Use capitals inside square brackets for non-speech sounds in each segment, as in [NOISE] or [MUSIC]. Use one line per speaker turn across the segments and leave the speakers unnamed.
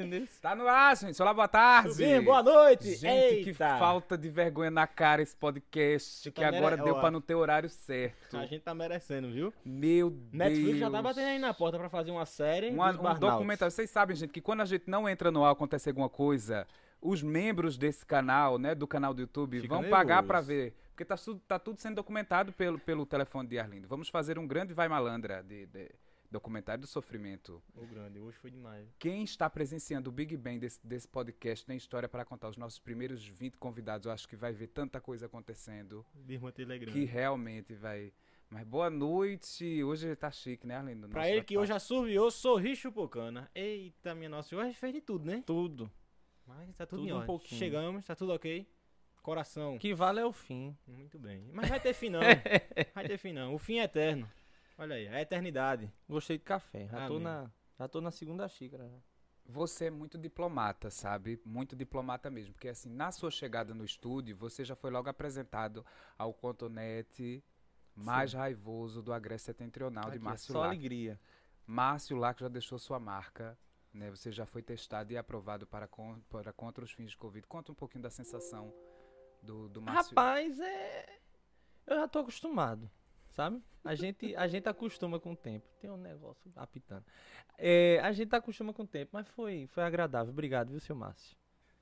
Entendeu?
Tá no ar, gente. Olá, boa tarde.
Subir, boa noite.
Gente,
Eita.
que falta de vergonha na cara esse podcast,
Tu
que
tá
agora
mere-
deu
ó.
pra não ter horário certo.
A gente tá merecendo, viu?
Meu
Netflix
Deus.
já tá batendo aí na porta pra fazer uma série
Uma- um documentário. Vocês sabem, gente, que quando a gente não entra no ar, acontece alguma coisa, os membros desse canal, né, do canal do YouTube,
Fica
vão pagar
nervoso.
pra ver. Porque tá, tá tudo sendo documentado pelo, pelo telefone de Arlindo. Vamos fazer um grande Vai Malandra de, de documentário do sofrimento.
Ô, grande, hoje foi demais.
Quem está presenciando o Big Bang desse, desse podcast tem história para contar. Os nossos primeiros 20 convidados, eu acho que vai ver tanta coisa acontecendo
Birma Telegram.
que realmente vai. Mas boa noite. Hoje tá chique, né, Arlindo?
Pra ele que
bate-papo.
hoje assoviou Sorriso Pocana. Eita, minha nossa, hoje a gente fez de tudo, né?
Tudo.
Mas tá tudo,
Tudo
em
um pouquinho.
Chegamos, tá tudo ok. Coração.
O que vale é o fim.
Muito bem. Mas vai ter fim não. [LAUGHS] vai ter fim não. O fim é eterno. Olha aí, a eternidade.
Gostei de café. Já tô
Amém.
na, já tô na segunda xícara. já.
Você é muito diplomata, sabe? Muito diplomata mesmo. Porque, assim, na sua chegada no estúdio, você já foi logo apresentado ao contonete mais raivoso do Agreste Setentrional de
Aqui,
Márcio
Só
Lac.
alegria.
Márcio Lac já deixou sua marca. Né? Você já foi testado e aprovado para, con para contra os fins de Covid. Conta um pouquinho da sensação do, do Márcio.
Rapaz, é. Eu já tô acostumado, sabe? A gente, a gente acostuma com o tempo. Tem um negócio apitando. É, a gente acostuma com o tempo, mas foi, foi agradável. Obrigado, viu, seu Márcio?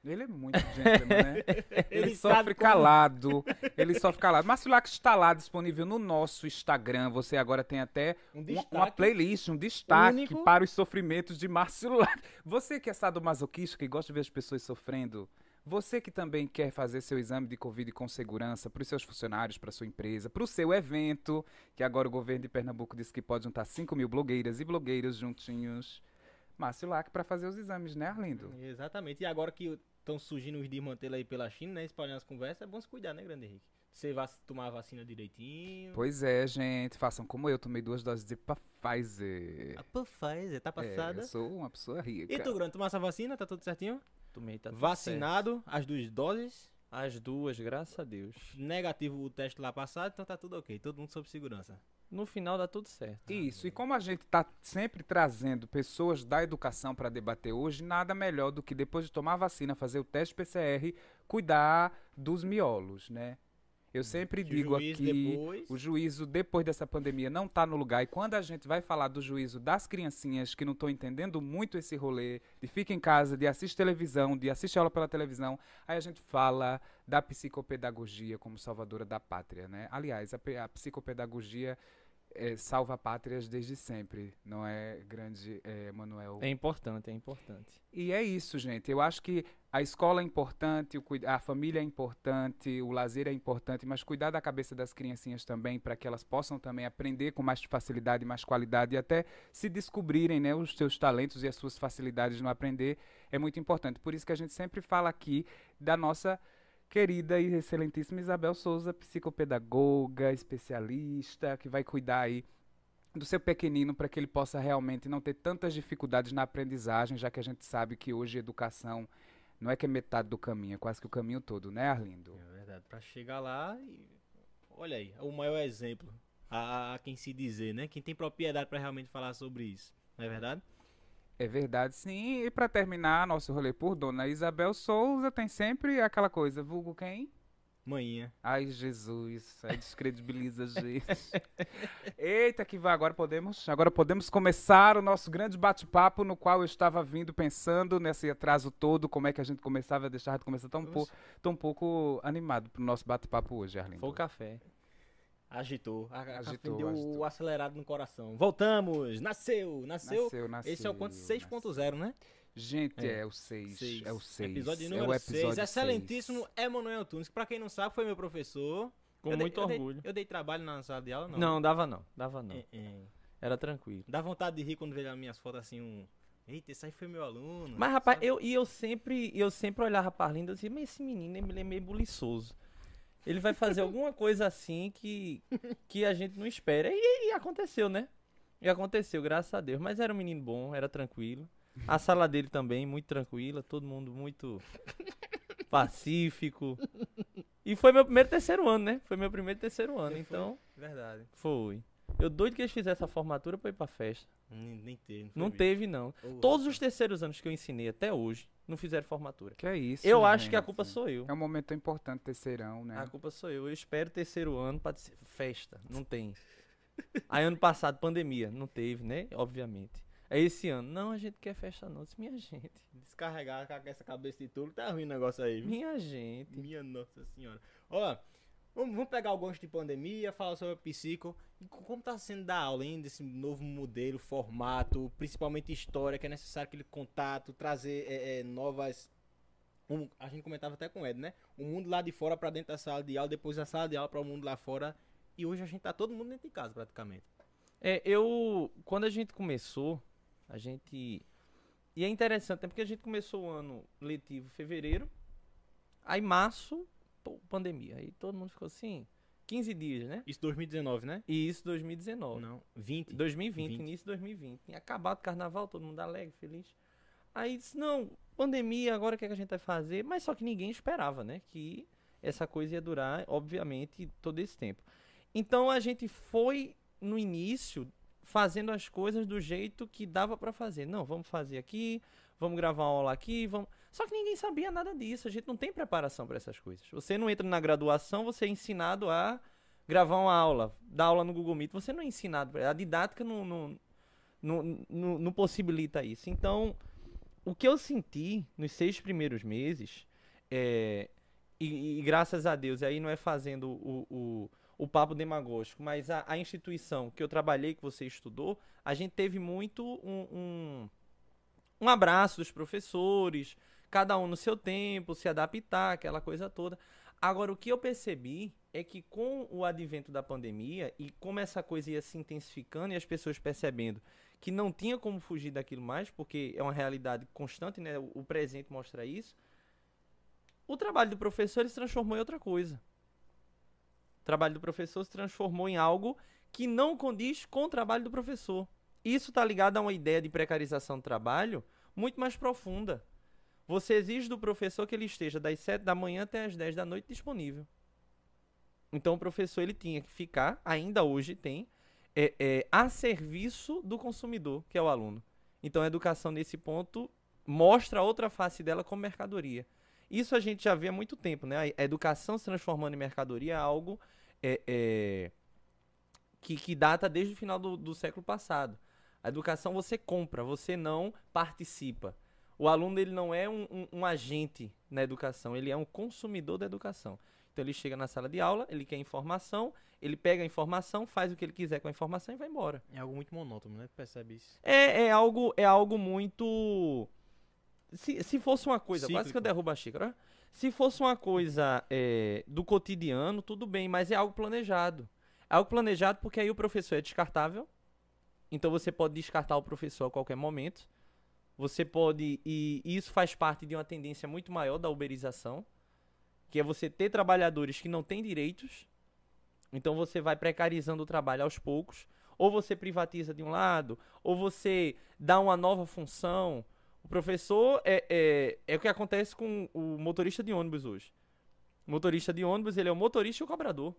Ele é muito gentleman, né? [LAUGHS] Ele,
Ele
sofre
como-
calado. Ele sofre calado. Márcio Lac está lá disponível no nosso Instagram. Você agora tem até
Um
uma,
destaque.
uma playlist, um destaque
único.
para os sofrimentos de Márcio Lac. Você que é sadomasoquista, que gosta de ver as pessoas sofrendo, você que também quer fazer seu exame de Covid com segurança para os seus funcionários, para sua empresa, para o seu evento, que agora o governo de Pernambuco disse que pode juntar 5 mil blogueiras e blogueiros juntinhos. Márcio Lac para fazer os exames, né, Arlindo?
Exatamente. E agora que estão surgindo os desmantelos aí pela China, né? Espalhando as conversas, é bom se cuidar, né, grande Henrique? Você vai tomar a vacina direitinho.
Pois é, gente. Façam como eu, tomei duas doses de Pfizer.
A Pfizer, tá
É,
passada.
eu sou uma pessoa rica.
e tu, grande, tomasse a vacina? Tá tudo certinho?
Tomei, tá
Vacinado, as duas doses.
certo. As duas, graças a Deus.
Negativo o teste lá passado, então tá tudo ok. Todo mundo sob segurança.
No final dá tudo certo.
Isso, e como a gente está sempre trazendo pessoas da educação para debater hoje, nada melhor do que depois de tomar a vacina, fazer o teste PCR, cuidar dos miolos, né? Eu sempre
Que
digo aqui,
depois-
o juízo depois dessa pandemia não está no lugar. E quando a gente vai falar do juízo das criancinhas que não estão entendendo muito esse rolê, de fica em casa, de assistir televisão, de assistir aula pela televisão, aí a gente fala da psicopedagogia como salvadora da pátria, né? Aliás, a, a psicopedagogia é, salva pátrias desde sempre, não é, grande é, Manuel?
É importante, é importante.
E é isso, gente. Eu acho que a escola é importante, a família é importante, o lazer é importante, mas cuidar da cabeça das criancinhas também, para que elas possam também aprender com mais facilidade, mais qualidade e até se descobrirem né, os seus talentos e as suas facilidades no aprender, é muito importante. Por isso que a gente sempre fala aqui da nossa querida e excelentíssima Isabel Souza, psicopedagoga, especialista, que vai cuidar aí do seu pequenino para que ele possa realmente não ter tantas dificuldades na aprendizagem, já que a gente sabe que hoje educação não é que é metade do caminho, é quase que o caminho todo, né, Arlindo?
É verdade. Pra chegar lá e. Olha aí, o maior exemplo a, a quem se dizer, né? Quem tem propriedade pra realmente falar sobre isso. Não é verdade?
É verdade, sim. E para terminar nosso rolê por Dona Isabel Souza, tem sempre aquela coisa, vulgo quem?
Manhinha.
Ai, Jesus, aí descredibiliza a gente. [LAUGHS] Eita, que vai, agora podemos, agora podemos começar o nosso grande bate-papo no qual eu estava vindo pensando nesse atraso todo, como é que a gente começava a deixar de começar tão, pou- tão pouco animado pro nosso bate-papo hoje, Arlindo.
Foi o café.
Agitou. A,
Agitou,
deu
agitou.
o acelerado no coração. Voltamos! Nasceu! Nasceu!
Nasceu, nasceu.
Esse é o quanto?
nasceu.
6.0, né?
Gente,
É.
é, o 6.
Seis.
É o 6.
Episódio
é
número
o
6.
episódio
Excelentíssimo
seis.
Emanuel Tunes, que pra quem não sabe, foi meu professor.
Com
Eu dei-
muito
eu dei-
orgulho.
eu dei trabalho na sala de aula, não.
Não, dava não, dava não.
É, é.
Era tranquilo.
Dá vontade de rir quando vejo as minhas fotos assim, um. Eita, esse aí foi meu aluno.
Mas, rapaz,
Sabe?
eu, e eu sempre, eu sempre olhava pra Arlindo e dizia, mas esse menino ele é meio buliçoso. Ele vai fazer alguma coisa assim que, que a gente não espera. E, e aconteceu, né? E aconteceu, graças a Deus. Mas era um menino bom, era tranquilo. A sala dele também, muito tranquila, todo mundo muito [LAUGHS] pacífico. E foi meu primeiro terceiro ano, né? Foi meu primeiro terceiro ano, então
Verdade.
foi. Eu doido que eles fizessem a formatura pra ir pra festa.
Nem, nem teve.
Não
mesmo.
teve, não.
Ô,
Todos os terceiros anos que eu ensinei até hoje, não fizeram formatura.
Que é isso.
Eu acho que a culpa sou eu.
É um momento importante, terceirão, né?
A culpa sou eu. Eu espero terceiro ano pra festa. Não tem. Aí ano passado, pandemia. Não teve, né? Obviamente. Aí esse ano, não, a gente quer festa não. Disse, minha gente.
Descarregar com essa cabeça de tudo, tá ruim o negócio aí, viu?
Minha gente.
Minha nossa senhora. Ó, vamos, pegar o de pandemia, falar sobre psico. E co- como tá sendo dar aula, hein? Desse novo modelo, formato, principalmente história, que é necessário aquele contato, trazer é, é, novas. um- a gente comentava até com o Ed, né? O mundo lá de fora pra dentro da sala de aula, depois da sala de aula para o mundo lá fora. E hoje a gente tá todo mundo dentro de casa, praticamente.
É, eu. Quando a gente começou, a gente. E é interessante, né? Porque a gente começou o ano letivo fevereiro. Aí março, pô, pandemia. Aí todo mundo ficou assim, 15 dias, né?
Isso 2019, né?
E isso 2019.
Não, 20.
2020,
20.
início de 2020. Tinha acabado o carnaval, todo mundo alegre, feliz. Aí disse, não, pandemia, agora o que, é que a gente vai fazer? Mas só que ninguém esperava, né? Que essa coisa ia durar, obviamente, todo esse tempo. Então a gente foi, no início, fazendo as coisas do jeito que dava pra fazer. Não, vamos fazer aqui, vamos gravar uma aula aqui, vamos... Só que ninguém sabia nada disso, a gente não tem preparação pra essas coisas. Você não entra na graduação, você é ensinado a gravar uma aula, dar aula no Google Meet, você não é ensinado, a didática não, não, não, não, não possibilita isso. Então, o que eu senti nos seis primeiros meses, é, e, e graças a Deus, e aí não é fazendo o, o, o papo demagógico, mas a, a instituição que eu trabalhei, que você estudou, a gente teve muito um, um, um abraço dos professores, cada um no seu tempo, se adaptar, aquela coisa toda. Agora, o que eu percebi é que com o advento da pandemia e como essa coisa ia se intensificando e as pessoas percebendo que não tinha como fugir daquilo mais, porque é uma realidade constante, né? O, presente mostra isso. O trabalho do professor se transformou em outra coisa. O trabalho do professor se transformou em algo que não condiz com o trabalho do professor. Isso está ligado a uma ideia de precarização do trabalho muito mais profunda. Você exige do professor que ele esteja das 7 da manhã até as 10 da noite disponível. Então o professor ele tinha que ficar, ainda hoje tem, é, é, a serviço do consumidor, que é o aluno. Então a educação nesse ponto mostra outra face dela como mercadoria. Isso a gente já vê há muito tempo, né? A a educação se transformando em mercadoria é algo é, é, que, que data desde o final do, do século passado. A educação você compra, você não participa. O aluno ele não é um, um- um agente na educação, ele é um consumidor da educação. Então ele chega na sala de aula, ele quer informação, ele pega a informação, faz o que ele quiser com a informação e vai embora.
É algo muito monótono, né? Tu percebe isso?
É, é algo é algo muito se, se fosse uma coisa, quase que eu
Cíclico.
derrubo a xícara. Se fosse uma coisa é, do cotidiano, tudo bem, mas é algo planejado. É algo planejado porque aí o professor é descartável. Então você pode descartar o professor a qualquer momento. Você pode. E isso faz parte de uma tendência muito maior da uberização. Que é você ter trabalhadores que não têm direitos. Então você vai precarizando o trabalho aos poucos. Ou você privatiza de um lado, ou você dá uma nova função. O professor é, é, é o que acontece com o motorista de ônibus hoje. O motorista de ônibus, ele é o motorista e o cobrador.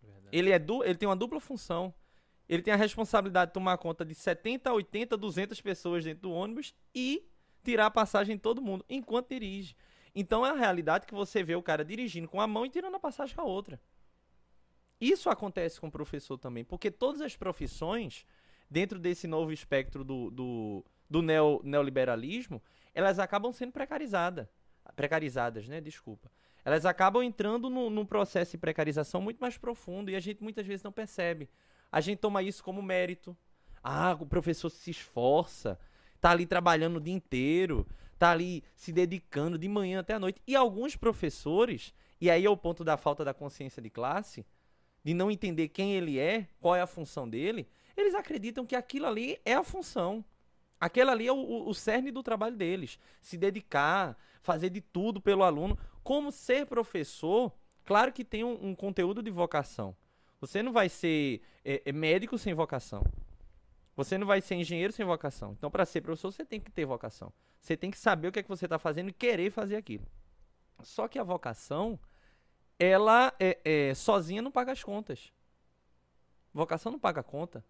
Verdade.
Ele, é du ele tem uma dupla função. Ele tem a responsabilidade de tomar conta de 70, 80, 200 pessoas dentro do ônibus e tirar a passagem de todo mundo enquanto dirige. Então é a realidade que você vê o cara dirigindo com a mão e tirando a passagem com a outra. Isso acontece com o professor também, porque todas as profissões, dentro desse novo espectro do, do, do neo, neoliberalismo, elas acabam sendo precarizadas. Precarizadas, né? Desculpa. Elas acabam entrando num, processo de precarização muito mais profundo e a gente muitas vezes não percebe. A gente toma isso como mérito. Ah, o professor se esforça, tá ali trabalhando o dia inteiro, tá ali se dedicando de manhã até a noite. E alguns professores, e aí é o ponto da falta da consciência de classe, de não entender quem ele é, qual é a função dele, eles acreditam que aquilo ali é a função. Aquele ali é o, o, o cerne do trabalho deles. Se dedicar, fazer de tudo pelo aluno. Como ser professor, claro que tem um, um conteúdo de vocação. Você não vai ser é, é, médico sem vocação. Você não vai ser engenheiro sem vocação. Então, para ser professor, você tem que ter vocação. Você tem que saber o que é que você está fazendo e querer fazer aquilo. Só que a vocação, ela é, é, sozinha não paga as contas. Vocação não paga conta.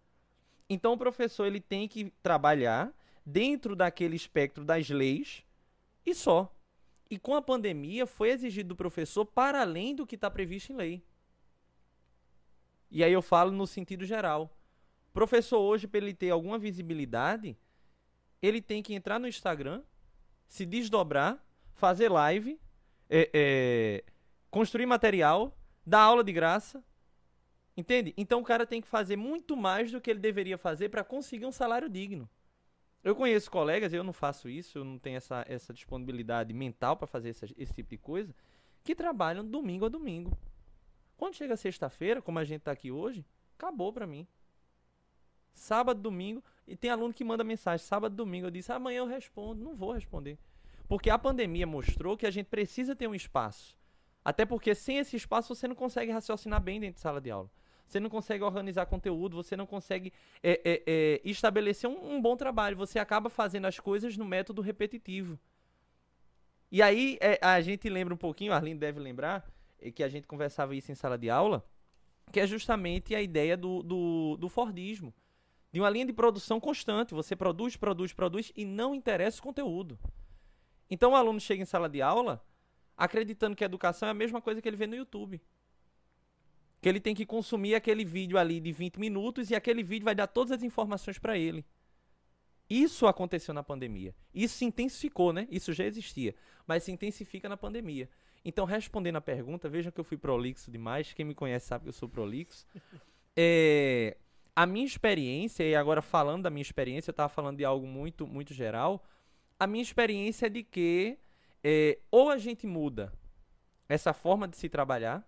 Então o professor ele tem que trabalhar dentro daquele espectro das leis e só. E com a pandemia foi exigido do professor para além do que está previsto em lei. E aí eu falo no sentido geral. Professor hoje, para ele ter alguma visibilidade, ele tem que entrar no Instagram, se desdobrar, fazer live, é, é, construir material, dar aula de graça. Entende? Então o cara tem que fazer muito mais do que ele deveria fazer para conseguir um salário digno. Eu conheço colegas, eu não faço isso, eu não tenho essa, essa disponibilidade mental para fazer essa, esse tipo de coisa, que trabalham domingo a domingo. Quando chega sexta-feira, como a gente está aqui hoje, acabou para mim. Sábado, domingo, e tem aluno que manda mensagem, sábado, domingo, eu disse, amanhã eu respondo, não vou responder. Porque a pandemia mostrou que a gente precisa ter um espaço. Até porque sem esse espaço você não consegue raciocinar bem dentro de sala de aula. Você não consegue organizar conteúdo, você não consegue é, é, é, estabelecer um, um, bom trabalho. Você acaba fazendo as coisas no método repetitivo. E aí é, a gente lembra um pouquinho, a Arlindo deve lembrar, é, que a gente conversava isso em sala de aula, que é justamente a ideia do, do, do Fordismo. De uma linha de produção constante. Você produz, produz, produz e não interessa o conteúdo. Então o aluno chega em sala de aula acreditando que a educação é a mesma coisa que ele vê no YouTube que ele tem que consumir aquele vídeo ali de 20 minutos e aquele vídeo vai dar todas as informações para ele. Isso aconteceu na pandemia. Isso se intensificou, né? Isso já existia, mas se intensifica na pandemia. Então, respondendo a pergunta, vejam que eu fui prolixo demais. Quem me conhece sabe que eu sou prolixo. [LAUGHS] É, a minha experiência, e agora falando da minha experiência, eu estava falando de algo muito, muito geral. A minha experiência é de que é, ou a gente muda essa forma de se trabalhar,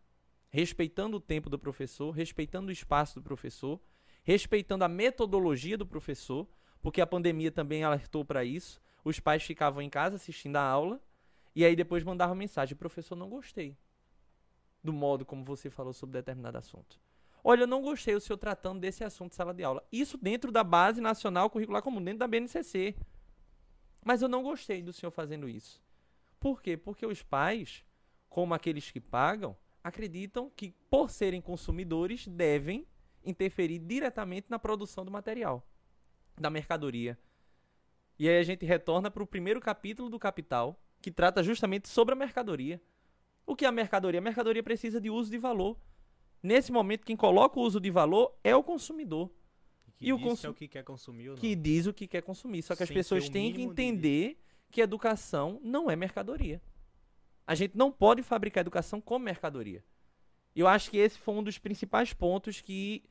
respeitando o tempo do professor, respeitando o espaço do professor, respeitando a metodologia do professor, porque a pandemia também alertou para isso. Os pais ficavam em casa assistindo a aula e aí depois mandavam mensagem: professor, não gostei do modo como você falou sobre determinado assunto. Olha, eu não gostei do senhor tratando desse assunto sala de aula. Isso dentro da Base Nacional Curricular Comum, dentro da BNCC. Mas eu não gostei do senhor fazendo isso. Por quê? Porque os pais, como aqueles que pagam, acreditam que, por serem consumidores, devem interferir diretamente na produção do material, da mercadoria. E aí a gente retorna para o primeiro capítulo do Capital, que trata justamente sobre a mercadoria. O que é a mercadoria? A mercadoria precisa de uso de valor. Nesse momento, quem coloca o uso de valor é o consumidor.
Que e o cons... é o que quer consumir ou não.
Que diz o que quer consumir. Só que Sem as pessoas têm que entender de... que educação não é mercadoria. A gente não pode fabricar educação como mercadoria. Eu acho que esse foi um dos principais pontos que,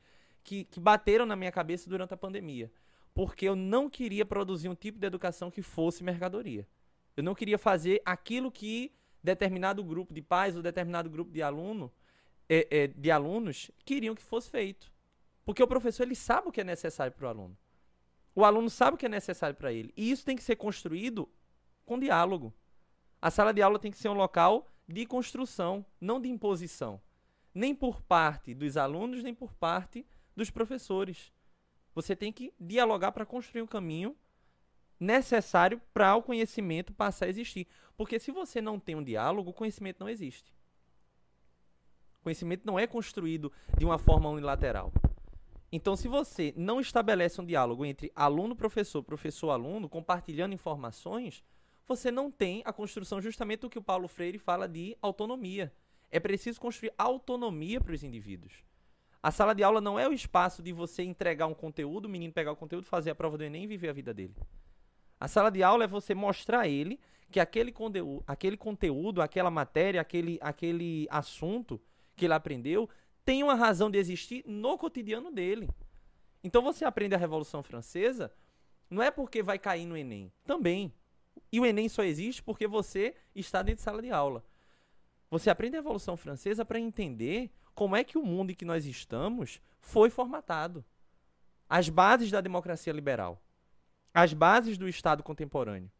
que, que bateram na minha cabeça durante a pandemia. Porque eu não queria produzir um tipo de educação que fosse mercadoria. Eu não queria fazer aquilo que determinado grupo de pais ou determinado grupo de aluno é, é, de alunos queriam que fosse feito. Porque o professor ele sabe o que é necessário para o aluno. O aluno sabe o que é necessário para ele. E isso tem que ser construído com diálogo. A sala de aula tem que ser um local de construção, não de imposição. Nem por parte dos alunos, nem por parte dos professores. Você tem que dialogar para construir um caminho necessário para o conhecimento passar a existir. Porque se você não tem um diálogo, o conhecimento não existe. O conhecimento não é construído de uma forma unilateral. Então, se você não estabelece um diálogo entre aluno-professor, professor-aluno, compartilhando informações, você não tem a construção justamente do que o Paulo Freire fala de autonomia. É preciso construir autonomia para os indivíduos. A sala de aula não é o espaço de você entregar um conteúdo, o menino pegar o conteúdo, fazer a prova do Enem e viver a vida dele. A sala de aula é você mostrar a ele que aquele conteúdo, aquele conteúdo, aquela matéria, aquele, aquele assunto que ele aprendeu tem uma razão de existir no cotidiano dele. Então você aprende a Revolução Francesa não é porque vai cair no Enem, também. E o Enem só existe porque você está dentro de sala de aula. Você aprende a Revolução Francesa para entender como é que o mundo em que nós estamos foi formatado. As bases da democracia liberal. As bases do Estado contemporâneo.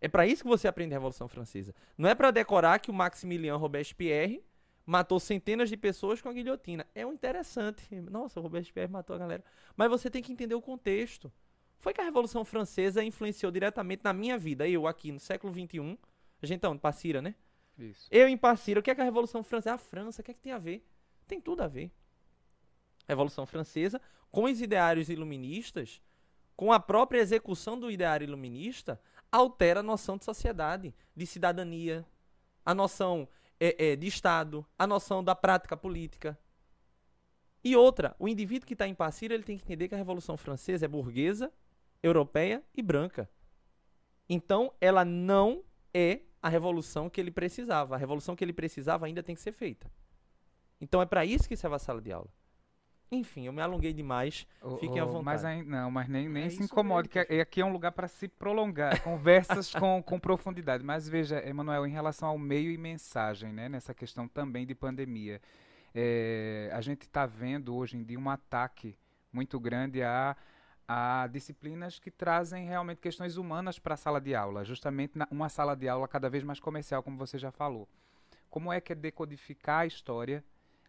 É para isso que você aprende a Revolução Francesa. Não é para decorar que o Maximilien Robespierre matou centenas de pessoas com a guilhotina. É um interessante. Nossa, o Robespierre matou a galera. Mas você tem que entender o contexto foi que a Revolução Francesa influenciou diretamente na minha vida. Eu aqui no século XXI, a gente tá onde? Passira, né? Isso. Eu em Passira, o que é que a Revolução Francesa? A França, o que é que tem a ver? Tem tudo a ver. Revolução Francesa, com os ideários iluministas, com a própria execução do ideário iluminista, altera a noção de sociedade, de cidadania, a noção é, é, de Estado, a noção da prática política. E outra, o indivíduo que está em Passira, ele tem que entender que a Revolução Francesa é burguesa, europeia e branca. Então, ela não é a revolução que ele precisava. A revolução que ele precisava ainda tem que ser feita. Então, é para isso que serve a sala de aula. Enfim, eu me alonguei demais. Fiquem à vontade.
Mas aí, não, mas nem, nem
É
se incomode,
mesmo,
que aqui é um lugar para se prolongar, [LAUGHS] conversas com, com profundidade. Mas veja, Emanuel, em relação ao meio e mensagem, né, nessa questão também de pandemia, é, a gente está vendo hoje em dia um ataque muito grande a, a disciplinas que trazem realmente questões humanas para a sala de aula, justamente na, uma sala de aula cada vez mais comercial, como você já falou. Como é que é decodificar a história,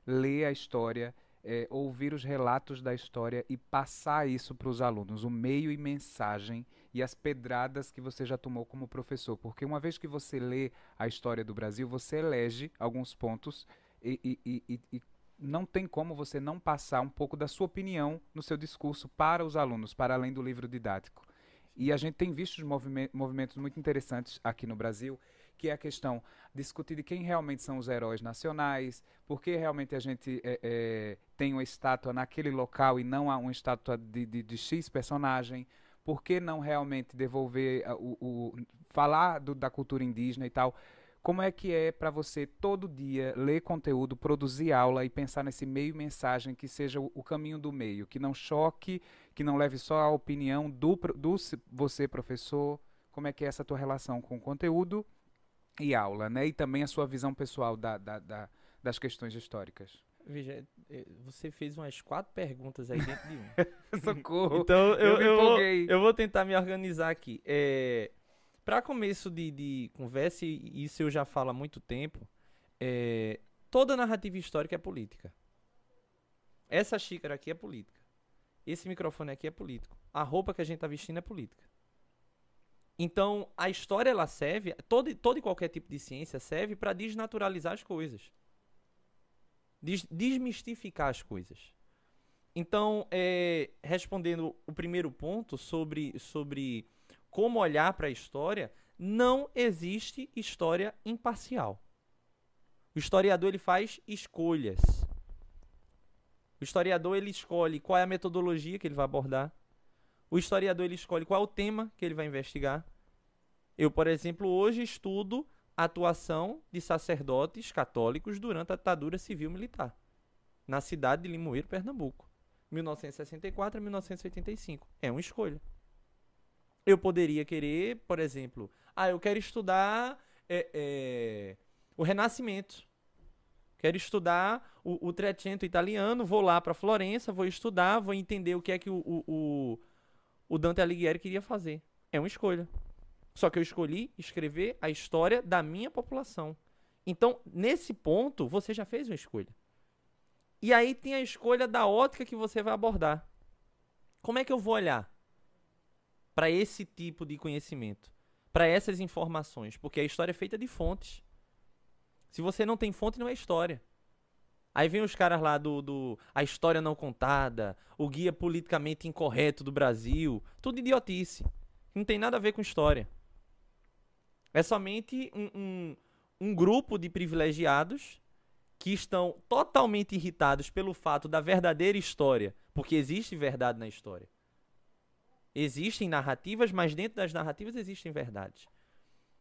ler a história, é, ouvir os relatos da história e passar isso para os alunos, o meio e mensagem e as pedradas que você já tomou como professor. Porque uma vez que você lê a história do Brasil, você elege alguns pontos e, e, e, e não tem como você não passar um pouco da sua opinião no seu discurso para os alunos, para além do livro didático. E a gente tem visto movimentos muito interessantes aqui no Brasil que é a questão discutir de quem realmente são os heróis nacionais, por que realmente a gente é, é, tem uma estátua naquele local e não há uma estátua de, de, de X personagem, por que não realmente devolver o, o falar do, da cultura indígena e tal. Como é que é para você todo dia ler conteúdo, produzir aula e pensar nesse meio mensagem que seja o, o, caminho do meio, que não choque, que não leve só a opinião do, do você professor? Como é que é essa tua relação com o conteúdo e aula, né? E também a sua visão pessoal da, da, da, das questões históricas.
Veja, você fez umas quatro perguntas aí dentro de
um. [LAUGHS] Socorro!
Então eu, eu, eu, vou, eu, vou, tentar me organizar aqui. É, Para começo de, de, conversa, e isso eu já falo há muito tempo, é, toda narrativa histórica é política. Essa xícara aqui é política. Esse microfone aqui é político. A roupa que a gente está vestindo é política. Então, a história ela serve, todo, todo e qualquer tipo de ciência serve para desnaturalizar as coisas. Des, desmistificar as coisas. Então, é, respondendo o primeiro ponto sobre, sobre como olhar para a história, não existe história imparcial. O historiador ele faz escolhas. O historiador ele escolhe qual é a metodologia que ele vai abordar. O historiador ele escolhe qual é o tema que ele vai investigar. Eu, por exemplo, hoje estudo a atuação de sacerdotes católicos durante a ditadura civil militar na cidade de Limoeiro, Pernambuco, 1964 a 1985. É uma escolha. Eu poderia querer, por exemplo, ah, eu quero estudar é, é, o Renascimento. Quero estudar o, o Trecento italiano, vou lá para Florença, vou estudar, vou entender o que é que o, o, o Dante Alighieri queria fazer. É uma escolha. Só que eu escolhi escrever a história da minha população. Então, nesse ponto, você já fez uma escolha. E aí tem a escolha da ótica que você vai abordar. Como é que eu vou olhar para esse tipo de conhecimento? Para essas informações? Porque a história é feita de fontes. Se você não tem fonte, não é história. Aí vem os caras lá do, do A História Não Contada, o Guia Politicamente Incorreto do Brasil. Tudo idiotice. Não tem nada a ver com história. É somente um, um, um grupo de privilegiados que estão totalmente irritados pelo fato da verdadeira história, porque existe verdade na história. Existem narrativas, mas dentro das narrativas existem verdades.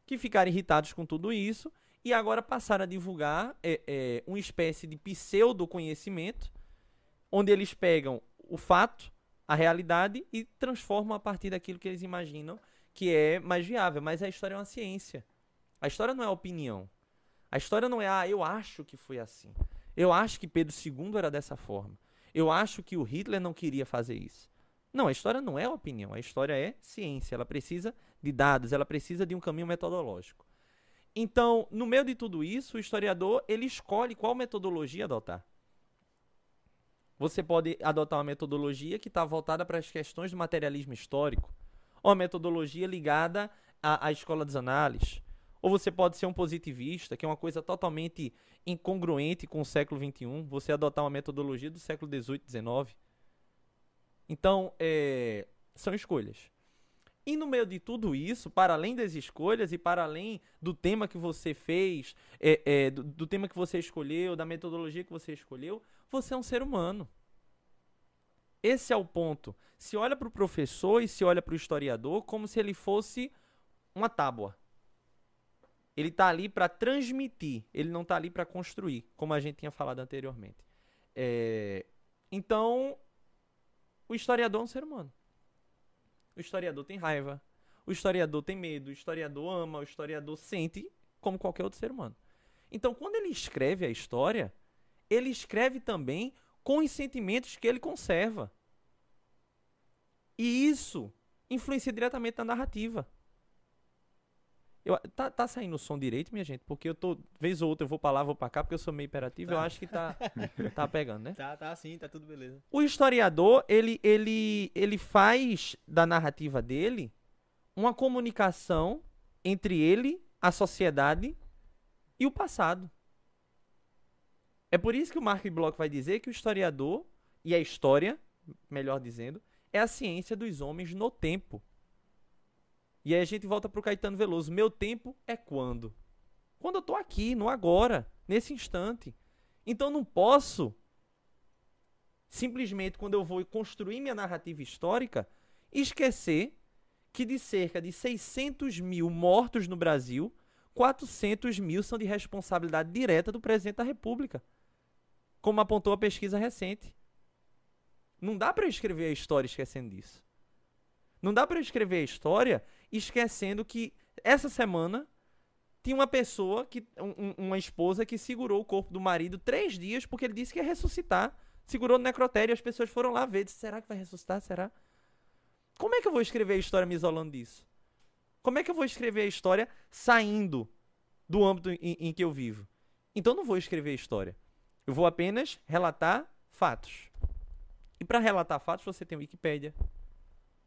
Que ficaram irritados com tudo isso e agora passaram a divulgar é, é, uma espécie de pseudo-conhecimento, onde eles pegam o fato, a realidade e transformam a partir daquilo que eles imaginam que é mais viável. Mas a história é uma ciência. A história não é opinião. A história não é, ah, eu acho que foi assim. Eu acho que Pedro II era dessa forma. Eu acho que o Hitler não queria fazer isso. Não, a história não é opinião. A história é ciência. Ela precisa de dados, ela precisa de um caminho metodológico. Então, no meio de tudo isso, o historiador ele escolhe qual metodologia adotar. Você pode adotar uma metodologia que está voltada para as questões do materialismo histórico, ou uma metodologia ligada à, à escola dos análises, Ou você pode ser um positivista, que é uma coisa totalmente incongruente com o século XXI, você adotar uma metodologia do século XVIII, XIX. Então, é, são escolhas. E no meio de tudo isso, para além das escolhas e para além do tema que você fez, é, é, do, do tema que você escolheu, da metodologia que você escolheu, você é um ser humano. Esse é o ponto. Se olha para o professor e se olha para o historiador como se ele fosse uma tábua. Ele está ali para transmitir, ele não está ali para construir, como a gente tinha falado anteriormente. É, então, o historiador é um ser humano. O historiador tem raiva, o historiador tem medo, o historiador ama, o historiador sente como qualquer outro ser humano. Então, quando ele escreve a história, ele escreve também com os sentimentos que ele conserva. E isso influencia diretamente na narrativa. Eu, tá, tá saindo o som direito, minha gente? Porque eu tô, vez ou outra, eu vou pra lá, vou pra cá, porque eu sou meio hiperativo, eu acho que tá, [LAUGHS] tá pegando, né?
Tá, tá sim, tá tudo beleza.
O historiador, ele, ele, ele faz da narrativa dele uma comunicação entre ele, a sociedade e o passado. É por isso que o Mark Bloch vai dizer que o historiador e a história, melhor dizendo, é a ciência dos homens no tempo. E aí a gente volta pro Caetano Veloso. Meu tempo é quando? Quando eu tô aqui, no agora, nesse instante. Então não posso simplesmente quando eu vou construir minha narrativa histórica esquecer que de cerca de 600 mil mortos no Brasil, 400 mil são de responsabilidade direta do presidente da República, como apontou a pesquisa recente. Não dá para escrever a história esquecendo disso. Não dá para escrever a história esquecendo que essa semana tinha uma pessoa, que, um, uma esposa, que segurou o corpo do marido três dias porque ele disse que ia ressuscitar. Segurou no necrotério e as pessoas foram lá ver. Disse, Será que vai ressuscitar? Será? Como é que eu vou escrever a história me isolando disso? Como é que eu vou escrever a história saindo do âmbito em, em que eu vivo? Então não vou escrever a história. Eu vou apenas relatar fatos. E para relatar fatos você tem Wikipédia,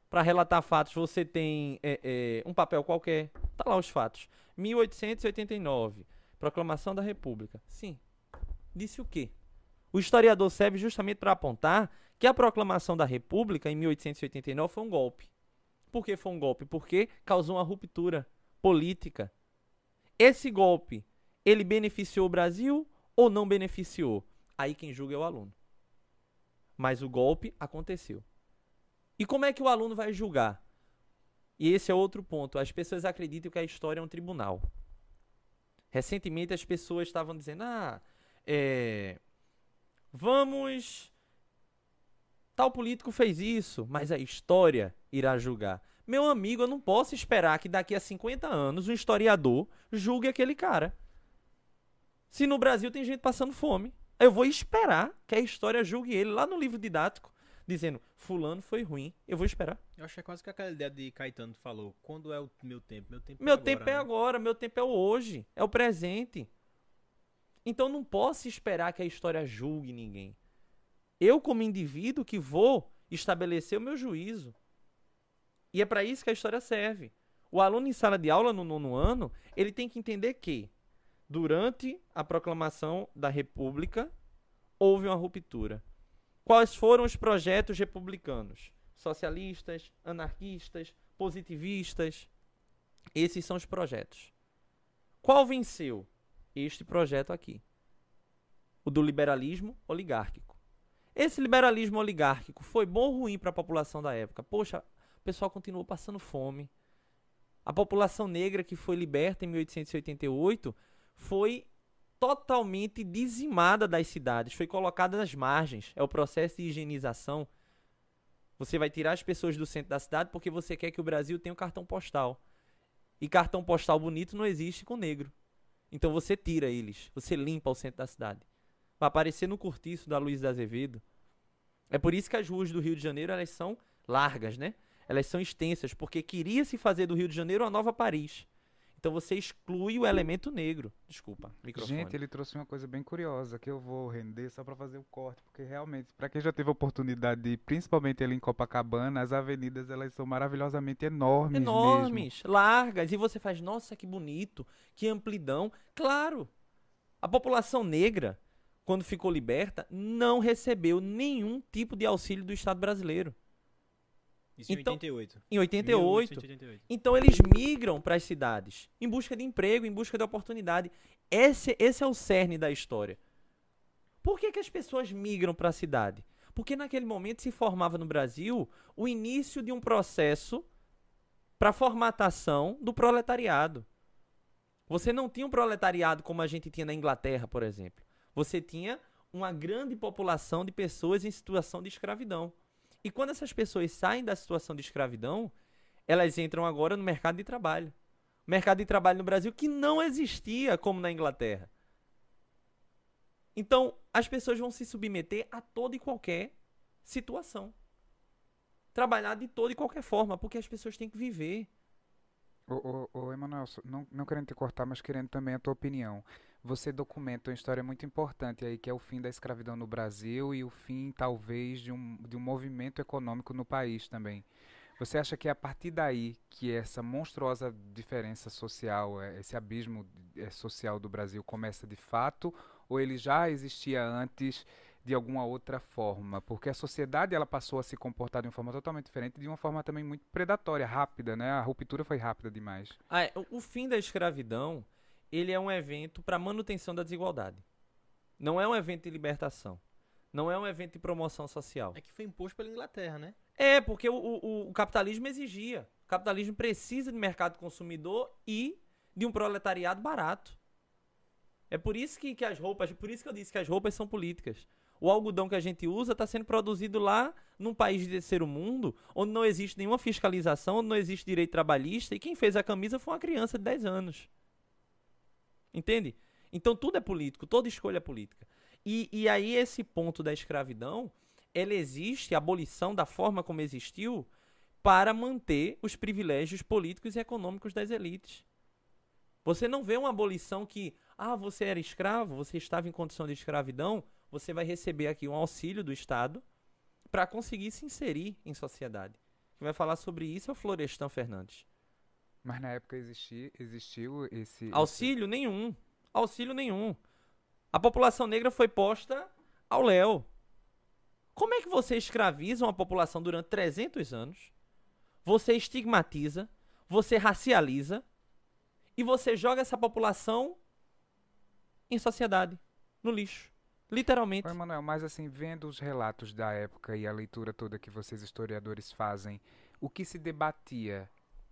para relatar fatos, você tem é, é, um papel qualquer. Tá lá os fatos. 1889, Proclamação da República. Sim. Disse o quê? O historiador serve justamente para apontar que a proclamação da República em 1889 foi um golpe. Por que foi um golpe? Porque causou uma ruptura política. Esse golpe, ele beneficiou o Brasil ou não beneficiou? Aí quem julga é o aluno. Mas o golpe aconteceu. E como é que o aluno vai julgar? E esse é outro ponto. As pessoas acreditam que a história é um tribunal. Recentemente as pessoas estavam dizendo: ah, é, vamos. Tal político fez isso, mas a história irá julgar. Meu amigo, eu não posso esperar que daqui a 50 anos um historiador julgue aquele cara. Se no Brasil tem gente passando fome, eu vou esperar que a história julgue ele lá no livro didático dizendo, fulano foi ruim, eu vou esperar.
Eu acho que é quase que aquela ideia de Caetano falou, quando é o meu tempo? Meu tempo
meu
é
tempo
agora,
é
né?
agora, meu tempo é o hoje, é o presente. Então não posso esperar que a história julgue ninguém. Eu, como indivíduo, que vou estabelecer o meu juízo. E é para isso que a história serve. O aluno em sala de aula no nono ano, ele tem que entender que, durante a proclamação da República, houve uma ruptura. Quais foram os projetos republicanos? Socialistas, anarquistas, positivistas. Esses são os projetos. Qual venceu? Este projeto aqui. O do liberalismo oligárquico. Esse liberalismo oligárquico foi bom ou ruim para a população da época? Poxa, o pessoal continuou passando fome. A população negra que foi liberta em 1888 foi totalmente dizimada das cidades, foi colocada nas margens. É o processo de higienização. Você vai tirar as pessoas do centro da cidade porque você quer que o Brasil tenha um cartão postal. E cartão postal bonito não existe com negro. Então você tira eles, você limpa o centro da cidade. Vai aparecer no cortiço da Luiz Azevedo. É por isso que as ruas do Rio de Janeiro elas são largas, né? Elas são extensas, porque queria se fazer do Rio de Janeiro uma nova Paris. Então você exclui o elemento negro. Desculpa, microfone.
Gente, ele trouxe uma coisa bem curiosa que eu vou render só para fazer o corte, porque realmente, para quem já teve a oportunidade de, principalmente ali em Copacabana, as avenidas elas são maravilhosamente enormes,
enormes,
mesmo.
largas, e você faz, nossa, que bonito, que amplidão. Claro. A população negra, quando ficou liberta, não recebeu nenhum tipo de auxílio do Estado brasileiro.
Isso em
Então,
88.
Em 88,
1888.
Então eles migram para as cidades em busca de emprego, em busca de oportunidade. Esse, esse é o cerne da história. Por que, que as pessoas migram para a cidade? Porque naquele momento se formava no Brasil o início de um processo para formatação do proletariado. Você não tinha um proletariado como a gente tinha na Inglaterra, por exemplo. Você tinha uma grande população de pessoas em situação de escravidão. E quando essas pessoas saem da situação de escravidão, elas entram agora no mercado de trabalho. Mercado de trabalho no Brasil que não existia como na Inglaterra. Então, as pessoas vão se submeter a toda e qualquer situação. Trabalhar de toda e qualquer forma, porque as pessoas têm que viver.
Ô, ô, ô Emanuel, não, não querendo te cortar, mas querendo também a tua opinião. Você documenta uma história muito importante aí, que é o fim da escravidão no Brasil e o fim, talvez, de um, de um movimento econômico no país também. Você acha que é a partir daí que essa monstruosa diferença social, eh, esse abismo eh, social do Brasil começa de fato, ou ele já existia antes de alguma outra forma? Porque a sociedade ela passou a se comportar de uma forma totalmente diferente, de uma forma também muito predatória, rápida, né? A ruptura foi rápida demais.
Ah, é, o- fim da escravidão, ele é um evento para manutenção da desigualdade. Não é um evento de libertação. Não é um evento de promoção social.
É que foi imposto pela Inglaterra, né?
É, porque o, o- o capitalismo exigia. O capitalismo precisa de mercado consumidor e de um proletariado barato. É por isso que, que as roupas, por isso que eu disse que as roupas são políticas. O algodão que a gente usa está sendo produzido lá num país de terceiro mundo, onde não existe nenhuma fiscalização, onde não existe direito trabalhista, e quem fez a camisa foi uma criança de 10 anos. Entende? Então tudo é político, toda escolha é política. E, e aí esse ponto da escravidão, ela existe, a abolição da forma como existiu, para manter os privilégios políticos e econômicos das elites. Você não vê uma abolição que, ah, você era escravo, você estava em condição de escravidão, você vai receber aqui um auxílio do Estado para conseguir se inserir em sociedade. Quem vai falar sobre isso é o Florestan Fernandes.
Mas na época existi, existiu esse. esse-
Auxílio nenhum. Auxílio nenhum. A população negra foi posta ao léu. Como é que você escraviza uma população durante 300 anos? Você estigmatiza, você racializa e você joga essa população em sociedade, no lixo. Literalmente.
Ô, Emanuel, mas assim, vendo os relatos da época e a leitura toda que vocês historiadores fazem, o que se debatia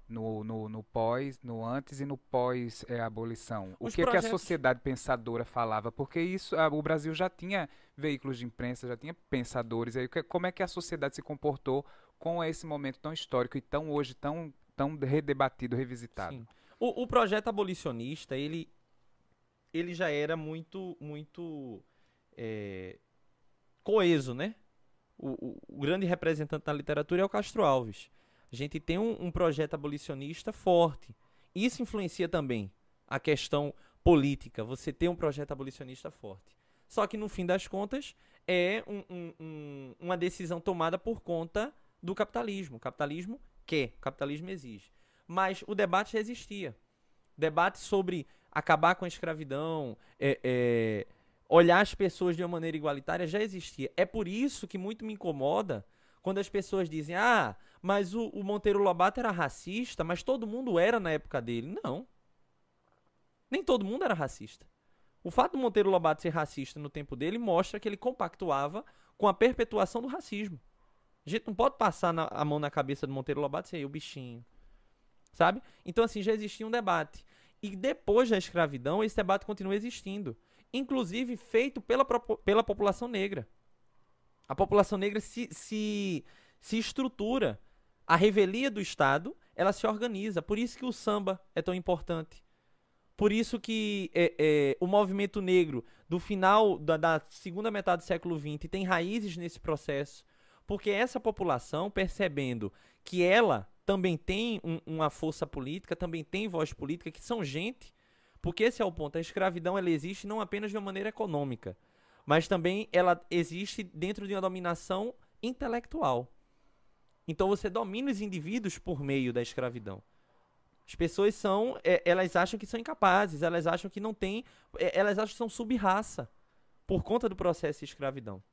no, no, no pós, no antes e no pós é, abolição? O
Os
que, é que a
projetos-
sociedade pensadora falava? Porque isso, ah, o Brasil já tinha veículos de imprensa, já tinha pensadores. Aí, o que- como é que a sociedade se comportou com esse momento tão histórico e tão hoje tão tão redebatido, revisitado?
Sim. O, o projeto abolicionista, ele, ele já era muito, muito é, coeso, né? O, o- o grande representante da literatura é o Castro Alves. A gente tem um, um projeto abolicionista forte. Isso influencia também a questão política, você ter um projeto abolicionista forte. Só que, no fim das contas, é um- um- um- uma decisão tomada por conta do capitalismo. O capitalismo quer, o capitalismo exige. Mas o debate já existia. Debate sobre acabar com a escravidão, é, é, olhar as pessoas de uma maneira igualitária já existia. É por isso que muito me incomoda quando as pessoas dizem: ah, mas o, o Monteiro Lobato era racista, mas todo mundo era na época dele. Não. Nem todo mundo era racista. O fato do Monteiro Lobato ser racista no tempo dele mostra que ele compactuava com a perpetuação do racismo. A gente não pode passar na- a mão na cabeça do Monteiro Lobato e "Ei, o bichinho. Sabe? Então, assim, já existia um debate. E depois da escravidão, esse debate continua existindo. Inclusive feito pela, pela população negra. A população negra se, se, se estrutura. A revelia do Estado, ela se organiza. Por isso que o samba é tão importante. Por isso que é, é, o movimento negro do final da, da segunda metade do século XX tem raízes nesse processo. Porque essa população, percebendo que ela também tem um- uma força política, também tem voz política, que são gente, porque esse é o ponto. A escravidão ela existe não apenas de uma maneira econômica, mas também ela existe dentro de uma dominação intelectual. Então você domina os indivíduos por meio da escravidão. As pessoas são, é, elas acham que são incapazes, elas acham que não têm, é, elas acham que são sub-raça por conta do processo de escravidão.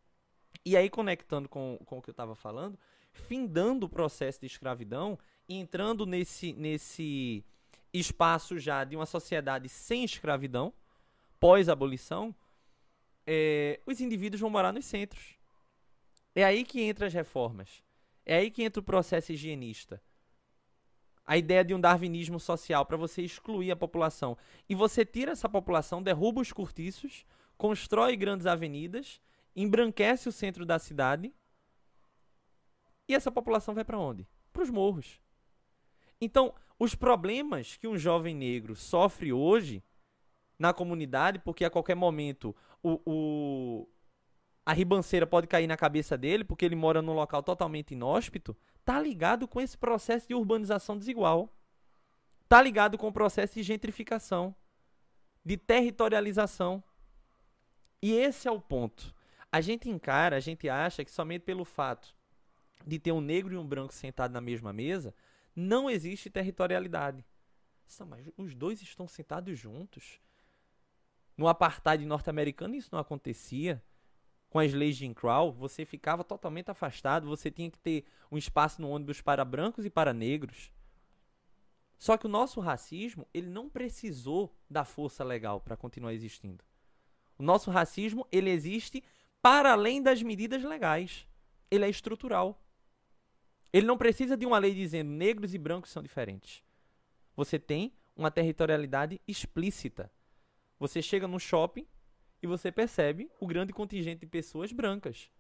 E aí, conectando com, com o que eu estava falando, findando o processo de escravidão entrando nesse, nesse espaço já de uma sociedade sem escravidão, pós-abolição, é, os indivíduos vão morar nos centros. É aí que entram as reformas. É aí que entra o processo higienista. A ideia de um darwinismo social para você excluir a população. E você tira essa população, derruba os cortiços, constrói grandes avenidas, embranquece o centro da cidade. E essa população vai para onde? Para os morros. Então, os problemas que um jovem negro sofre hoje na comunidade, porque a qualquer momento o, o- a ribanceira pode cair na cabeça dele, porque ele mora num local totalmente inóspito, tá ligado com esse processo de urbanização desigual. Tá ligado com o processo de gentrificação, de territorialização. E esse é o ponto. A gente encara, a gente acha que somente pelo fato de ter um negro e um branco sentados na mesma mesa, não existe territorialidade. Mas os dois estão sentados juntos. No apartheid norte-americano isso não acontecia. Com as leis de Crow, você ficava totalmente afastado, você tinha que ter um espaço no ônibus para brancos e para negros. Só que o nosso racismo, ele não precisou da força legal para continuar existindo. O nosso racismo, ele existe para além das medidas legais. Ele é estrutural. Ele não precisa de uma lei dizendo negros e brancos são diferentes. Você tem uma territorialidade explícita. Você chega no shopping e você percebe o grande contingente de pessoas brancas.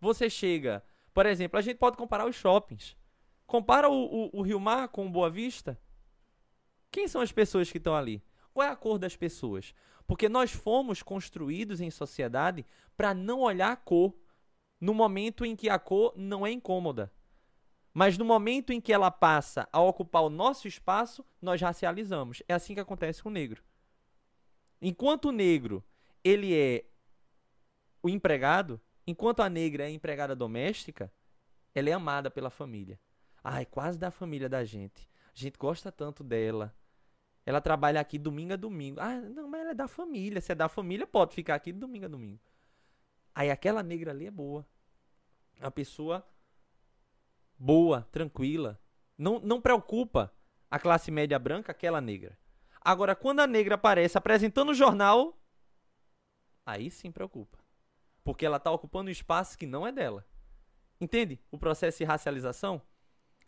Você chega, por exemplo, a gente pode comparar os shoppings. Compara o, o, o Rio Mar com o Boa Vista. Quem são as pessoas que estão ali? Qual é a cor das pessoas? Porque nós fomos construídos em sociedade para não olhar a cor no momento em que a cor não é incômoda. Mas no momento em que ela passa a ocupar o nosso espaço, nós racializamos. É assim que acontece com o negro. Enquanto o negro, ele é o empregado, enquanto a negra é a empregada doméstica, ela é amada pela família. Ai, quase da família da gente. A gente gosta tanto dela. Ela trabalha aqui domingo a domingo. Ah, não, mas ela é da família. Se é da família, pode ficar aqui domingo a domingo. Aí aquela negra ali é boa. Uma pessoa boa, tranquila. Não, não preocupa a classe média branca, aquela negra. Agora, quando a negra aparece apresentando o jornal, aí sim preocupa. Porque ela está ocupando um espaço que não é dela. Entende o processo de racialização?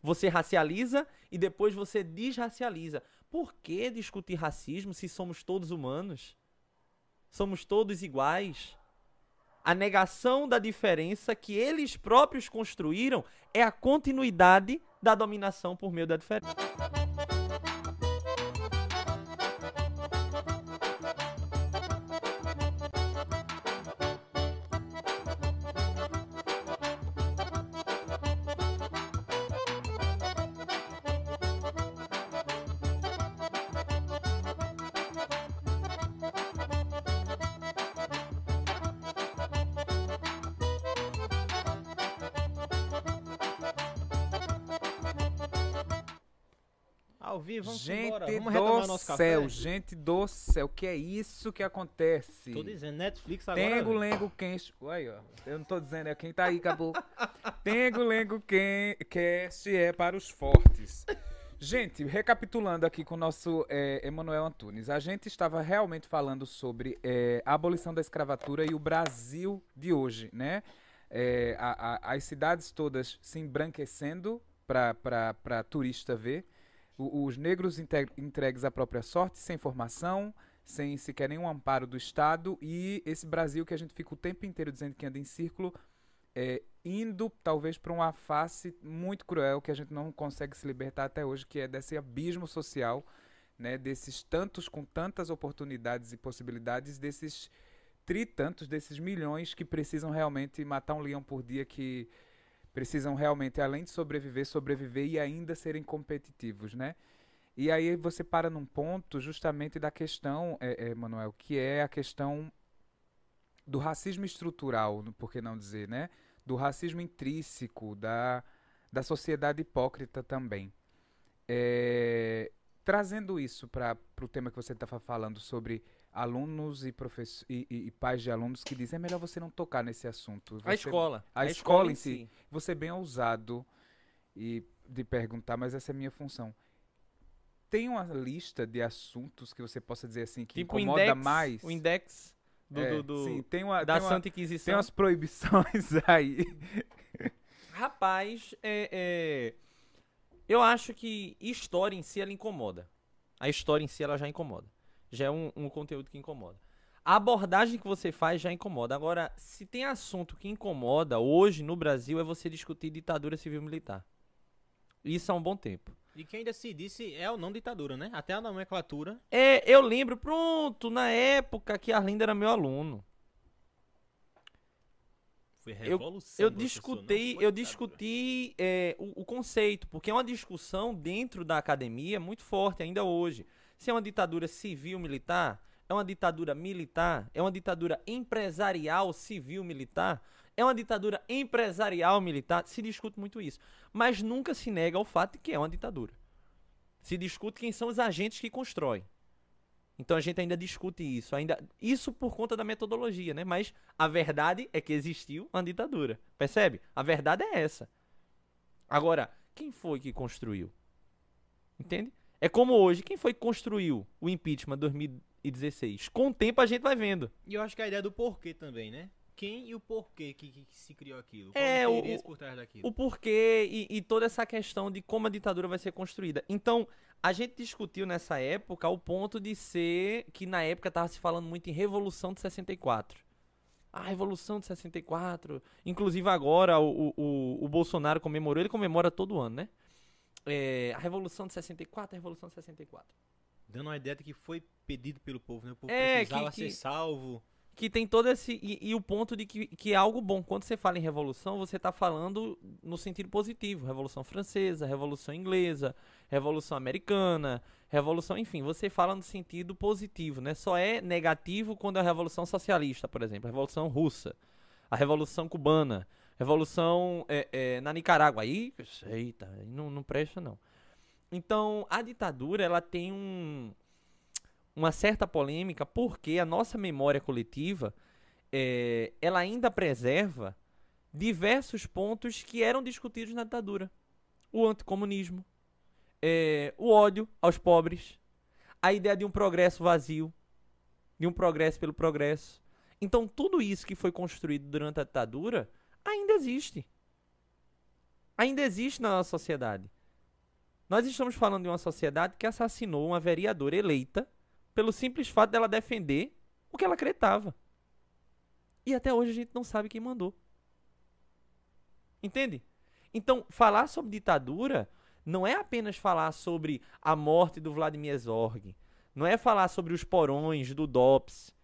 Você racializa e depois você desracializa. Por que discutir racismo se somos todos humanos? Somos todos iguais. A negação da diferença que eles próprios construíram é a continuidade da dominação por meio da diferença.
Vamos
gente
embora. Vamos retomar
do
nosso
céu,
café.
gente do céu, que é isso que acontece?
Tô dizendo, Netflix agora.
Tengo, lengo, quem... Aí, ó. Eu não tô dizendo, é quem tá aí, acabou. [LAUGHS] Tengo, lengo, quem... Cast é para os fortes. Gente, recapitulando aqui com o nosso é, Emanuel Antunes, a gente estava realmente falando sobre é, a abolição da escravatura e o Brasil de hoje, né? É, a- a- as cidades todas se embranquecendo para turista ver, os negros entregues à própria sorte, sem formação, sem sequer nenhum amparo do Estado, e esse Brasil que a gente fica o tempo inteiro dizendo que anda em círculo, é, indo talvez para uma face muito cruel que a gente não consegue se libertar até hoje, que é desse abismo social, né, desses tantos com tantas oportunidades e possibilidades, desses tritantos desses milhões que precisam realmente matar um leão por dia, que precisam realmente, além de sobreviver, sobreviver e ainda serem competitivos, né? E aí você para num ponto justamente da questão, é, é, Manuel, que é a questão do racismo estrutural, por que não dizer, né? Do racismo intrínseco, da, da sociedade hipócrita também. É, trazendo isso para o tema que você estava falando sobre alunos e, e, e, e, pais de alunos que dizem é melhor você não tocar nesse assunto. Você,
a escola.
A, a escola, escola, em si. si. Você é bem ousado e de perguntar, mas essa é a minha função. Tem uma lista de assuntos que você possa dizer assim que tipo incomoda
index,
mais?
O index do,
é,
do, do
sim, tem uma,
da
tem
Santa Inquisição.
Tem umas proibições [LAUGHS] aí.
Rapaz, é, é, eu acho que história em si ela incomoda. A história em si ela já incomoda já é um, um conteúdo que incomoda. A abordagem que você faz já incomoda. Agora, se tem assunto que incomoda hoje no Brasil é você discutir ditadura civil-militar. Isso há um bom tempo.
E quem ainda se disse é ou não ditadura, né? Até a nomenclatura.
É, eu lembro, pronto, na época que Arlindo era meu aluno.
Foi revolução.
Eu, eu discutei, eu discuti é, o, o conceito, porque é uma discussão dentro da academia muito forte ainda hoje. Se é uma ditadura civil-militar, é uma ditadura militar, é uma ditadura empresarial civil-militar, é uma ditadura empresarial militar, se discute muito isso. Mas nunca se nega o fato de que é uma ditadura. Se discute quem são os agentes que constroem. Então a gente ainda discute isso, ainda isso por conta da metodologia, né? Mas a verdade é que existiu uma ditadura. Percebe? A verdade é essa. Agora, quem foi que construiu? Entende? É como hoje, quem foi que construiu o impeachment 2016? Com o tempo a gente vai vendo.
E eu acho que a ideia do porquê também, né? Quem e o porquê que, que, que se criou aquilo?
Qual é, o por trás daquilo? O porquê e, e, toda essa questão de como a ditadura vai ser construída. Então, a gente discutiu nessa época o ponto de ser que na época estava se falando muito em Revolução de 64. A Revolução de 64. Inclusive agora o, o, o Bolsonaro comemorou, ele comemora todo ano, né? É, a Revolução de 64, a Revolução de 64.
Dando uma ideia de que foi pedido pelo povo, né? O povo é, precisava que, que, ser salvo.
Que tem todo esse. E, e, o ponto de que, que é algo bom. Quando você fala em revolução, você está falando no sentido positivo. Revolução Francesa, Revolução Inglesa, Revolução Americana, Revolução. Enfim, você fala no sentido positivo, né? Só é negativo quando é a Revolução Socialista, por exemplo, a Revolução Russa, a Revolução Cubana. Revolução é, é, na Nicarágua. Aí, eita, não, não presta não. Então, a ditadura, ela tem um, uma certa polêmica porque a nossa memória coletiva, é, ela ainda preserva diversos pontos que eram discutidos na ditadura. O anticomunismo, é, o ódio aos pobres, a ideia de um progresso vazio, de um progresso pelo progresso. Então, tudo isso que foi construído durante a ditadura ainda existe. Ainda existe na nossa sociedade. Nós estamos falando de uma sociedade que assassinou uma vereadora eleita pelo simples fato dela defender o que ela acreditava. E até hoje a gente não sabe quem mandou. Entende? Então, falar sobre ditadura não é apenas falar sobre a morte do Vladimir Zorg, não é falar sobre os porões do DOPS,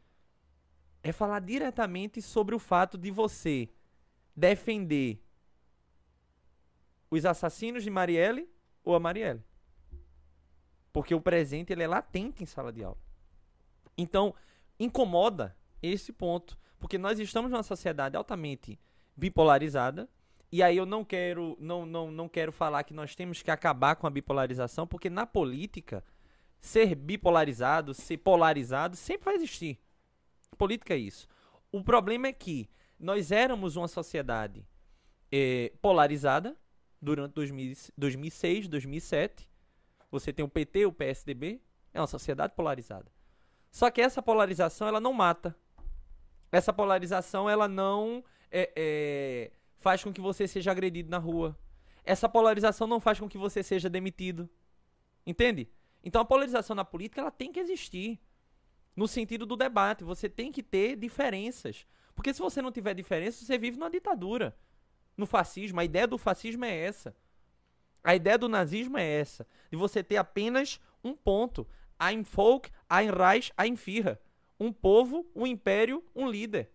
é falar diretamente sobre o fato de você defender os assassinos de Marielle ou a Marielle. Porque o presente ele é latente em sala de aula. Então, incomoda esse ponto, porque nós estamos numa sociedade altamente bipolarizada, e aí eu não quero não, não, não quero falar que nós temos que acabar com a bipolarização, porque na política ser bipolarizado, ser polarizado sempre vai existir. Política é isso. O problema é que nós éramos uma sociedade é, polarizada durante 2000, 2006, 2007. Você tem o PT, o PSDB, é uma sociedade polarizada. Só que essa polarização ela não mata. Essa polarização ela não é, é, faz com que você seja agredido na rua. Essa polarização não faz com que você seja demitido. Entende? Então a polarização na política ela tem que existir. No sentido do debate, você tem que ter diferenças. Porque se você não tiver diferença, você vive numa ditadura. No fascismo, a ideia do fascismo é essa. A ideia do nazismo é essa, de você ter apenas um ponto, ein Volk, ein Reich, ein Führer. um povo, um império, um líder.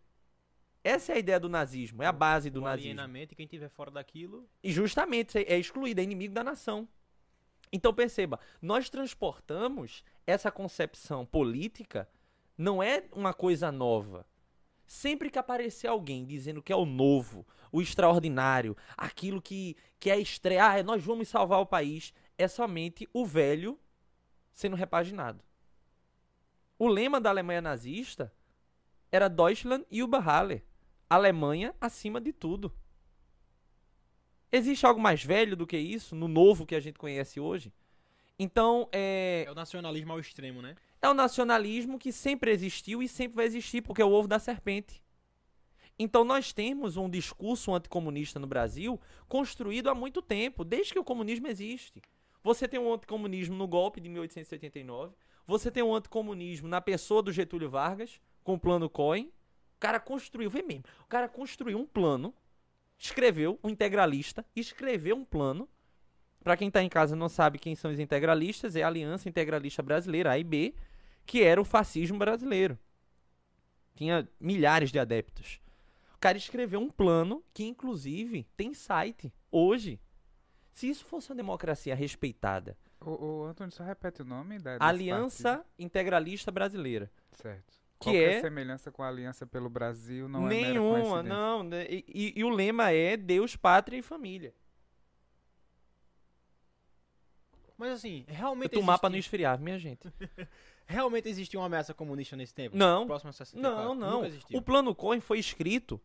Essa é a ideia do nazismo, é a base do
o
nazismo.
alienamento e quem tiver fora daquilo.
E justamente é excluído, é inimigo da nação. Então perceba, nós transportamos essa concepção política, não é uma coisa nova. Sempre que aparecer alguém dizendo que é o novo, o extraordinário, aquilo que, que é estreia, ah, nós vamos salvar o país, é somente o velho sendo repaginado. O lema da Alemanha nazista era Deutschland über alle. Alemanha acima de tudo. Existe algo mais velho do que isso, no novo que a gente conhece hoje? Então, é,
É o nacionalismo ao extremo, né?
É o nacionalismo que sempre existiu e sempre vai existir, porque é o ovo da serpente. Então nós temos um discurso anticomunista no Brasil construído há muito tempo, desde que o comunismo existe. Você tem um anticomunismo no golpe de 1889, você tem um anticomunismo na pessoa do Getúlio Vargas, com o plano Cohen. O cara construiu, vê mesmo, o cara construiu um plano, escreveu, um integralista, escreveu um plano. Para quem tá em casa não sabe quem são os integralistas, é a Aliança Integralista Brasileira, AIB, que era o fascismo brasileiro. Tinha milhares de adeptos. O cara escreveu um plano que, inclusive, tem site hoje. Se isso fosse uma democracia respeitada,
O, o Antônio, só repete o nome da
Aliança Integralista Brasileira.
partido. Certo.
que
Qualquer
é-
semelhança com a Aliança pelo Brasil não é
Nenhuma,
coincidência.
não. né, E, e- e o lema é Deus, Pátria e Família.
Mas assim, realmente
Eu tomar pra não
existe,
esfriar, minha gente. [LAUGHS]
realmente existiu uma ameaça comunista nesse tempo?
Não.
Próximo a 64?
Não, não. O plano Cohen foi escrito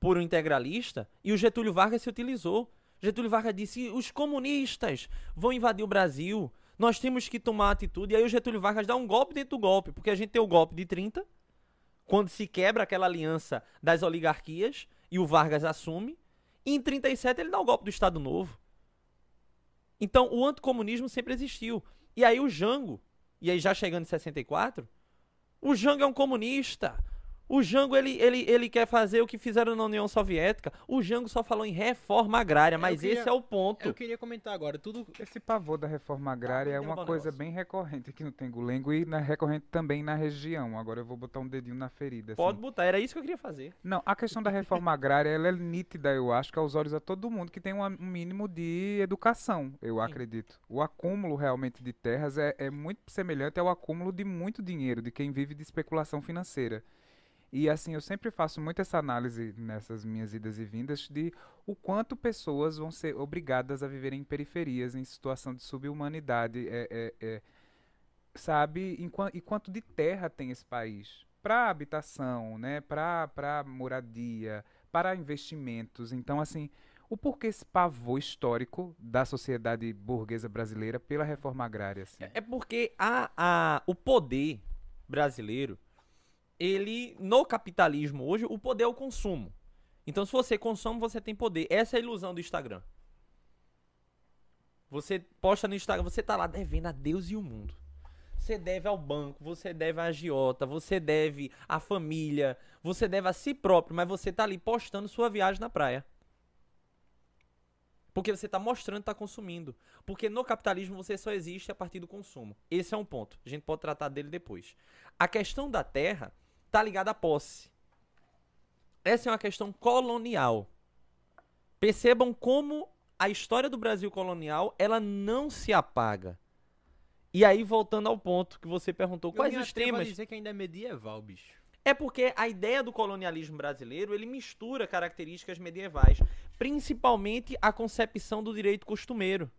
por um integralista e o Getúlio Vargas se utilizou. Getúlio Vargas disse: os comunistas vão invadir o Brasil, nós temos que tomar atitude. E aí o Getúlio Vargas dá um golpe dentro do golpe, porque a gente tem o golpe de 30, quando se quebra aquela aliança das oligarquias e o Vargas assume. E em 37 ele dá o golpe do Estado Novo. Então o anticomunismo sempre existiu. E aí o Jango, e aí já chegando em 64, o Jango é um comunista. O Jango ele, ele, ele quer fazer o que fizeram na União Soviética. O Jango só falou em reforma agrária, mas
queria-
esse é o ponto.
Eu queria comentar agora, tudo.
Esse pavor da reforma agrária é
vamos
uma coisa
negócio.
bem recorrente aqui no Tengulengo e na, recorrente também na região. Agora eu vou botar um dedinho na ferida. assim.
Pode botar, era isso que eu queria fazer.
Não, a questão da reforma agrária ela é nítida, eu acho, que aos olhos a todo mundo que tem um mínimo de educação, eu acredito. O acúmulo realmente de terras é, é muito semelhante ao acúmulo de muito dinheiro, de quem vive de especulação financeira. E assim, eu sempre faço muito essa análise nessas minhas idas e vindas de o quanto pessoas vão ser obrigadas a viver em periferias, em situação de subhumanidade, é, é, é, sabe, e quanto de terra tem esse país para habitação, né, para moradia, para investimentos. Então, assim, o porquê esse pavor histórico da sociedade burguesa brasileira pela reforma agrária, assim?
É porque a, a, o poder brasileiro, ele, no capitalismo hoje, o poder é o consumo. Então, se você consome, você tem poder. Essa é a ilusão do Instagram. Você posta no Instagram, você tá lá devendo a Deus e o mundo. Você deve ao banco, você deve à agiota, você deve à família, você deve a si próprio, mas você tá ali postando sua viagem na praia. Porque você está mostrando está consumindo. Porque no capitalismo você só existe a partir do consumo. Esse é um ponto. A gente pode tratar dele depois. A questão da terra está ligada à posse. Essa é uma questão colonial. Percebam como a história do Brasil colonial ela não se apaga. E aí, voltando ao ponto que você perguntou, quais
eu me
os temas
dizer que ainda é medieval, bicho.
é porque a ideia do colonialismo brasileiro, ele mistura características medievais, principalmente a concepção do direito costumeiro.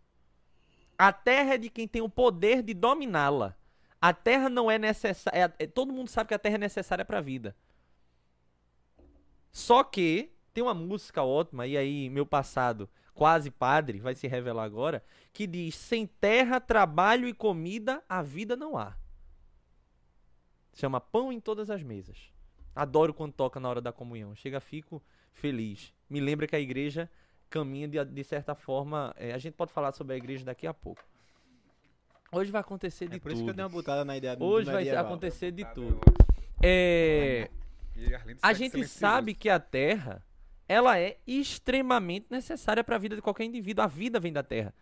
A terra é de quem tem o poder de dominá-la. A terra não é necessária, todo mundo sabe que a terra é necessária para a vida. Só que tem uma música ótima e aí meu passado quase padre vai se revelar agora, que diz: "Sem terra, trabalho e comida, a vida não há". Chama Pão em Todas as Mesas. Adoro quando toca na hora da comunhão. Chega, fico feliz. Me lembra que a igreja caminha de, de certa forma. é, a gente pode falar sobre a igreja daqui a pouco. Hoje vai acontecer de
É por isso que eu dei
tudo.
uma botada na ideia do
Hoje vai
medieval.
acontecer de tudo. É, a gente sabe que a terra ela é extremamente necessária para a vida de qualquer indivíduo. A vida vem da terra.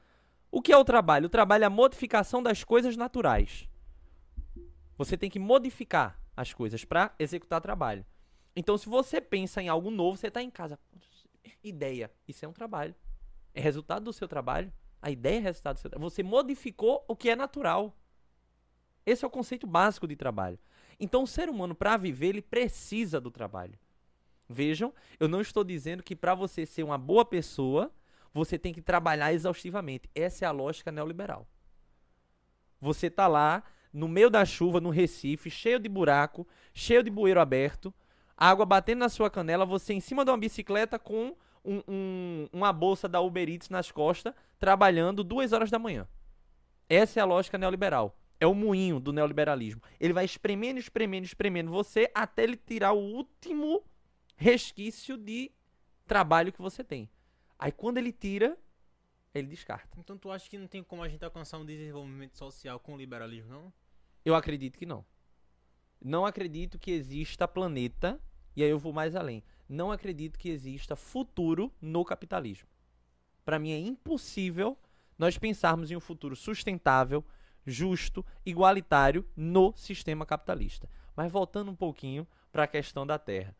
O que é o trabalho? O trabalho é a modificação das coisas naturais. Você tem que modificar as coisas, para executar trabalho. Então, se você pensa em algo novo, você tá em casa. Ideia. Isso é um trabalho. É resultado do seu trabalho. A ideia é resultado do seu. Você modificou o que é natural. Esse é o conceito básico de trabalho. Então, o ser humano, para viver, ele precisa do trabalho. Vejam, eu não estou dizendo que para você ser uma boa pessoa, você tem que trabalhar exaustivamente. Essa é a lógica neoliberal. Você tá lá no meio da chuva, no Recife, cheio de buraco, cheio de bueiro aberto, água batendo na sua canela, você em cima de uma bicicleta com um, um, uma bolsa da Uber Eats nas costas, trabalhando duas horas da manhã. Essa é a lógica neoliberal. É o moinho do neoliberalismo. Ele vai espremendo, espremendo, espremendo você até ele tirar o último resquício de trabalho que você tem. Aí quando ele tira, ele descarta.
Então tu acha que não tem como a gente alcançar um desenvolvimento social com o liberalismo, não?
Eu acredito que não. Não acredito que exista planeta, e aí eu vou mais além. Não acredito que exista futuro no capitalismo. Para mim é impossível nós pensarmos em um futuro sustentável, justo, igualitário no sistema capitalista. Mas voltando um pouquinho para a questão da terra.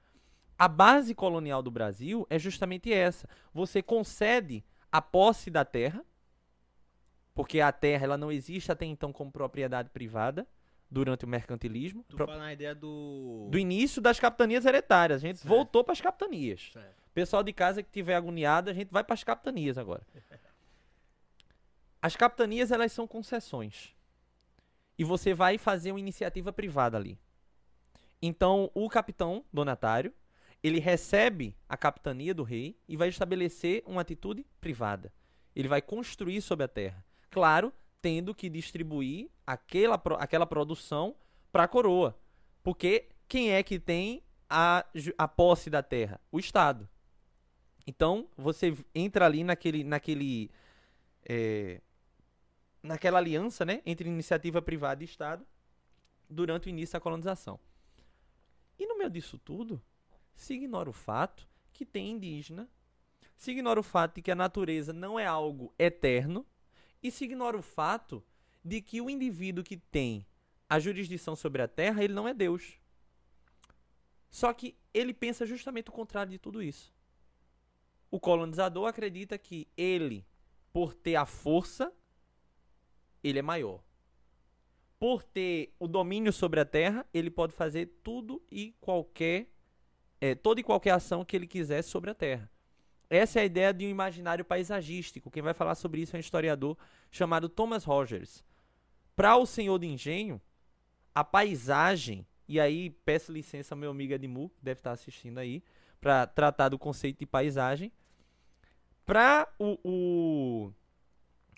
A base colonial do Brasil é justamente essa. Você concede a posse da terra, porque a terra ela não existe até então como propriedade privada durante o mercantilismo.
Tu
Pro-
fala na ideia do.
do início das capitanias hereditárias. A gente
Certo.
voltou para as capitanias.
Certo.
Pessoal de casa que tiver agoniado, a gente vai para as capitanias agora. [LAUGHS] As capitanias elas são concessões. E você vai fazer uma iniciativa privada ali. Então, o capitão donatário, ele recebe a capitania do rei e vai estabelecer uma atitude privada. Ele vai construir sobre a terra. Claro, tendo que distribuir aquela, aquela produção para a coroa. Porque quem é que tem a, a posse da terra? O Estado. Então, você entra ali naquele. naquele é, naquela aliança né, entre iniciativa privada e Estado durante o início da colonização. E no meio disso tudo, se ignora o fato que tem indígena, se ignora o fato de que a natureza não é algo eterno, e se ignora o fato de que o indivíduo que tem a jurisdição sobre a terra, ele não é Deus. Só que ele pensa justamente o contrário de tudo isso. O colonizador acredita que ele, por ter a força, ele é maior. Por ter o domínio sobre a terra, ele pode fazer tudo e qualquer é, toda e qualquer ação que ele quiser sobre a terra. Essa é a ideia de um imaginário paisagístico. Quem vai falar sobre isso é um historiador chamado Thomas Rogers. Para o senhor de engenho, a paisagem, e aí peço licença meu amigo Edmu, que deve estar assistindo aí, para tratar do conceito de paisagem. Para o, o,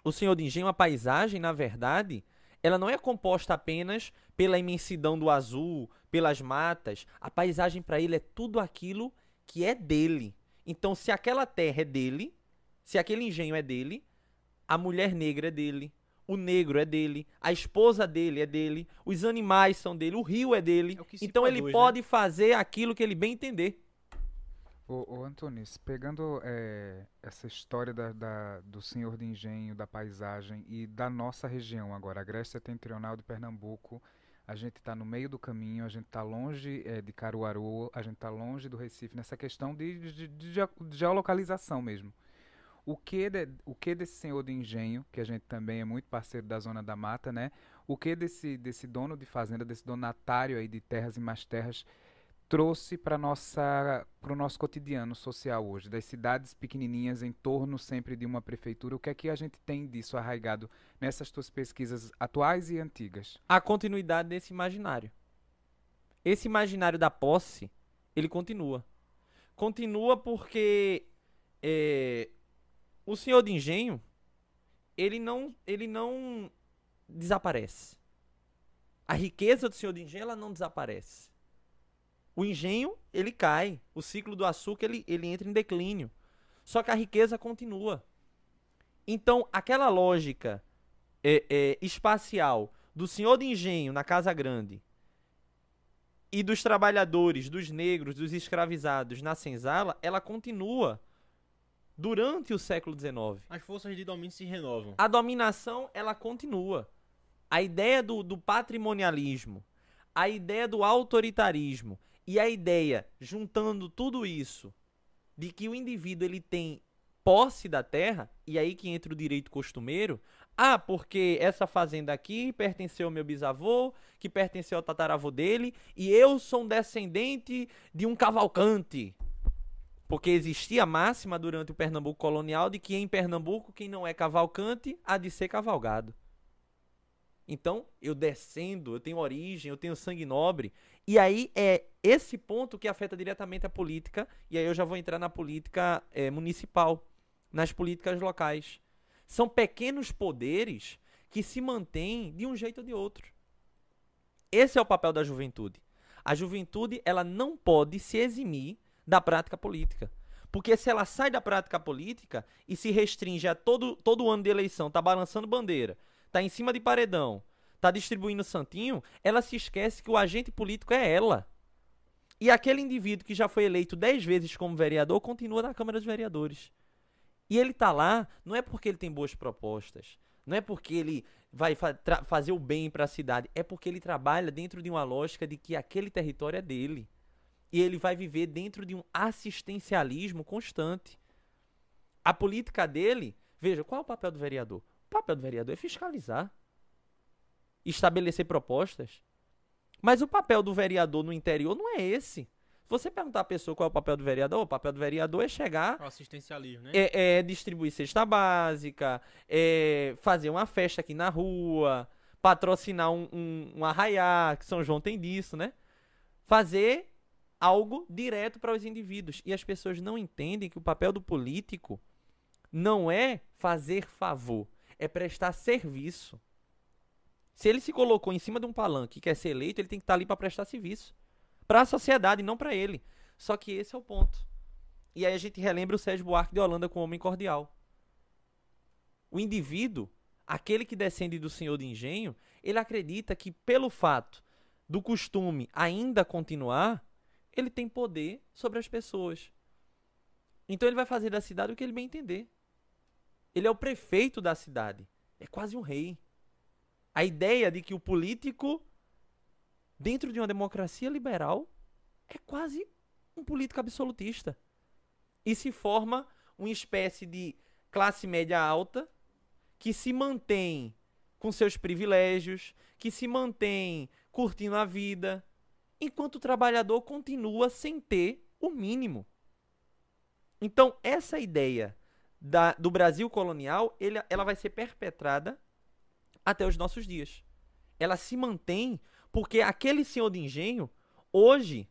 o senhor de engenho, a paisagem, na verdade, ela não é composta apenas pela imensidão do azul, pelas matas. A paisagem para ele é tudo aquilo que é dele. Então, se aquela terra é dele, se aquele engenho é dele, a mulher negra é dele, o negro é dele, a esposa dele é dele, os animais são dele, o rio é dele.
É
então ele
produz, né?
pode fazer aquilo que ele bem entender.
Ô, ô Antunes, pegando eh, essa história da, da- do senhor de engenho, da paisagem e da nossa região agora, a Grécia Setentrional de Pernambuco, a gente está no meio do caminho, a gente está longe eh, de Caruaru, a gente está longe do Recife, nessa questão de, de- de de geolocalização mesmo. O que, de- o que desse senhor de engenho, que a gente também é muito parceiro da Zona da Mata, né? O que desse, desse dono de fazenda, desse donatário aí de terras e mais terras, trouxe para nossa para o nosso cotidiano social hoje, das cidades pequenininhas em torno sempre de uma prefeitura. O que é que a gente tem disso arraigado nessas tuas pesquisas atuais e antigas?
a continuidade desse imaginário. Esse imaginário da posse, ele continua. Continua porque é, o senhor de engenho, ele não, ele não desaparece. A riqueza do senhor de engenho, ela não desaparece. O engenho, ele cai. O ciclo do açúcar, ele, ele entra em declínio. Só que a riqueza continua. Então, aquela lógica é, é, espacial do senhor de engenho na Casa Grande e dos trabalhadores, dos negros, dos escravizados na senzala, ela continua durante o século XIX.
As forças de domínio se renovam.
A dominação, ela continua. A ideia do, do patrimonialismo, a ideia do autoritarismo e a ideia, juntando tudo isso, de que o indivíduo ele tem posse da terra, e aí que entra o direito costumeiro. Ah, porque essa fazenda aqui pertenceu ao meu bisavô, que pertenceu ao tataravô dele, e eu sou um descendente de um cavalcante. Porque existia a máxima durante o Pernambuco colonial de que em Pernambuco quem não é cavalcante há de ser cavalgado. Então, eu descendo, eu tenho origem, eu tenho sangue nobre. E aí é esse ponto que afeta diretamente a política, e aí eu já vou entrar na política é, municipal, nas políticas locais. São pequenos poderes que se mantêm de um jeito ou de outro. Esse é o papel da juventude. A juventude ela não pode se eximir da prática política. Porque se ela sai da prática política e se restringe a todo, todo ano de eleição, tá balançando bandeira, tá em cima de paredão, tá distribuindo santinho, ela se esquece que o agente político é ela. E aquele indivíduo que já foi eleito dez vezes como vereador continua na Câmara dos Vereadores. E ele tá lá não é porque ele tem boas propostas, não é porque ele vai fa fazer o bem para a cidade, é porque ele trabalha dentro de uma lógica de que aquele território é dele. E ele vai viver dentro de um assistencialismo constante. A política dele, veja, qual é o papel do vereador? O papel do vereador é fiscalizar, estabelecer propostas. Mas o papel do vereador no interior não é esse. Se você perguntar a pessoa qual é o papel do vereador, o papel do vereador é chegar.
O assistencialismo, né?
É, é distribuir cesta básica, é fazer uma festa aqui na rua, patrocinar um, um, um arraiá, que São João tem disso, né? Fazer algo direto para os indivíduos. E as pessoas não entendem que o papel do político não é fazer favor, é prestar serviço. Se ele se colocou em cima de um palanque e quer ser eleito, ele tem que estar ali para prestar serviço. Para a sociedade, não para ele. Só que esse é o ponto. E aí a gente relembra o Sérgio Buarque de Holanda com o Homem Cordial. O indivíduo, aquele que descende do senhor de engenho, ele acredita que pelo fato do costume ainda continuar, ele tem poder sobre as pessoas. Então ele vai fazer da cidade o que ele bem entender. Ele é o prefeito da cidade. É quase um rei. A ideia de que o político, dentro de uma democracia liberal, é quase um político absolutista. E se forma uma espécie de classe média alta que se mantém com seus privilégios, que se mantém curtindo a vida, enquanto o trabalhador continua sem ter o mínimo. Então, essa ideia da, do Brasil colonial, ele, ela vai ser perpetrada até os nossos dias. Ela se mantém porque aquele senhor de engenho, hoje,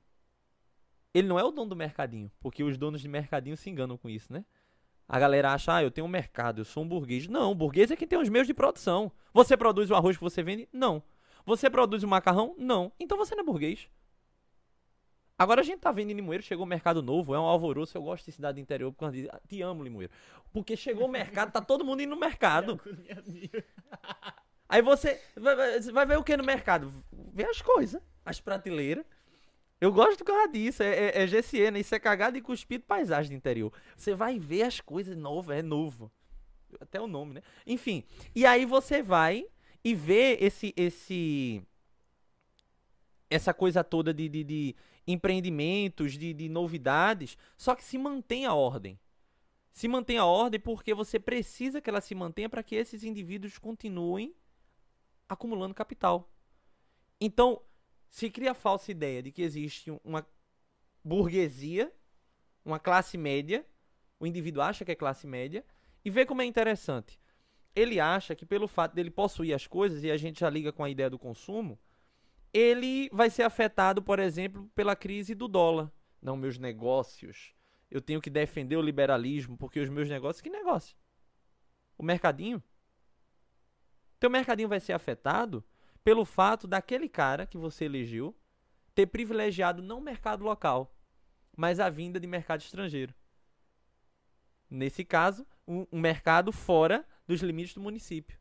ele não é o dono do mercadinho, porque os donos de mercadinho se enganam com isso, né? A galera acha, ah, eu tenho um mercado, eu sou um burguês. Não, o burguês é quem tem os meios de produção. Você produz o arroz que você vende? Não. Você produz o macarrão? Não. Então você não é burguês. Agora a gente tá vendo em Limoeiro, chegou o mercado novo, é um alvoroço, eu gosto de cidade do interior, porque te amo, Limoeiro. Porque chegou o mercado, tá todo mundo indo no mercado. [LAUGHS] Aí você vai, vai ver o que no mercado? Vê as coisas, as prateleiras. Eu gosto do causa disso, é, é, é GCE, né? Isso é cagado e cuspido paisagem do interior. Você vai ver as coisas novas, é novo. Até o nome, né? Enfim, e aí você vai e vê esse, esse essa coisa toda de, de, de empreendimentos, de, de novidades, só que se mantém a ordem. Se mantém a ordem porque você precisa que ela se mantenha para que esses indivíduos continuem acumulando capital. Então, se cria a falsa ideia de que existe uma burguesia, uma classe média, o indivíduo acha que é classe média, e vê como é interessante. Ele acha que pelo fato dele possuir as coisas, e a gente já liga com a ideia do consumo, ele vai ser afetado, por exemplo, pela crise do dólar. Não, meus negócios. Eu tenho que defender o liberalismo, porque os meus negócios. Que negócio? O mercadinho? Teu mercadinho vai ser afetado pelo fato daquele cara que você elegeu ter privilegiado não o mercado local, mas a vinda de mercado estrangeiro. Nesse caso, um, um mercado fora dos limites do município.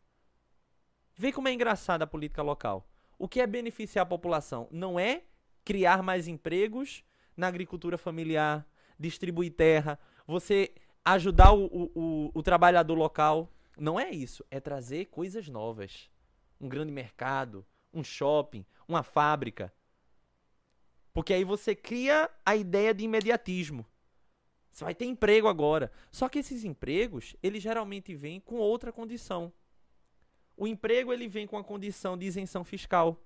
Vê como é engraçada a política local. O que é beneficiar a população? Não é criar mais empregos na agricultura familiar, distribuir terra, você ajudar o, o, o, o trabalhador local. Não é isso. É trazer coisas novas. Um grande mercado, um shopping, uma fábrica. Porque aí você cria a ideia de imediatismo. Você vai ter emprego agora. Só que esses empregos, eles geralmente vêm com outra condição. O emprego ele vem com a condição de isenção fiscal.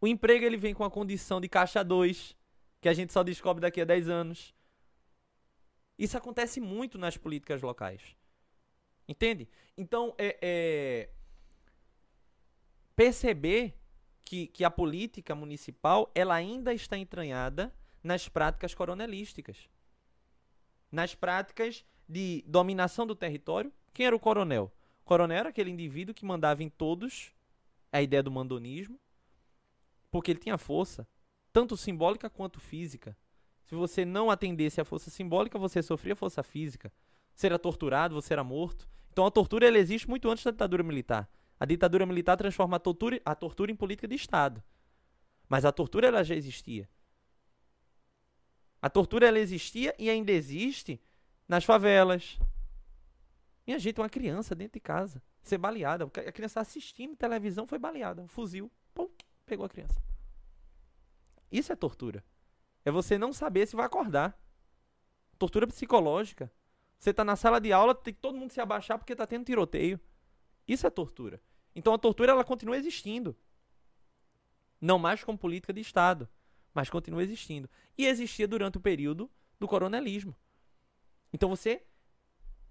O emprego ele vem com a condição de caixa 2, que a gente só descobre daqui a 10 anos. Isso acontece muito nas políticas locais. Entende? Então, é, é perceber que, que a política municipal ela ainda está entranhada nas práticas coronelísticas. Nas práticas de dominação do território. Quem era o coronel? Coronel era aquele indivíduo que mandava em todos a ideia do mandonismo, porque ele tinha força, tanto simbólica quanto física. Se você não atendesse à força simbólica, você sofria força física. Você era torturado, você era morto. Então a tortura ela existe muito antes da ditadura militar. A ditadura militar transforma a tortura, a tortura em política de Estado. Mas a tortura ela já existia. A tortura ela existia e ainda existe nas favelas. Minha gente, uma criança dentro de casa, ser baleada. A criança assistindo televisão foi baleada. Um fuzil, pum, pegou a criança. Isso é tortura. É você não saber se vai acordar. Tortura psicológica. Você tá na sala de aula, tem que todo mundo se abaixar porque tá tendo tiroteio. Isso é tortura. Então a tortura ela continua existindo. Não mais como política de Estado, mas continua existindo. E existia durante o período do coronelismo. Então você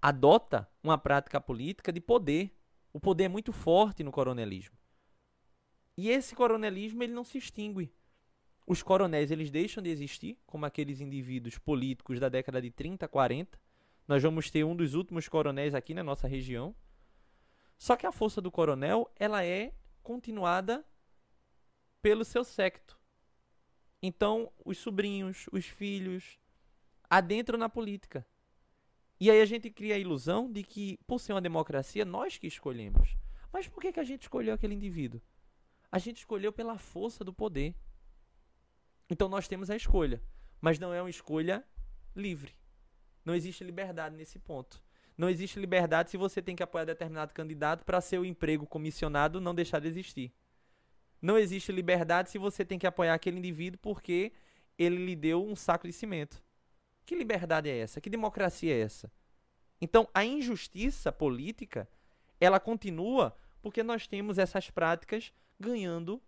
adota uma prática política de poder. O poder é muito forte no coronelismo. E esse coronelismo ele não se extingue os coronéis eles deixam de existir, como aqueles indivíduos políticos da década de 30, 40. Nós vamos ter um dos últimos coronéis aqui na nossa região. Só que a força do coronel, ela é continuada pelo seu secto. Então, os sobrinhos, os filhos, adentram na política. E aí a gente cria a ilusão de que, por ser uma democracia, nós que escolhemos. Mas por que, que a gente escolheu aquele indivíduo? A gente escolheu pela força do poder. Então nós temos a escolha, mas não é uma escolha livre. Não existe liberdade nesse ponto. Não existe liberdade se você tem que apoiar determinado candidato para seu emprego comissionado não deixar de existir. Não existe liberdade se você tem que apoiar aquele indivíduo porque ele lhe deu um saco de cimento. Que liberdade é essa? Que democracia é essa? Então, a injustiça política, ela continua porque nós temos essas práticas ganhando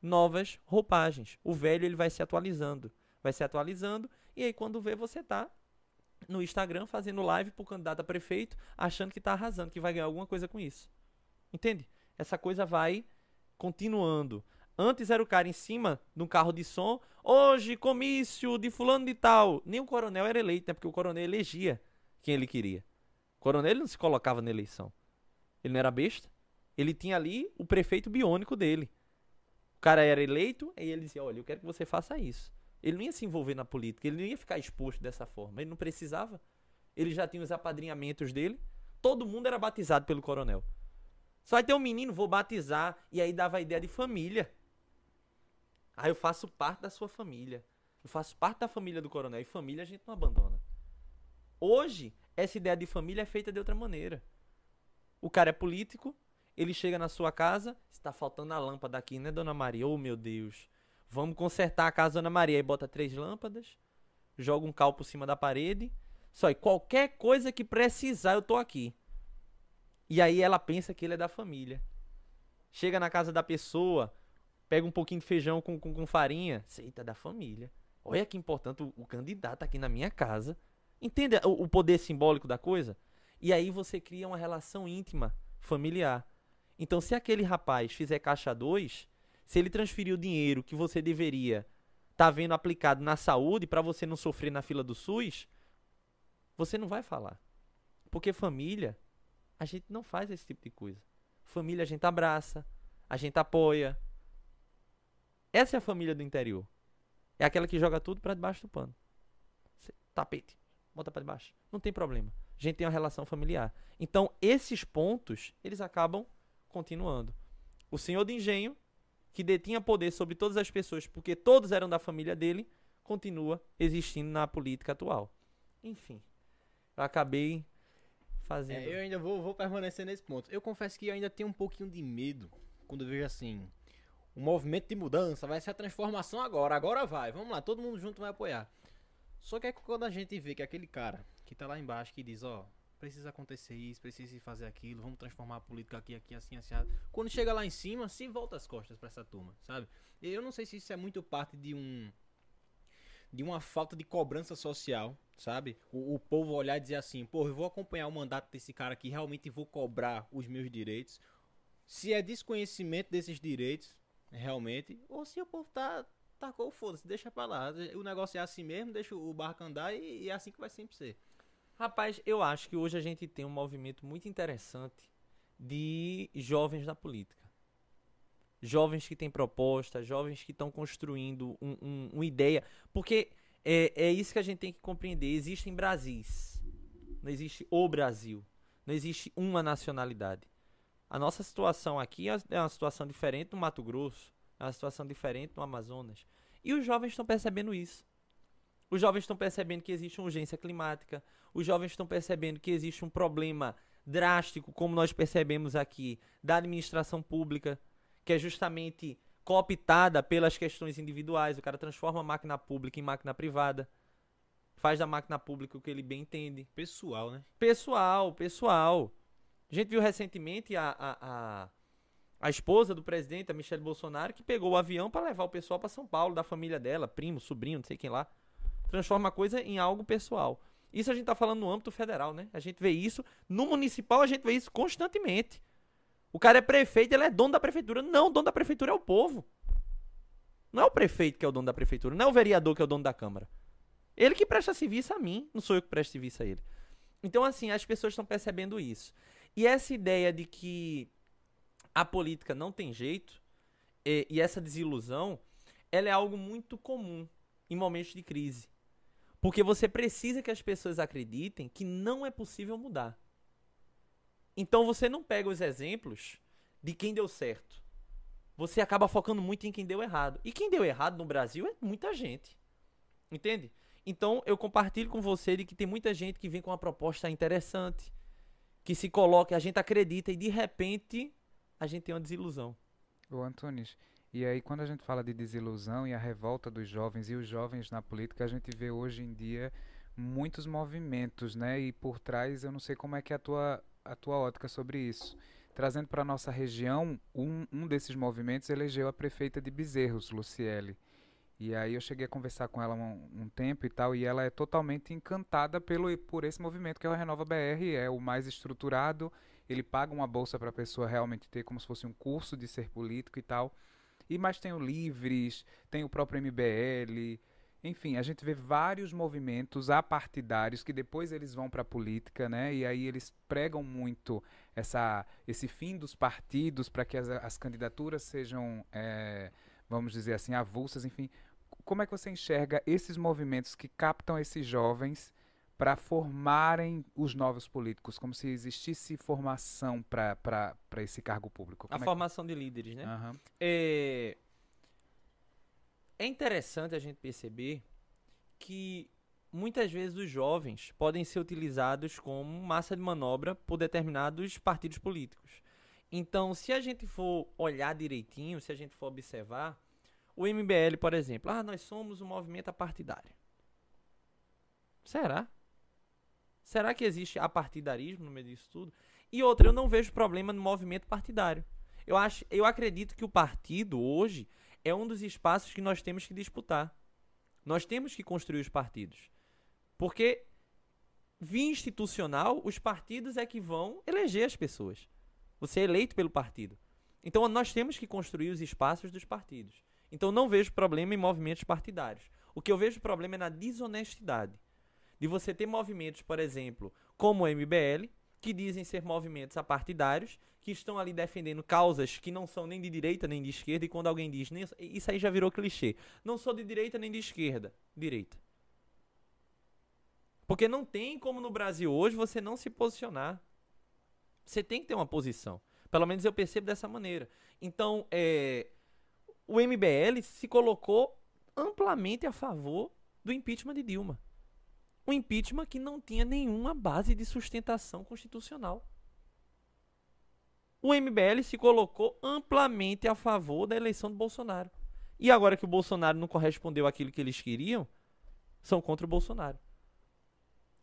novas roupagens. O velho ele vai se atualizando, vai se atualizando e aí quando vê você tá no Instagram fazendo live pro candidato a prefeito, achando que tá arrasando, que vai ganhar alguma coisa com isso. Entende? Essa coisa vai continuando. Antes era o cara em cima de um carro de som, hoje comício de fulano de tal. Nem o coronel era eleito, né? Porque o coronel elegia quem ele queria. O coronel não se colocava na eleição. Ele não era besta. Ele tinha ali o prefeito biônico dele cara era eleito, e ele dizia: Olha, eu quero que você faça isso. Ele não ia se envolver na política, ele não ia ficar exposto dessa forma. Ele não precisava. Ele já tinha os apadrinhamentos dele. Todo mundo era batizado pelo coronel. Só vai ter um menino, vou batizar. E aí dava a ideia de família. Ah, eu faço parte da sua família. Eu faço parte da família do coronel. E família a gente não abandona. Hoje, essa ideia de família é feita de outra maneira. O cara é político, ele chega na sua casa, está faltando a lâmpada aqui, né, dona Maria? Oh, meu Deus. Vamos consertar a casa, dona Maria. Aí bota três lâmpadas, joga um cal por cima da parede. Só e qualquer coisa que precisar, eu tô aqui. E aí ela pensa que ele é da família. Chega na casa da pessoa, pega um pouquinho de feijão com, com, com farinha. Eita, da família. Olha que importante o, o candidato aqui na minha casa. Entende o, o poder simbólico da coisa? E aí você cria uma relação íntima, familiar. Então, se aquele rapaz fizer caixa 2, se ele transferir o dinheiro que você deveria estar tá vendo aplicado na saúde para você não sofrer na fila do SUS, você não vai falar. Porque família, a gente não faz esse tipo de coisa. Família a gente abraça, a gente apoia. Essa é a família do interior. É aquela que joga tudo para debaixo do pano. Tapete, bota para debaixo. Não tem problema. A gente tem uma relação familiar. Então, esses pontos, eles acabam continuando. O senhor de engenho, que detinha poder sobre todas as pessoas porque todos eram da família dele, continua existindo na política atual. Enfim, eu acabei fazendo.
É, eu ainda vou, vou permanecer nesse ponto. Eu confesso que eu ainda tenho um pouquinho de medo quando eu vejo assim um movimento de mudança, vai ser a transformação agora, agora vai, vamos lá, todo mundo junto vai apoiar. Só que é quando a gente vê que aquele cara que tá lá embaixo que diz, ó, precisa acontecer isso, precisa fazer aquilo, vamos transformar a política aqui, aqui, assim, assim. Quando chega lá em cima, se volta as costas para essa turma, sabe? Eu não sei se isso é muito parte de um de uma falta de cobrança social, sabe? O, o povo olhar e dizer assim, pô, eu vou acompanhar o mandato desse cara aqui, realmente vou cobrar os meus direitos. Se é desconhecimento desses direitos, realmente, ou se o povo tá tacou foda-se, deixa pra lá. O negócio é assim mesmo, deixa o barco andar e, e é assim que vai sempre ser.
Rapaz, eu acho que hoje a gente tem um movimento muito interessante de jovens na política. Jovens que têm proposta, jovens que estão construindo um, um, uma ideia. Porque é, é isso que a gente tem que compreender. Existem Brasis. Não existe o Brasil. Não existe uma nacionalidade. A nossa situação aqui é uma situação diferente no Mato Grosso, é uma situação diferente no Amazonas. E os jovens estão percebendo isso. Os jovens estão percebendo que existe uma urgência climática. Os jovens estão percebendo que existe um problema drástico, como nós percebemos aqui, da administração pública, que é justamente cooptada pelas questões individuais. O cara transforma a máquina pública em máquina privada. Faz da máquina pública o que ele bem entende.
Pessoal, né?
Pessoal, pessoal. A gente viu recentemente a, a, a, a esposa do presidente, a Michelle Bolsonaro, que pegou o avião para levar o pessoal para São Paulo, da família dela, primo, sobrinho, não sei quem lá transforma a coisa em algo pessoal. Isso a gente está falando no âmbito federal, né? A gente vê isso. No municipal, a gente vê isso constantemente. O cara é prefeito, ele é dono da prefeitura. Não, o dono da prefeitura é o povo. Não é o prefeito que é o dono da prefeitura, não é o vereador que é o dono da Câmara. Ele que presta serviço a mim, não sou eu que presto serviço a ele. Então, assim, as pessoas estão percebendo isso. E essa ideia de que a política não tem jeito, e, e essa desilusão, ela é algo muito comum em momentos de crise. Porque você precisa que as pessoas acreditem que não é possível mudar. Então você não pega os exemplos de quem deu certo. Você acaba focando muito em quem deu errado. E quem deu errado no Brasil é muita gente. Entende? Então eu compartilho com você de que tem muita gente que vem com uma proposta interessante, que se coloca, a gente acredita e de repente a gente tem uma desilusão.
Ô Antunes, e aí, quando a gente fala de desilusão e a revolta dos jovens e os jovens na política, a gente vê hoje em dia muitos movimentos, né? E por trás, eu não sei como é que é a tua, a tua ótica sobre isso. Trazendo para nossa região, um, um desses movimentos elegeu a prefeita de Bezerros, Luciele. E aí eu cheguei a conversar com ela um, um, tempo e tal, e ela é totalmente encantada pelo, por esse movimento que é o Renova BR, é o mais estruturado, ele paga uma bolsa para a pessoa realmente ter como se fosse um curso de ser político e tal. E mais tem o Livres, tem o próprio MBL. Enfim, a gente vê vários movimentos apartidários que depois eles vão para a política, né? E aí eles pregam muito essa, esse fim dos partidos para que as, as, candidaturas sejam, é, vamos dizer assim, avulsas. Enfim, como é que você enxerga esses movimentos que captam esses jovens para formarem os novos políticos, como se existisse formação para esse cargo público.
Como
a
é formação que... de líderes, né? Uhum. É... é interessante a gente perceber que muitas vezes os jovens podem ser utilizados como massa de manobra por determinados partidos políticos. Então, se a gente for olhar direitinho, se a gente for observar, o MBL, por exemplo, ah, nós somos um movimento apartidário. Será? Será que existe apartidarismo no meio disso tudo? E outra, eu não vejo problema no movimento partidário. Eu, acho, eu acredito que o partido hoje é um dos espaços que nós temos que disputar. Nós temos que construir os partidos. Porque, via institucional, os partidos é que vão eleger as pessoas. Você é eleito pelo partido. Então, nós temos que construir os espaços dos partidos. Então, não vejo problema em movimentos partidários. O que eu vejo problema é na desonestidade de você ter movimentos, por exemplo, como o MBL, que dizem ser movimentos apartidários, que estão ali defendendo causas que não são nem de direita nem de esquerda, e quando alguém diz, isso aí já virou clichê, não sou de direita nem de esquerda, direita. Porque não tem como no Brasil hoje você não se posicionar. Você tem que ter uma posição. Pelo menos eu percebo dessa maneira. Então, é, o MBL se colocou amplamente a favor do impeachment de Dilma um impeachment que não tinha nenhuma base de sustentação constitucional. o MBL se colocou amplamente a favor da eleição do Bolsonaro. E agora que o Bolsonaro não correspondeu àquilo que eles queriam, são contra o Bolsonaro.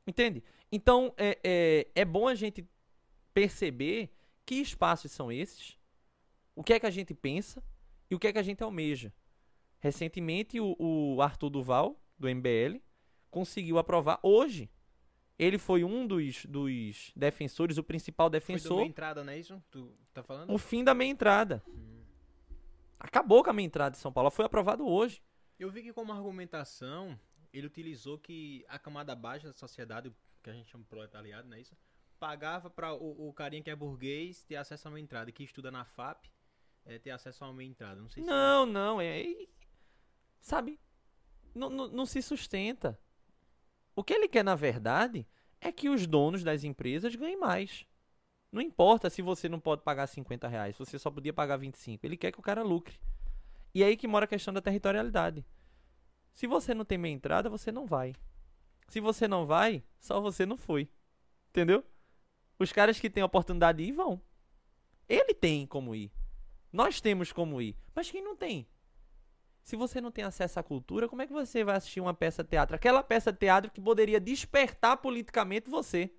Entende? Então, é, é, é bom a gente perceber que espaços são esses, o que é que a gente pensa e o que é que a gente almeja. Recentemente, o, o Arthur Duval, do MBL, conseguiu aprovar hoje. Ele foi um dos, dos defensores, o principal
Foi do
defensor,
meia entrada, não é isso? Tu tá falando?
o fim da meia entrada. Acabou com a meia entrada de São Paulo. Ela foi aprovado hoje.
Eu vi que como argumentação, ele utilizou que a camada baixa da sociedade, que a gente chama de proletariado, não é isso? Pagava para o, o carinha que é burguês ter acesso a uma entrada, que estuda na FAP, é, ter acesso a uma entrada. Não sei se
Não, não. É, é- sabe? Não, não, não se sustenta. O que ele quer, na verdade, é que os donos das empresas ganhem mais. Não importa se você não pode pagar 50 reais, você só podia pagar 25. Ele quer que o cara lucre. E é aí que mora a questão da territorialidade. Se você não tem meia entrada, você não vai. Se você não vai, só você não foi. Entendeu? Os caras que têm a oportunidade de ir vão. Ele tem como ir. Nós temos como ir. Mas quem não tem? Se você não tem acesso à cultura, como é que você vai assistir uma peça de teatro? Aquela peça de teatro que poderia despertar politicamente você.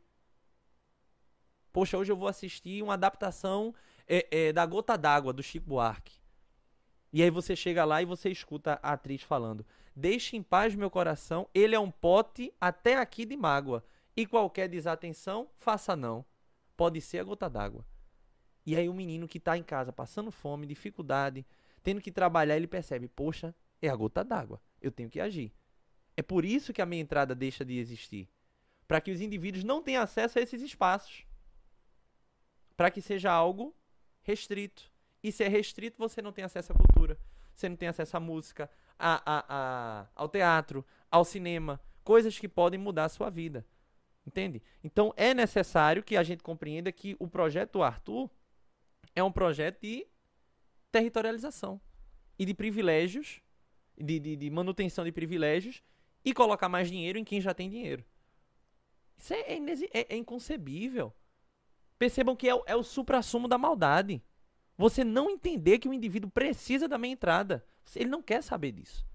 Poxa, hoje eu vou assistir uma adaptação é, é, da Gota d'Água, do Chico Buarque. E aí você chega lá e você escuta a atriz falando: Deixe em paz meu coração, ele é um pote até aqui de mágoa. E qualquer desatenção, faça não. Pode ser a gota d'água. E aí o menino que tá em casa passando fome, dificuldade, tendo que trabalhar, ele percebe, poxa, é a gota d'água. Eu tenho que agir. É por isso que a minha entrada deixa de existir. Para que os indivíduos não tenham acesso a esses espaços. Para que seja algo restrito. E se é restrito, você não tem acesso à cultura. Você não tem acesso à música, a, a, a, ao teatro, ao cinema. Coisas que podem mudar a sua vida. Entende? Então é necessário que a gente compreenda que o projeto Arthur é um projeto de territorialização e de privilégios, de, de, de manutenção de privilégios e colocar mais dinheiro em quem já tem dinheiro. Isso é, é, é- é inconcebível. Percebam que é, é o suprassumo da maldade. Você não entender que o indivíduo precisa da meia entrada. Ele não quer saber disso.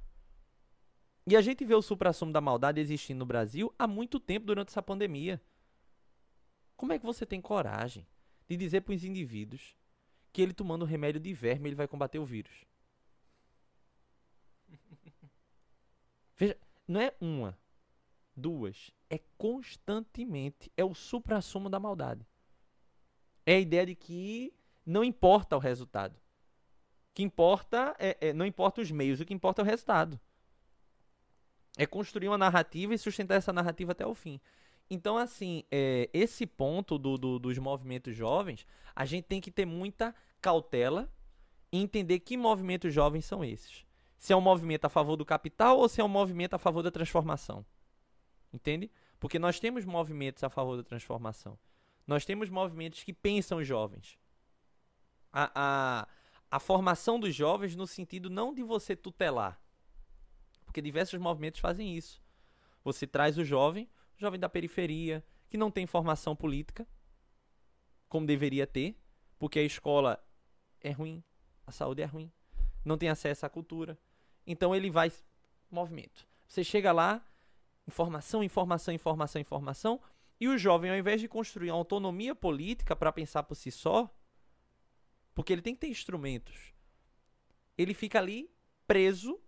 E a gente vê o suprassumo da maldade existindo no Brasil há muito tempo durante essa pandemia. Como é que você tem coragem de dizer para os indivíduos que ele tomando remédio de verme ele vai combater o vírus? [LAUGHS] Veja, não é uma, duas, é constantemente, é o suprassumo da maldade. É a ideia de que não importa o resultado. O que importa é, é- não importa os meios, o que importa é o resultado. É construir uma narrativa e sustentar essa narrativa até o fim. Então, assim, é, esse ponto do- do- dos movimentos jovens, a gente tem que ter muita cautela e entender que movimentos jovens são esses. Se é um movimento a favor do capital ou se é um movimento a favor da transformação. Entende? Porque nós temos movimentos a favor da transformação. Nós temos movimentos que pensam jovens. A, a, a formação dos jovens no sentido não de você tutelar. Porque diversos movimentos fazem isso. Você traz o jovem, o jovem da periferia, que não tem formação política, como deveria ter, porque a escola é ruim, a saúde é ruim, não tem acesso à cultura. Então ele vai. Movimento. Você chega lá, informação, informação, informação, informação, e o jovem, ao invés de construir uma autonomia política para pensar por si só, porque ele tem que ter instrumentos, ele fica ali preso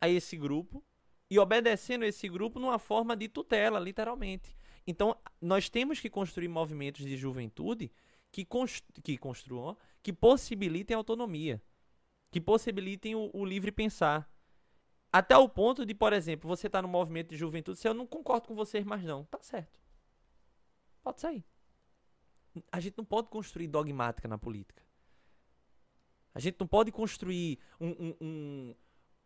a esse grupo e obedecendo esse grupo numa forma de tutela, literalmente. Então, nós temos que construir movimentos de juventude que, cons que construam, que possibilitem a autonomia, que possibilitem o, o livre pensar. Até o ponto de, por exemplo, você tá no movimento de juventude, se eu não concordo com vocês mais não, tá certo. Pode sair. A gente não pode construir dogmática na política. A gente não pode construir um, um, um,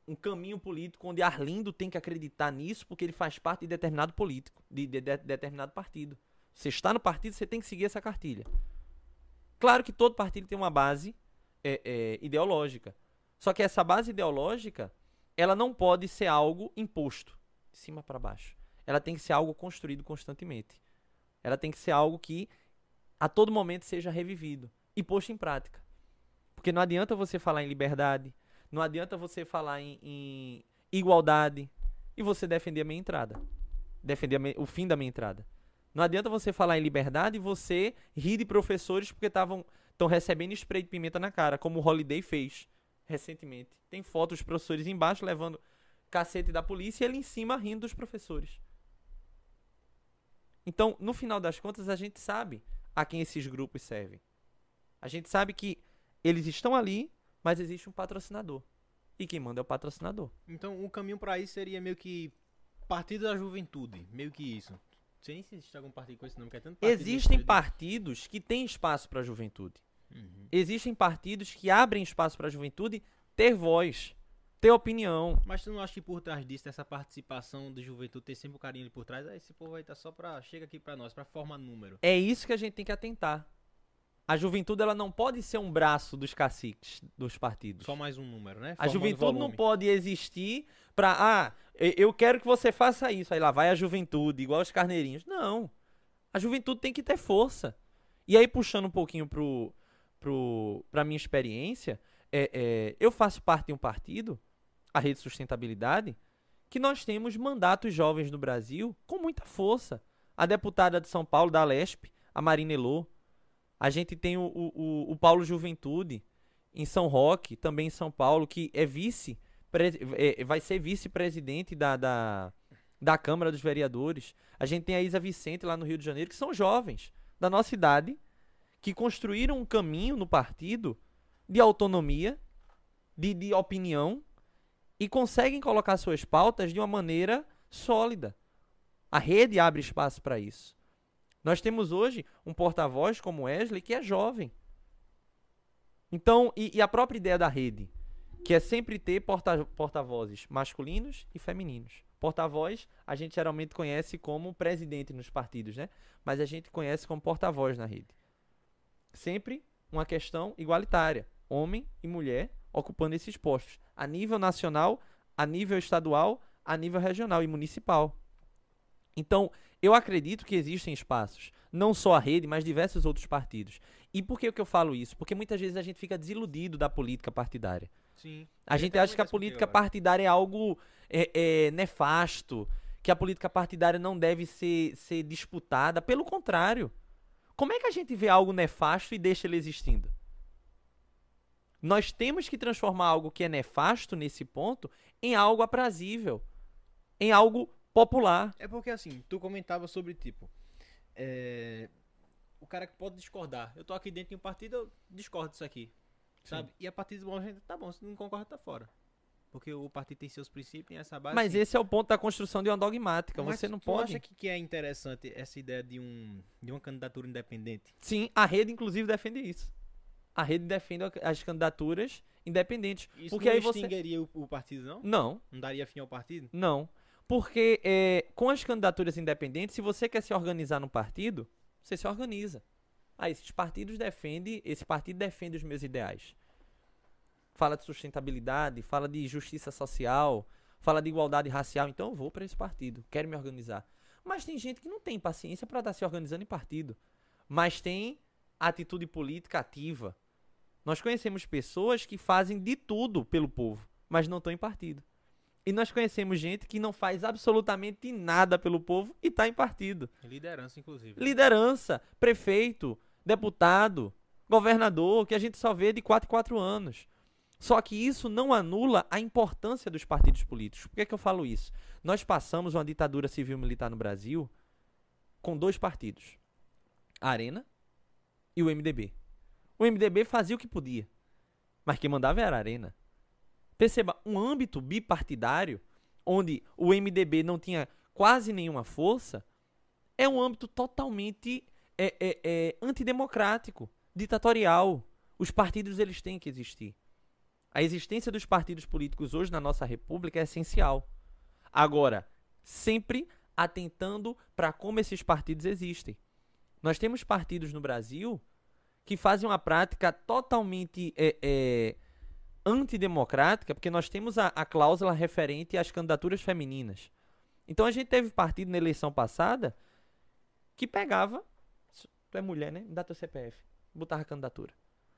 um caminho político onde Arlindo tem que acreditar nisso porque ele faz parte de determinado político, de, de- de determinado partido. Você está no partido, você tem que seguir essa cartilha. Claro que todo partido tem uma base é, é, ideológica. Só que essa base ideológica, ela não pode ser algo imposto, de cima para baixo. Ela tem que ser algo construído constantemente. Ela tem que ser algo que a todo momento seja revivido. e posto em prática. Porque não adianta você falar em liberdade, não adianta você falar em, em igualdade e você defender a minha entrada. Defender a me- o fim da minha entrada. Não adianta você falar em liberdade e você rir de professores porque estavam estão recebendo spray de pimenta na cara, como o Holiday fez recentemente. Tem fotos dos professores embaixo levando cacete da polícia e ele em cima rindo dos professores. Então, no final das contas, a gente sabe a quem esses grupos servem. A gente sabe que eles estão ali, mas existe um patrocinador. E quem manda é o patrocinador.
Então, o caminho pra isso seria meio que Partido da Juventude, meio que isso. Não sei nem se existe algum partido com esse nome, que é tanto partido
Existem partidos que têm espaço para a juventude.
Uhum.
Existem partidos que abrem espaço para a juventude ter voz, ter opinião.
Mas tu não acha que por trás disso, essa participação do juventude, ter sempre o carinho ali por trás, ah, esse povo aí tá só pra. Chega aqui pra nós, pra formar número.
É isso que a gente tem que atentar. A juventude ela não pode ser um braço dos caciques dos partidos.
Só mais um número, né?
A
Formando
juventude não
volume.
pode existir pra. Ah, eu quero que você faça isso. Aí lá vai a juventude, igual os carneirinhos. Não. A juventude tem que ter força. E aí, puxando um pouquinho pro, pro, pra minha experiência, é, é, eu faço parte de um partido, a Rede Sustentabilidade, que nós temos mandatos jovens no Brasil com muita força. A deputada de São Paulo, da Lesp, a Marina Elô. A gente tem o, o, o- Paulo Juventude, em São Roque, também em São Paulo, que é vice, é, vai ser vice-presidente da, da, da Câmara dos Vereadores. A gente tem a Isa Vicente lá no Rio de Janeiro, que são jovens da nossa idade, que construíram um caminho no partido de autonomia, de, de opinião, e conseguem colocar suas pautas de uma maneira sólida. A rede abre espaço para isso. Nós temos hoje um porta-voz como Wesley que é jovem. Então, e, e a própria ideia da rede, que é sempre ter porta- porta-vozes masculinos e femininos. Porta-voz a gente geralmente conhece como presidente nos partidos, né? Mas a gente conhece como porta-voz na rede. Sempre uma questão igualitária. Homem e mulher ocupando esses postos. A nível nacional, a nível estadual, a nível regional e municipal. Então, eu acredito que existem espaços. Não só a rede, mas diversos outros partidos. E por que, que eu falo isso? Porque muitas vezes a gente fica desiludido da política partidária.
Sim.
A
Eu
gente acha que a
contigo
política partidária é algo é, é, nefasto, que a política partidária não deve ser, ser disputada. Pelo contrário. Como é que a gente vê algo nefasto e deixa ele existindo? Nós temos que transformar algo que é nefasto nesse ponto em algo aprazível, em algo popular.
É porque assim, tu comentava sobre tipo. é, O cara que pode discordar. Eu tô aqui dentro de um partido, eu discordo disso aqui. Sabe? E a partir do momento, tá bom, se não concorda, tá fora. Porque o partido tem seus princípios, tem essa base.
Mas
assim.
esse é o ponto da construção de uma dogmática.
Mas
Você não pode.
acha que, que é interessante essa ideia de, um, de uma candidatura independente?
Sim, a rede inclusive defende isso. A rede defende as candidaturas independentes.
Isso
porque
não
aí você.
extinguiria o, o partido, não?
Não,
Não daria fim ao partido?
não. Porque é, com as candidaturas independentes, se você quer se organizar num partido, você se organiza. Ah, esses partidos defendem, esse partido defende os meus ideais. Fala de sustentabilidade, fala de justiça social, fala de igualdade racial, então eu vou para esse partido, quero me organizar. Mas tem gente que não tem paciência para estar se organizando em partido, mas tem atitude política ativa. Nós conhecemos pessoas que fazem de tudo pelo povo, mas não estão em partido. E nós conhecemos gente que não faz absolutamente nada pelo povo e está em partido.
Liderança, inclusive.
Liderança, prefeito, deputado, governador, que a gente só vê de 4 em 4 anos. Só que isso não anula a importância dos partidos políticos. Por que, que eu falo isso? Nós passamos uma ditadura civil-militar no Brasil com dois partidos: a Arena e o MDB. O MDB fazia o que podia, mas quem mandava era a Arena. Perceba, um âmbito bipartidário, onde o MDB não tinha quase nenhuma força, é um âmbito totalmente é, é, é, antidemocrático, ditatorial. Os partidos eles têm que existir. A existência dos partidos políticos hoje na nossa república é essencial. Agora, sempre atentando para como esses partidos existem. Nós temos partidos no Brasil que fazem uma prática totalmente é, é, antidemocrática, porque nós temos a, a cláusula referente às candidaturas femininas. Então a gente teve partido na eleição passada que pegava. Tu é mulher, né? Me dá teu CPF. Botava candidatura.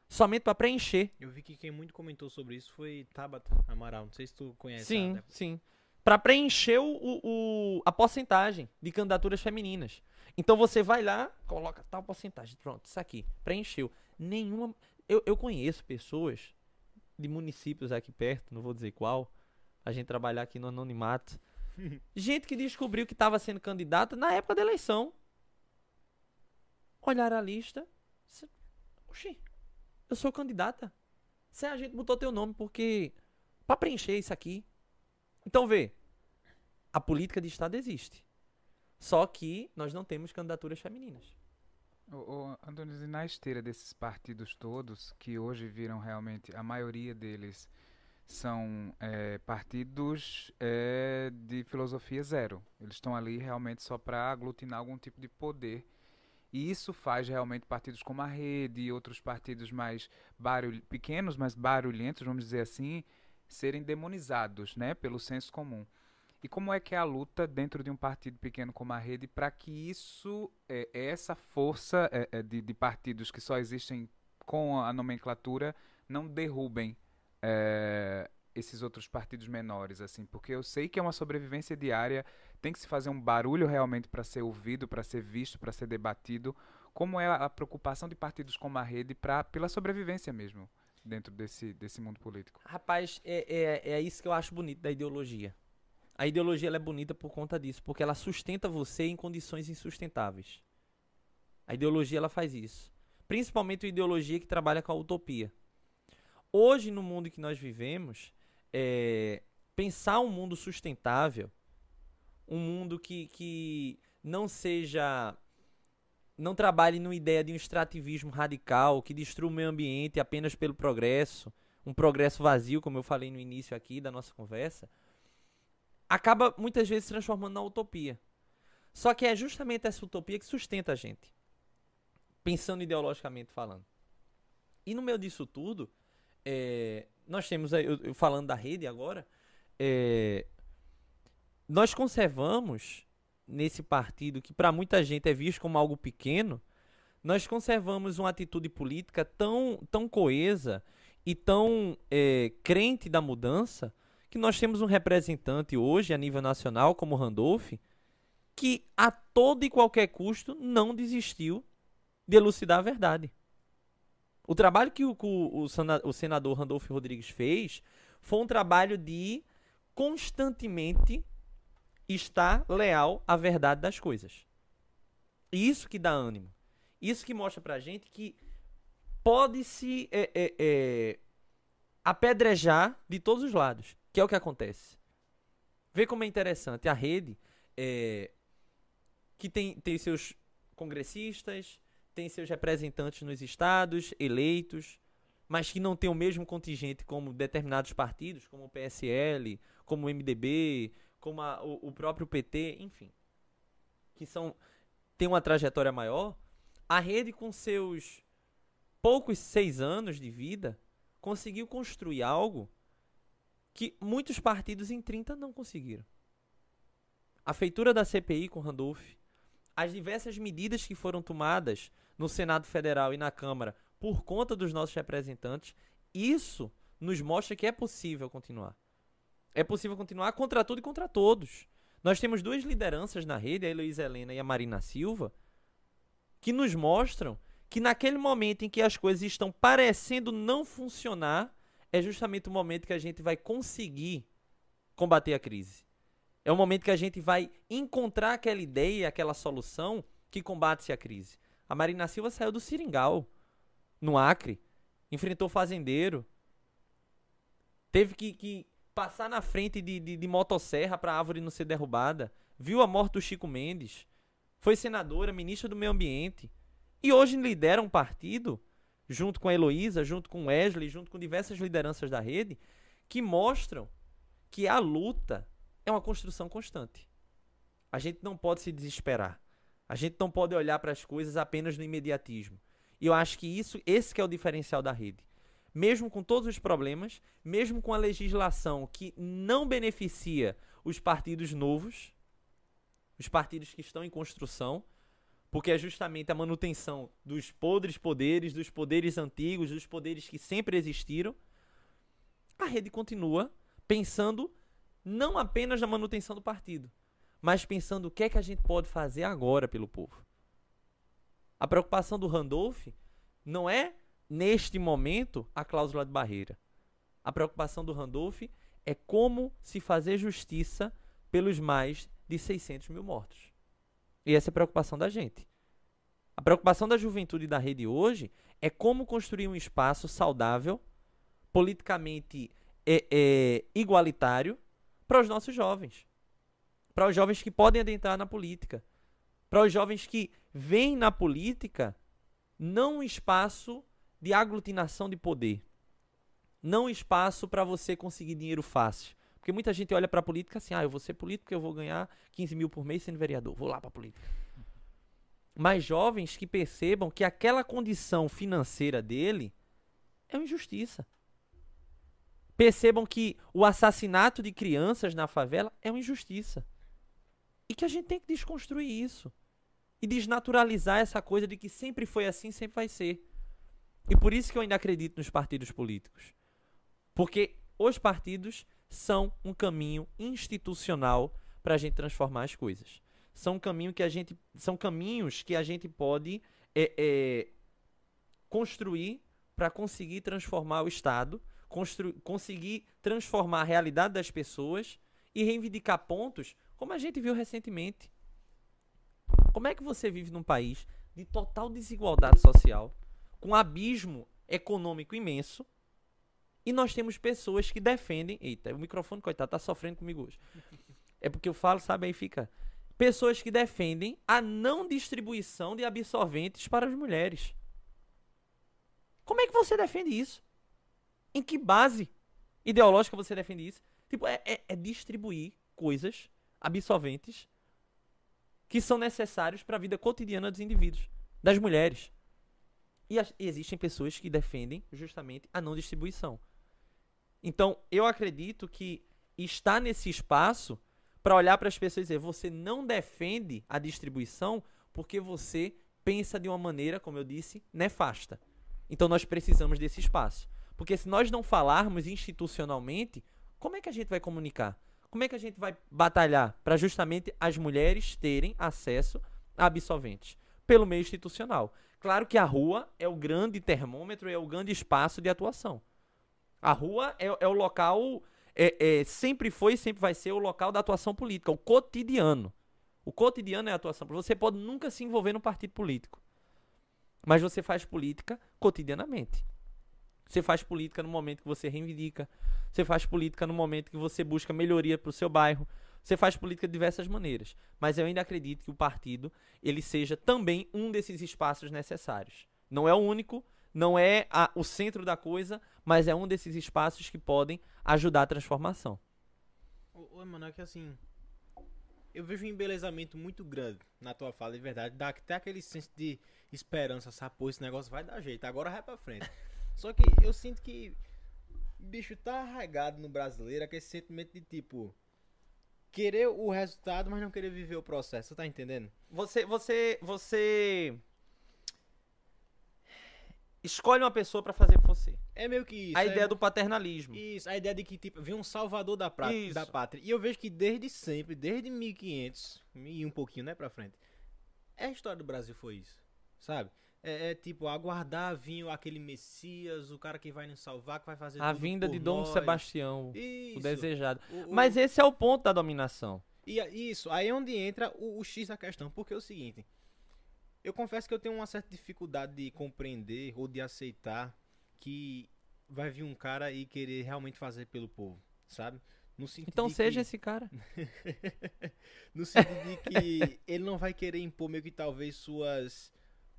somente para preencher.
Eu vi que quem muito comentou sobre isso foi Tabata Amaral. Não sei se tu conhece.
Sim,
ela, né?
sim. Para preencher o- o- a porcentagem de candidaturas femininas. Então você vai lá, coloca tal porcentagem. Pronto, isso aqui. Preencheu. Nenhuma. Eu, eu conheço pessoas de municípios aqui perto, não vou dizer qual. A gente trabalhar aqui no anonimato. [LAUGHS] gente que descobriu que estava sendo candidata na época da eleição. Olharam a lista. se- Oxi, eu sou candidata. Se a gente botou teu nome porque. Pra preencher isso aqui. Então vê. A política de Estado existe. Só que nós não temos candidaturas femininas.
Antônio, e na esteira desses partidos todos, que hoje viram realmente, a maioria deles são eh, partidos eh, de filosofia zero. Eles estão ali realmente só para aglutinar algum tipo de poder. E isso faz realmente partidos como a Rede e outros partidos mais barulh pequenos, mas barulhentos, vamos dizer assim, serem demonizados né, pelo senso comum. E como é que é a luta dentro de um partido pequeno como a Rede para que isso, é, essa força é, é, de, de partidos que só existem com a nomenclatura, não derrubem é, esses outros partidos menores, assim? Porque eu sei que é uma sobrevivência diária, tem que se fazer um barulho realmente para ser ouvido, para ser visto, para ser debatido. Como é a preocupação de partidos como a Rede pra, pela sobrevivência mesmo dentro desse, desse mundo político?
Rapaz, é, é, é isso que eu acho bonito da ideologia. A ideologia é bonita por conta disso, porque ela sustenta você em condições insustentáveis. A ideologia ela faz isso. Principalmente a ideologia que trabalha com a utopia. Hoje, no mundo que nós vivemos, é, pensar um mundo sustentável, um mundo que, que não seja. não trabalhe numa ideia de um extrativismo radical, que destrua o meio ambiente apenas pelo progresso, um progresso vazio, como eu falei no início aqui da nossa conversa, acaba muitas vezes se transformando na utopia. Só que é justamente essa utopia que sustenta a gente, pensando ideologicamente falando. E no meio disso tudo, é, nós temos, eu, eu falando da rede agora, é, nós conservamos nesse partido que para muita gente é visto como algo pequeno, nós conservamos uma atitude política tão, tão coesa e tão é, crente da mudança que nós temos um representante hoje a nível nacional como Randolph que a todo e qualquer custo não desistiu de elucidar a verdade. O trabalho que o, o, o sena- o senador Randolph Rodrigues fez foi um trabalho de constantemente estar leal à verdade das coisas. Isso que dá ânimo. Isso que mostra pra gente que pode se é, é, é, apedrejar de todos os lados, que é o que acontece. Vê como é interessante. A rede, é, que tem, tem seus congressistas, tem seus representantes nos estados, eleitos, mas que não tem o mesmo contingente como determinados partidos, como o PSL, como o MDB, como a- o, o próprio PT, enfim, que são tem uma trajetória maior. A rede, com seus poucos seis anos de vida, conseguiu construir algo que muitos partidos em 30 não conseguiram. A feitura da CPI com Randolph, as diversas medidas que foram tomadas no Senado Federal e na Câmara por conta dos nossos representantes, isso nos mostra que é possível continuar. É possível continuar contra tudo e contra todos. Nós temos duas lideranças na rede, a Heloísa Helena e a Marina Silva, que nos mostram que naquele momento em que as coisas estão parecendo não funcionar, é justamente o momento que a gente vai conseguir combater a crise. É o momento que a gente vai encontrar aquela ideia, aquela solução que combate a crise. A Marina Silva saiu do Seringal, no Acre, enfrentou fazendeiro, teve que, que passar na frente de, de, de motosserra para a árvore não ser derrubada, viu a morte do Chico Mendes, foi senadora, ministra do Meio Ambiente, e hoje lidera um partido, junto com a Heloísa, junto com o Wesley, junto com diversas lideranças da rede, que mostram que a luta é uma construção constante. A gente não pode se desesperar. A gente não pode olhar para as coisas apenas no imediatismo. E eu acho que isso, esse que é o diferencial da rede. Mesmo com todos os problemas, mesmo com a legislação que não beneficia os partidos novos, os partidos que estão em construção, porque é justamente a manutenção dos podres poderes, dos poderes antigos, dos poderes que sempre existiram, a rede continua pensando não apenas na manutenção do partido, mas pensando o que é que a gente pode fazer agora pelo povo. A preocupação do Randolph não é, neste momento, a cláusula de barreira. A preocupação do Randolph é como se fazer justiça pelos mais de 600 mil mortos. E essa é a preocupação da gente. A preocupação da juventude da rede hoje é como construir um espaço saudável, politicamente é, é, igualitário, para os nossos jovens. Para os jovens que podem adentrar na política. Para os jovens que veem na política não um espaço de aglutinação de poder. Não um espaço para você conseguir dinheiro fácil. Porque muita gente olha para a política assim, ah, eu vou ser político eu vou ganhar 15 mil por mês sendo vereador. Vou lá para a política. Mas jovens que percebam que aquela condição financeira dele é uma injustiça. Percebam que o assassinato de crianças na favela é uma injustiça. E que a gente tem que desconstruir isso. E desnaturalizar essa coisa de que sempre foi assim, sempre vai ser. E por isso que eu ainda acredito nos partidos políticos. Porque os partidos são um caminho institucional para a gente transformar as coisas. São, caminho que a gente, são caminhos que a gente pode é, é, construir para conseguir transformar o Estado, conseguir transformar a realidade das pessoas e reivindicar pontos como a gente viu recentemente. Como é que você vive num país de total desigualdade social, com abismo econômico imenso, e nós temos pessoas que defendem. Eita, o microfone, coitado, tá sofrendo comigo hoje. É porque eu falo, sabe, aí fica. Pessoas que defendem a não distribuição de absorventes para as mulheres. Como é que você defende isso? Em que base ideológica você defende isso? Tipo, é, é, é distribuir coisas, absorventes, que são necessários para a vida cotidiana dos indivíduos, das mulheres. E, as, e existem pessoas que defendem justamente a não distribuição. Então, eu acredito que está nesse espaço para olhar para as pessoas e dizer: você não defende a distribuição porque você pensa de uma maneira, como eu disse, nefasta. Então, nós precisamos desse espaço. Porque se nós não falarmos institucionalmente, como é que a gente vai comunicar? Como é que a gente vai batalhar para justamente as mulheres terem acesso a absolventes? Pelo meio institucional. Claro que a rua é o grande termômetro, é o grande espaço de atuação. A rua é, é o local, é, é, sempre foi e sempre vai ser o local da atuação política, o cotidiano. O cotidiano é a atuação. Você pode nunca se envolver no partido político. Mas você faz política cotidianamente. Você faz política no momento que você reivindica. Você faz política no momento que você busca melhoria para o seu bairro. Você faz política de diversas maneiras. Mas eu ainda acredito que o partido ele seja também um desses espaços necessários. Não é o único, não é a, o centro da coisa, mas é um desses espaços que podem ajudar a transformação.
Ô, mano, é que assim. Eu vejo um embelezamento muito grande na tua fala, de verdade. Dá até aquele senso de esperança, sabe? Pô, esse negócio vai dar jeito, agora vai pra frente. Só que eu sinto que. Bicho, tá arraigado no brasileiro aquele sentimento de tipo. Querer o resultado, mas não querer viver o processo. Você tá entendendo?
Você. Você. Você escolhe uma pessoa para fazer por você.
É meio que isso.
A
é...
ideia do paternalismo.
Isso, a ideia de que, tipo, vem um salvador da, pra... da pátria. E eu vejo que desde sempre, desde 1500, e um pouquinho, né, pra frente, é a história do Brasil foi isso, sabe? É, é, tipo, aguardar vir aquele Messias, o cara que vai nos salvar, que vai fazer
A vinda de Dom
nós.
Sebastião,
isso.
o desejado.
O,
o... Mas esse é o ponto da dominação.
E isso, aí é onde entra o, o X da questão, porque é o seguinte, eu confesso que eu tenho uma certa dificuldade de compreender ou de aceitar que vai vir um cara e querer realmente fazer pelo povo, sabe?
então seja que... esse cara. [LAUGHS]
no sentido de que ele não vai querer impor meio que talvez suas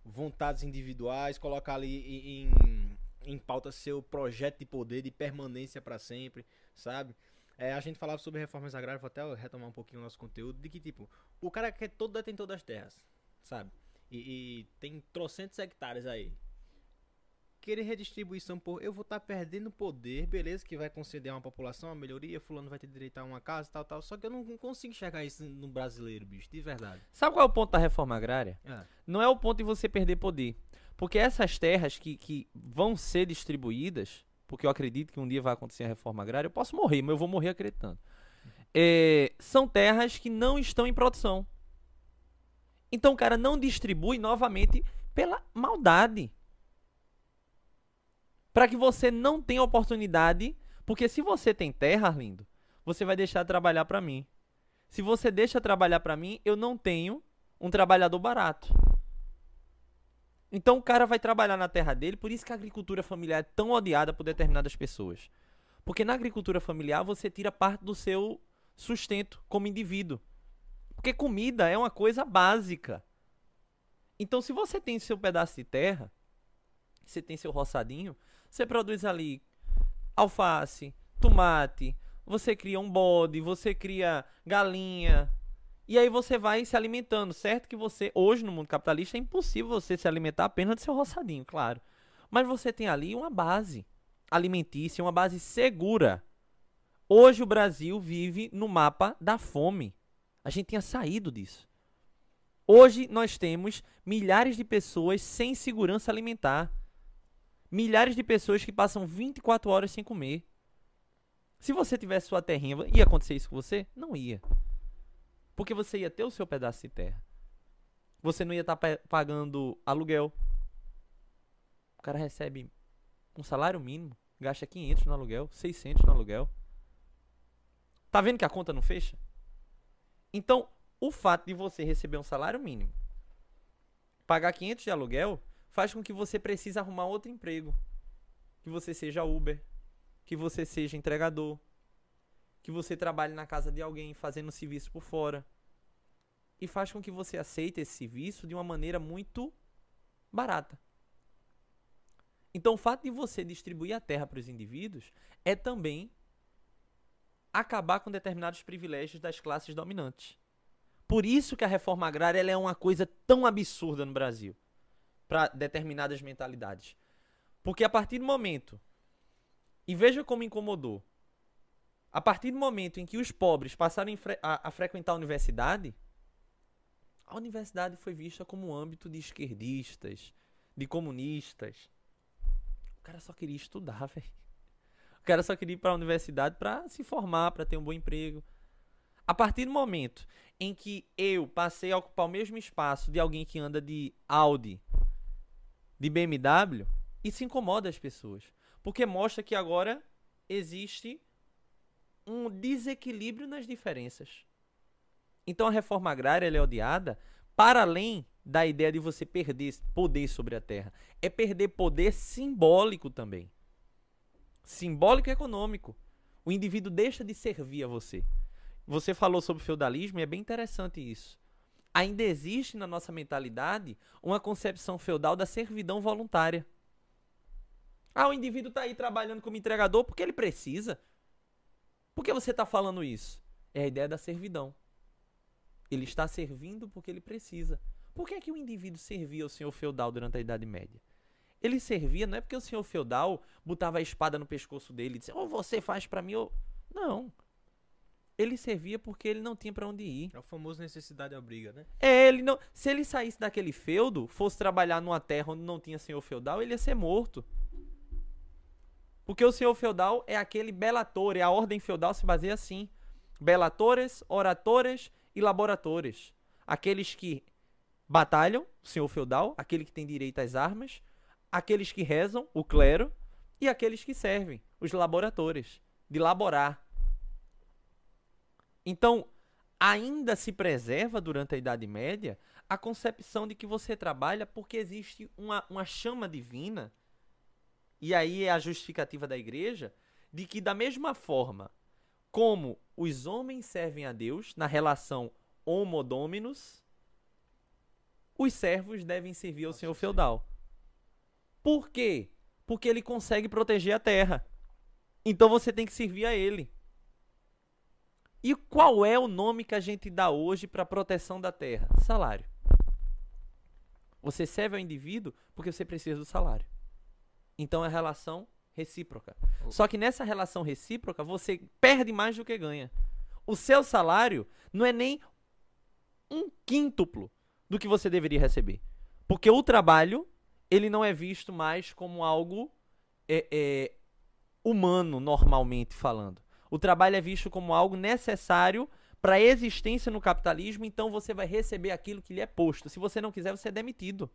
vontades individuais, colocar ali em, em pauta seu projeto de poder, de permanência para sempre, sabe? É, a gente falava sobre reformas agrárias, vou até retomar um pouquinho o nosso conteúdo, de que tipo, o cara quer todo detentor das terras, sabe? E, e tem trocentos hectares aí. querer redistribuição por eu vou estar perdendo poder, beleza, que vai conceder a uma população uma melhoria, fulano vai ter direito a uma casa, tal, tal. Só que eu não consigo enxergar isso no brasileiro, bicho, de verdade.
Sabe qual é o ponto da reforma agrária?
É.
Não é o ponto de você perder poder. Porque essas terras que, que vão ser distribuídas, porque eu acredito que um dia vai acontecer a reforma agrária, eu posso morrer, mas eu vou morrer acreditando. É, são terras que não estão em produção. Então o cara não distribui novamente pela maldade. Para que você não tenha oportunidade, porque se você tem terra, Arlindo, você vai deixar de trabalhar para mim. Se você deixa trabalhar para mim, eu não tenho um trabalhador barato. Então o cara vai trabalhar na terra dele, por isso que a agricultura familiar é tão odiada por determinadas pessoas. Porque na agricultura familiar você tira parte do seu sustento como indivíduo. Porque comida é uma coisa básica. Então se você tem seu pedaço de terra, você tem seu roçadinho, você produz ali alface, tomate, você cria um bode, você cria galinha, e aí você vai se alimentando, certo? Que você, hoje no mundo capitalista, é impossível você se alimentar apenas do seu roçadinho, claro. Mas você tem ali uma base alimentícia, uma base segura. Hoje o Brasil vive no mapa da fome. A gente tinha saído disso. Hoje nós temos milhares de pessoas sem segurança alimentar. Milhares de pessoas que passam 24 horas sem comer. Se você tivesse sua terrinha, ia acontecer isso com você? Não ia. Porque você ia ter o seu pedaço de terra. Você não ia estar tá pagando aluguel. O cara recebe um salário mínimo, gasta 500 no aluguel, 600 no aluguel. Tá vendo que a conta não fecha? Então, o fato de você receber um salário mínimo, pagar 500 de aluguel, faz com que você precise arrumar outro emprego. Que você seja Uber, que você seja entregador, que você trabalhe na casa de alguém fazendo serviço por fora. E faz com que você aceite esse serviço de uma maneira muito barata. Então, o fato de você distribuir a terra para os indivíduos é também acabar com determinados privilégios das classes dominantes. Por isso que a reforma agrária é uma coisa tão absurda no Brasil para determinadas mentalidades. Porque a partir do momento, e veja como incomodou, a partir do momento em que os pobres passaram a, a frequentar a universidade, a universidade foi vista como um âmbito de esquerdistas, de comunistas. O cara só queria estudar, [LAUGHS] velho. O cara só queria ir para a universidade para se formar, para ter um bom emprego. A partir do momento em que eu passei a ocupar o mesmo espaço de alguém que anda de Audi, de BMW, isso incomoda as pessoas. Porque mostra que agora existe um desequilíbrio nas diferenças. Então a reforma agrária é odiada para além da ideia de você perder poder sobre a terra. É perder poder simbólico também. Simbólico e econômico. O indivíduo deixa de servir a você. Você falou sobre feudalismo e é bem interessante isso. Ainda existe na nossa mentalidade uma concepção feudal da servidão voluntária. Ah, o indivíduo está aí trabalhando como entregador porque ele precisa. Por que você está falando isso? É a ideia da servidão. Ele está servindo porque ele precisa. Por que, é que o indivíduo servia ao senhor feudal durante a Idade Média? Ele servia não é porque o senhor feudal botava a espada no pescoço dele e disse: ou oh, você faz para mim ou. Não. Ele servia porque ele não tinha para onde ir.
É o famoso necessidade obriga, né?
É, ele não. Se ele saísse daquele feudo, fosse trabalhar numa terra onde não tinha senhor feudal, ele ia ser morto. Porque o senhor feudal é aquele belatore, a ordem feudal se baseia assim: belatores, oratores e laboratores. Aqueles que batalham, o senhor feudal, aquele que tem direito às armas, aqueles que rezam, o clero, e aqueles que servem, os laboratores, de laborar. Então, ainda se preserva durante a Idade Média a concepção de que você trabalha porque existe uma, uma chama divina e aí é a justificativa da igreja de que, da mesma forma como os homens servem a Deus na relação homo dominus, os servos devem servir ao senhor feudal. Por quê? Porque ele consegue proteger a terra. Então você tem que servir a ele. E qual é o nome que a gente dá hoje para proteção da terra? Salário. Você serve ao indivíduo porque você precisa do salário. Então é relação recíproca. Só que nessa relação recíproca, você perde mais do que ganha. O seu salário não é nem um quíntuplo do que você deveria receber. Porque o trabalho, ele não é visto mais como algo é, é, humano, normalmente falando. O trabalho é visto como algo necessário para a existência no capitalismo, então você vai receber aquilo que lhe é posto. Se você não quiser, você é demitido.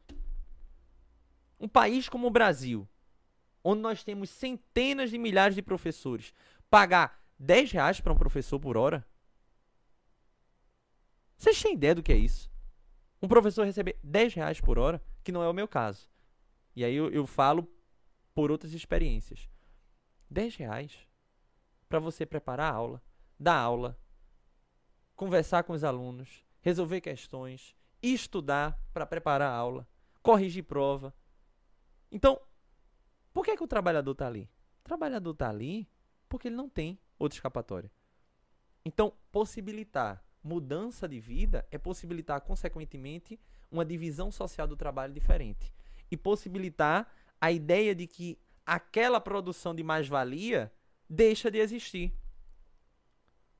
Um país como o Brasil, onde nós temos centenas de milhares de professores, pagar 10 reais para um professor por hora? Vocês têm ideia do que é isso? Um professor receber 10 reais por hora, que não é o meu caso. E aí eu, eu falo por outras experiências. 10 reais para você preparar a aula, dar aula, conversar com os alunos, resolver questões, estudar para preparar a aula, corrigir prova. Então, por que, que o trabalhador está ali? O trabalhador está ali porque ele não tem outra escapatória. Então, possibilitar mudança de vida é possibilitar, consequentemente, uma divisão social do trabalho diferente. E possibilitar a ideia de que aquela produção de mais-valia deixa de existir.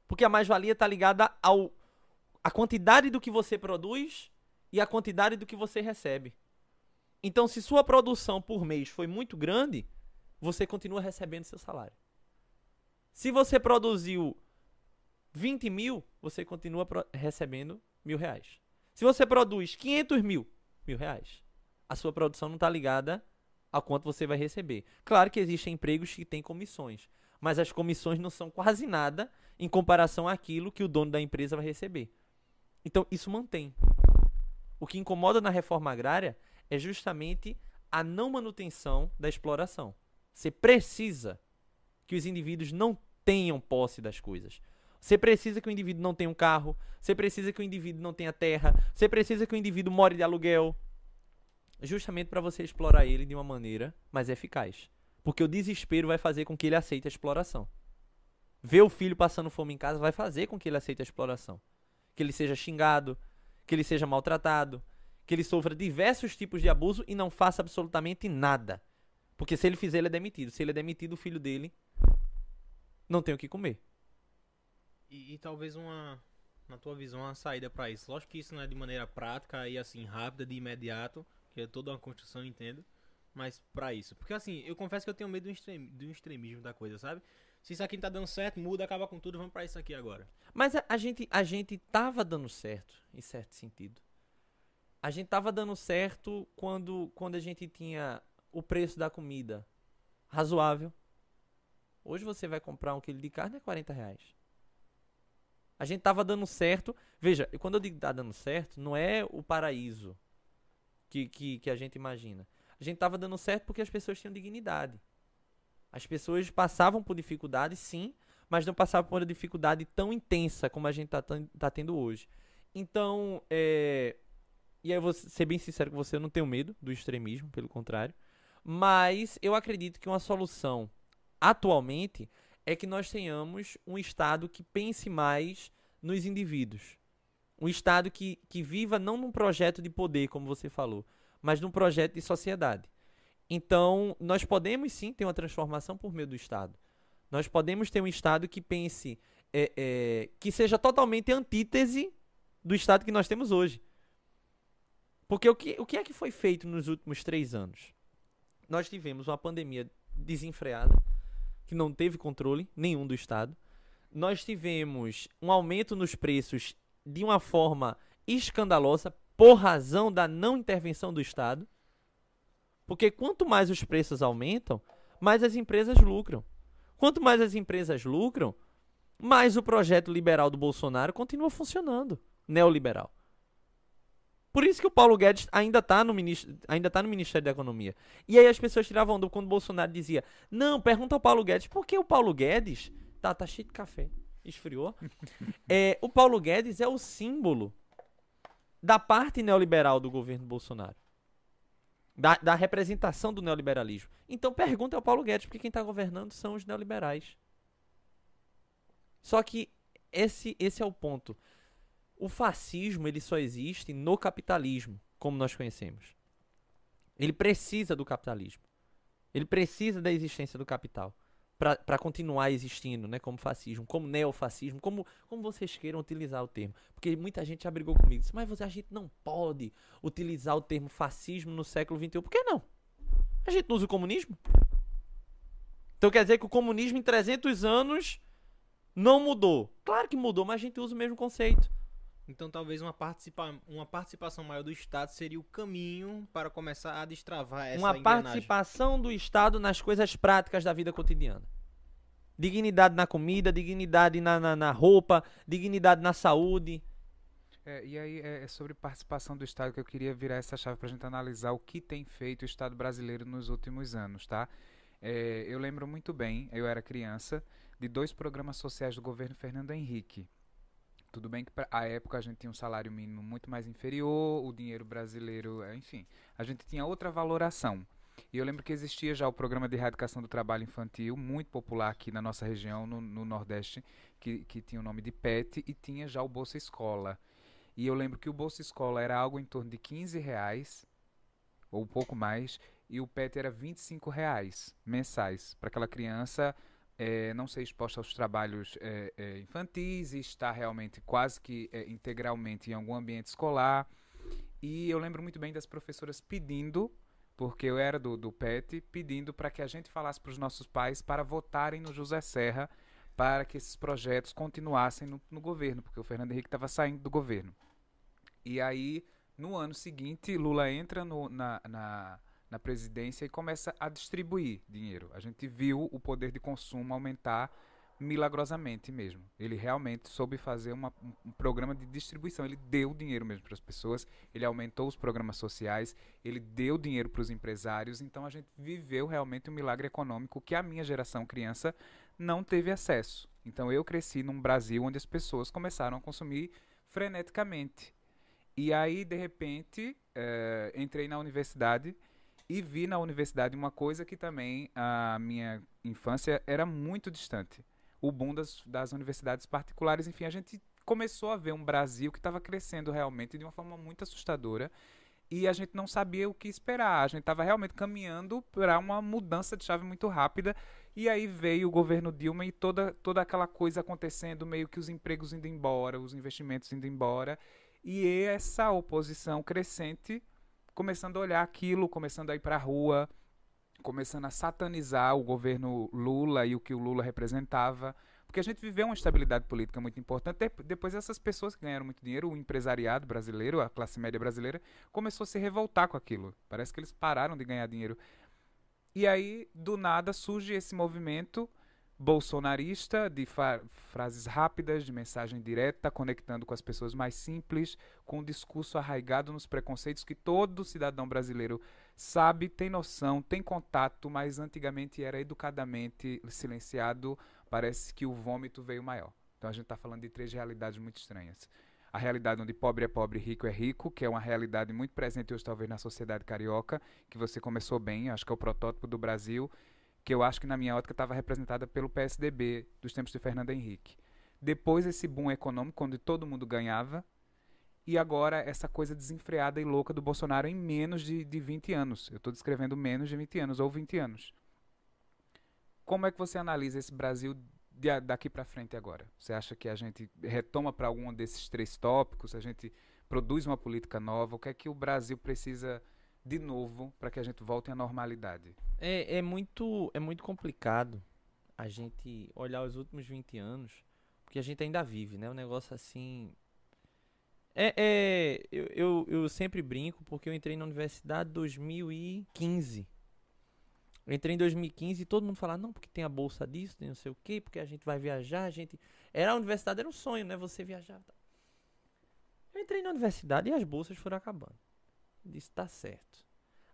Porque a mais-valia está ligada ao a quantidade do que você produz e a quantidade do que você recebe. Então, se sua produção por mês foi muito grande, você continua recebendo seu salário. Se você produziu 20 mil, você continua recebendo mil reais. Se você produz 500 mil, mil reais. A sua produção não está ligada a quanto você vai receber. Claro que existem empregos que têm comissões, mas as comissões não são quase nada em comparação àquilo que o dono da empresa vai receber. Então, isso mantém. O que incomoda na reforma agrária é justamente a não manutenção da exploração. Você precisa que os indivíduos não tenham posse das coisas. Você precisa que o indivíduo não tenha um carro, você precisa que o indivíduo não tenha terra, você precisa que o indivíduo more de aluguel, justamente para você explorar ele de uma maneira mais eficaz. Porque o desespero vai fazer com que ele aceite a exploração. Ver o filho passando fome em casa vai fazer com que ele aceite a exploração. Que ele seja xingado, que ele seja maltratado, que ele sofra diversos tipos de abuso e não faça absolutamente nada. Porque se ele fizer, ele é demitido. Se ele é demitido, o filho dele não tem o que comer.
E, e talvez uma, na tua visão, uma saída para isso. Lógico que isso não é de maneira prática e assim, rápida, de imediato, que é toda uma construção, entendo mas para isso. Porque assim, eu confesso que eu tenho medo do, extrem, do extremismo da coisa, sabe? Se isso aqui não tá dando certo, muda, acaba com tudo, vamos para isso aqui agora.
Mas a, a, gente, a gente tava dando certo, em certo sentido. A gente tava dando certo quando, quando a gente tinha o preço da comida razoável. Hoje você vai comprar um quilo de carne é 40 reais. A gente tava dando certo. Veja, quando eu digo tá dando certo, não é o paraíso que, que, que a gente imagina a gente estava dando certo porque as pessoas tinham dignidade. As pessoas passavam por dificuldade, sim, mas não passavam por uma dificuldade tão intensa como a gente está tá tendo hoje. Então, é... e aí eu vou ser bem sincero com você, eu não tenho medo do extremismo, pelo contrário. Mas eu acredito que uma solução atualmente é que nós tenhamos um Estado que pense mais nos indivíduos. Um Estado que, que viva não num projeto de poder, como você falou, mas num projeto de sociedade. Então, nós podemos sim ter uma transformação por meio do Estado. Nós podemos ter um Estado que pense, é, é, que seja totalmente antítese do Estado que nós temos hoje. Porque o que, o que é que foi feito nos últimos três anos? Nós tivemos uma pandemia desenfreada, que não teve controle nenhum do Estado. Nós tivemos um aumento nos preços de uma forma escandalosa, por razão da não intervenção do Estado. Porque quanto mais os preços aumentam, mais as empresas lucram. Quanto mais as empresas lucram, mais o projeto liberal do Bolsonaro continua funcionando, neoliberal. Por isso que o Paulo Guedes ainda está no, ainda tá no Ministério da Economia. E aí as pessoas tiravam onda quando o Bolsonaro dizia: Não, pergunta ao Paulo Guedes, por que o Paulo Guedes. Tá, tá cheio de café. Esfriou. [LAUGHS] é, o Paulo Guedes é o símbolo da parte neoliberal do governo Bolsonaro. Da, da representação do neoliberalismo. Então pergunta ao Paulo Guedes, porque quem está governando são os neoliberais. Só que esse, esse é o ponto. O fascismo ele só existe no capitalismo, como nós conhecemos. Ele precisa do capitalismo. Ele precisa da existência do capital para continuar existindo, né? Como fascismo, como neofascismo, como, como vocês queiram utilizar o termo. Porque muita gente já brigou comigo. Disse, mas você, a gente não pode utilizar o termo fascismo no século XXI. Por que não? A gente não usa o comunismo? Então quer dizer que o comunismo em 300 anos não mudou. Claro que mudou, mas a gente usa o mesmo conceito.
Então talvez uma, participa uma participação maior do Estado seria o caminho para começar a destravar essa
Uma
engrenagem.
participação do Estado nas coisas práticas da vida cotidiana. Dignidade na comida, dignidade na, na, na roupa, dignidade na saúde.
É, e aí é, é sobre participação do Estado que eu queria virar essa chave para a gente analisar o que tem feito o Estado brasileiro nos últimos anos, tá? É, eu lembro muito bem, eu era criança, de dois programas sociais do governo Fernando Henrique. Tudo bem que à época a gente tinha um salário mínimo muito mais inferior, o dinheiro brasileiro, é, enfim, a gente tinha outra valoração. E eu lembro que existia já o programa de erradicação do trabalho infantil, muito popular aqui na nossa região, no, no Nordeste, que, que tinha o nome de PET, e tinha já o Bolsa Escola. E eu lembro que o Bolsa Escola era algo em torno de 15 reais, ou um pouco mais, e o PET era 25 reais mensais para aquela criança é, não ser exposta aos trabalhos é, é, infantis e estar realmente quase que integralmente em algum ambiente escolar. E eu lembro muito bem das professoras pedindo, porque eu era do, do PET, pedindo para que a gente falasse para os nossos pais para votarem no José Serra para que esses projetos continuassem no, no governo, porque o Fernando Henrique estava saindo do governo. E aí, no ano seguinte, Lula entra no, na, na na presidência e começa a distribuir dinheiro. A gente viu o poder de consumo aumentar milagrosamente mesmo. Ele realmente soube fazer uma, um programa de distribuição. Ele deu dinheiro mesmo para as pessoas, ele aumentou os programas sociais, ele deu dinheiro para os empresários. Então a gente viveu realmente um milagre econômico que a minha geração criança não teve acesso. Então eu cresci num Brasil onde as pessoas começaram a consumir freneticamente. E aí, de repente, eh, entrei na universidade e vi na universidade uma coisa que também a minha infância era muito distante. O boom das, das universidades particulares, enfim, a gente começou a ver um Brasil que estava crescendo realmente de uma forma muito assustadora e a gente não sabia o que esperar. A gente estava realmente caminhando para uma mudança de chave muito rápida. E aí veio o governo Dilma e toda, toda aquela coisa acontecendo, meio que os empregos indo embora, os investimentos indo embora. E essa oposição crescente começando a olhar aquilo, começando a ir para a rua, começando a satanizar o governo Lula e o que o Lula representava. Porque a gente viveu uma estabilidade política muito importante. Depois, essas pessoas que ganharam muito dinheiro, o empresariado brasileiro, a classe média brasileira, começou a se revoltar com aquilo. Parece que eles pararam de ganhar dinheiro. E aí, do nada, surge esse movimento bolsonarista, de frases rápidas, de mensagem direta, conectando com as pessoas mais simples, com um discurso arraigado nos preconceitos que todo cidadão brasileiro sabe, tem noção, tem contato, mas antigamente era educadamente silenciado. Parece que o vômito veio maior. Então a gente está falando de três realidades muito estranhas. A realidade onde pobre é pobre, rico é rico, que é uma realidade muito presente hoje, talvez, na sociedade carioca, que você começou bem, acho que é o protótipo do Brasil que eu acho que na minha ótica estava representada pelo PSDB dos tempos de Fernando Henrique. Depois esse boom econômico, onde todo mundo ganhava, e agora essa coisa desenfreada e louca do Bolsonaro em menos de, de 20 anos. Eu estou descrevendo menos de 20 anos, ou 20 anos. Como é que você analisa esse Brasil de, daqui para frente agora? Você acha que a gente retoma para algum desses três tópicos? A gente produz uma política nova? O que é que o Brasil precisa de novo para que a gente volte à normalidade?
É, é, muito, é muito complicado a gente olhar os últimos 20 anos, porque a gente ainda vive, né? Um negócio assim. É, é eu, eu, eu sempre brinco porque eu entrei na universidade em 2015. Eu entrei em 2015 e todo mundo falava, não, porque tem a bolsa disso, tem não sei o quê, porque a gente vai viajar, a gente. Era a universidade, era um sonho, né? Você viajar. Eu entrei na universidade e as bolsas foram acabando. Disse, tá certo.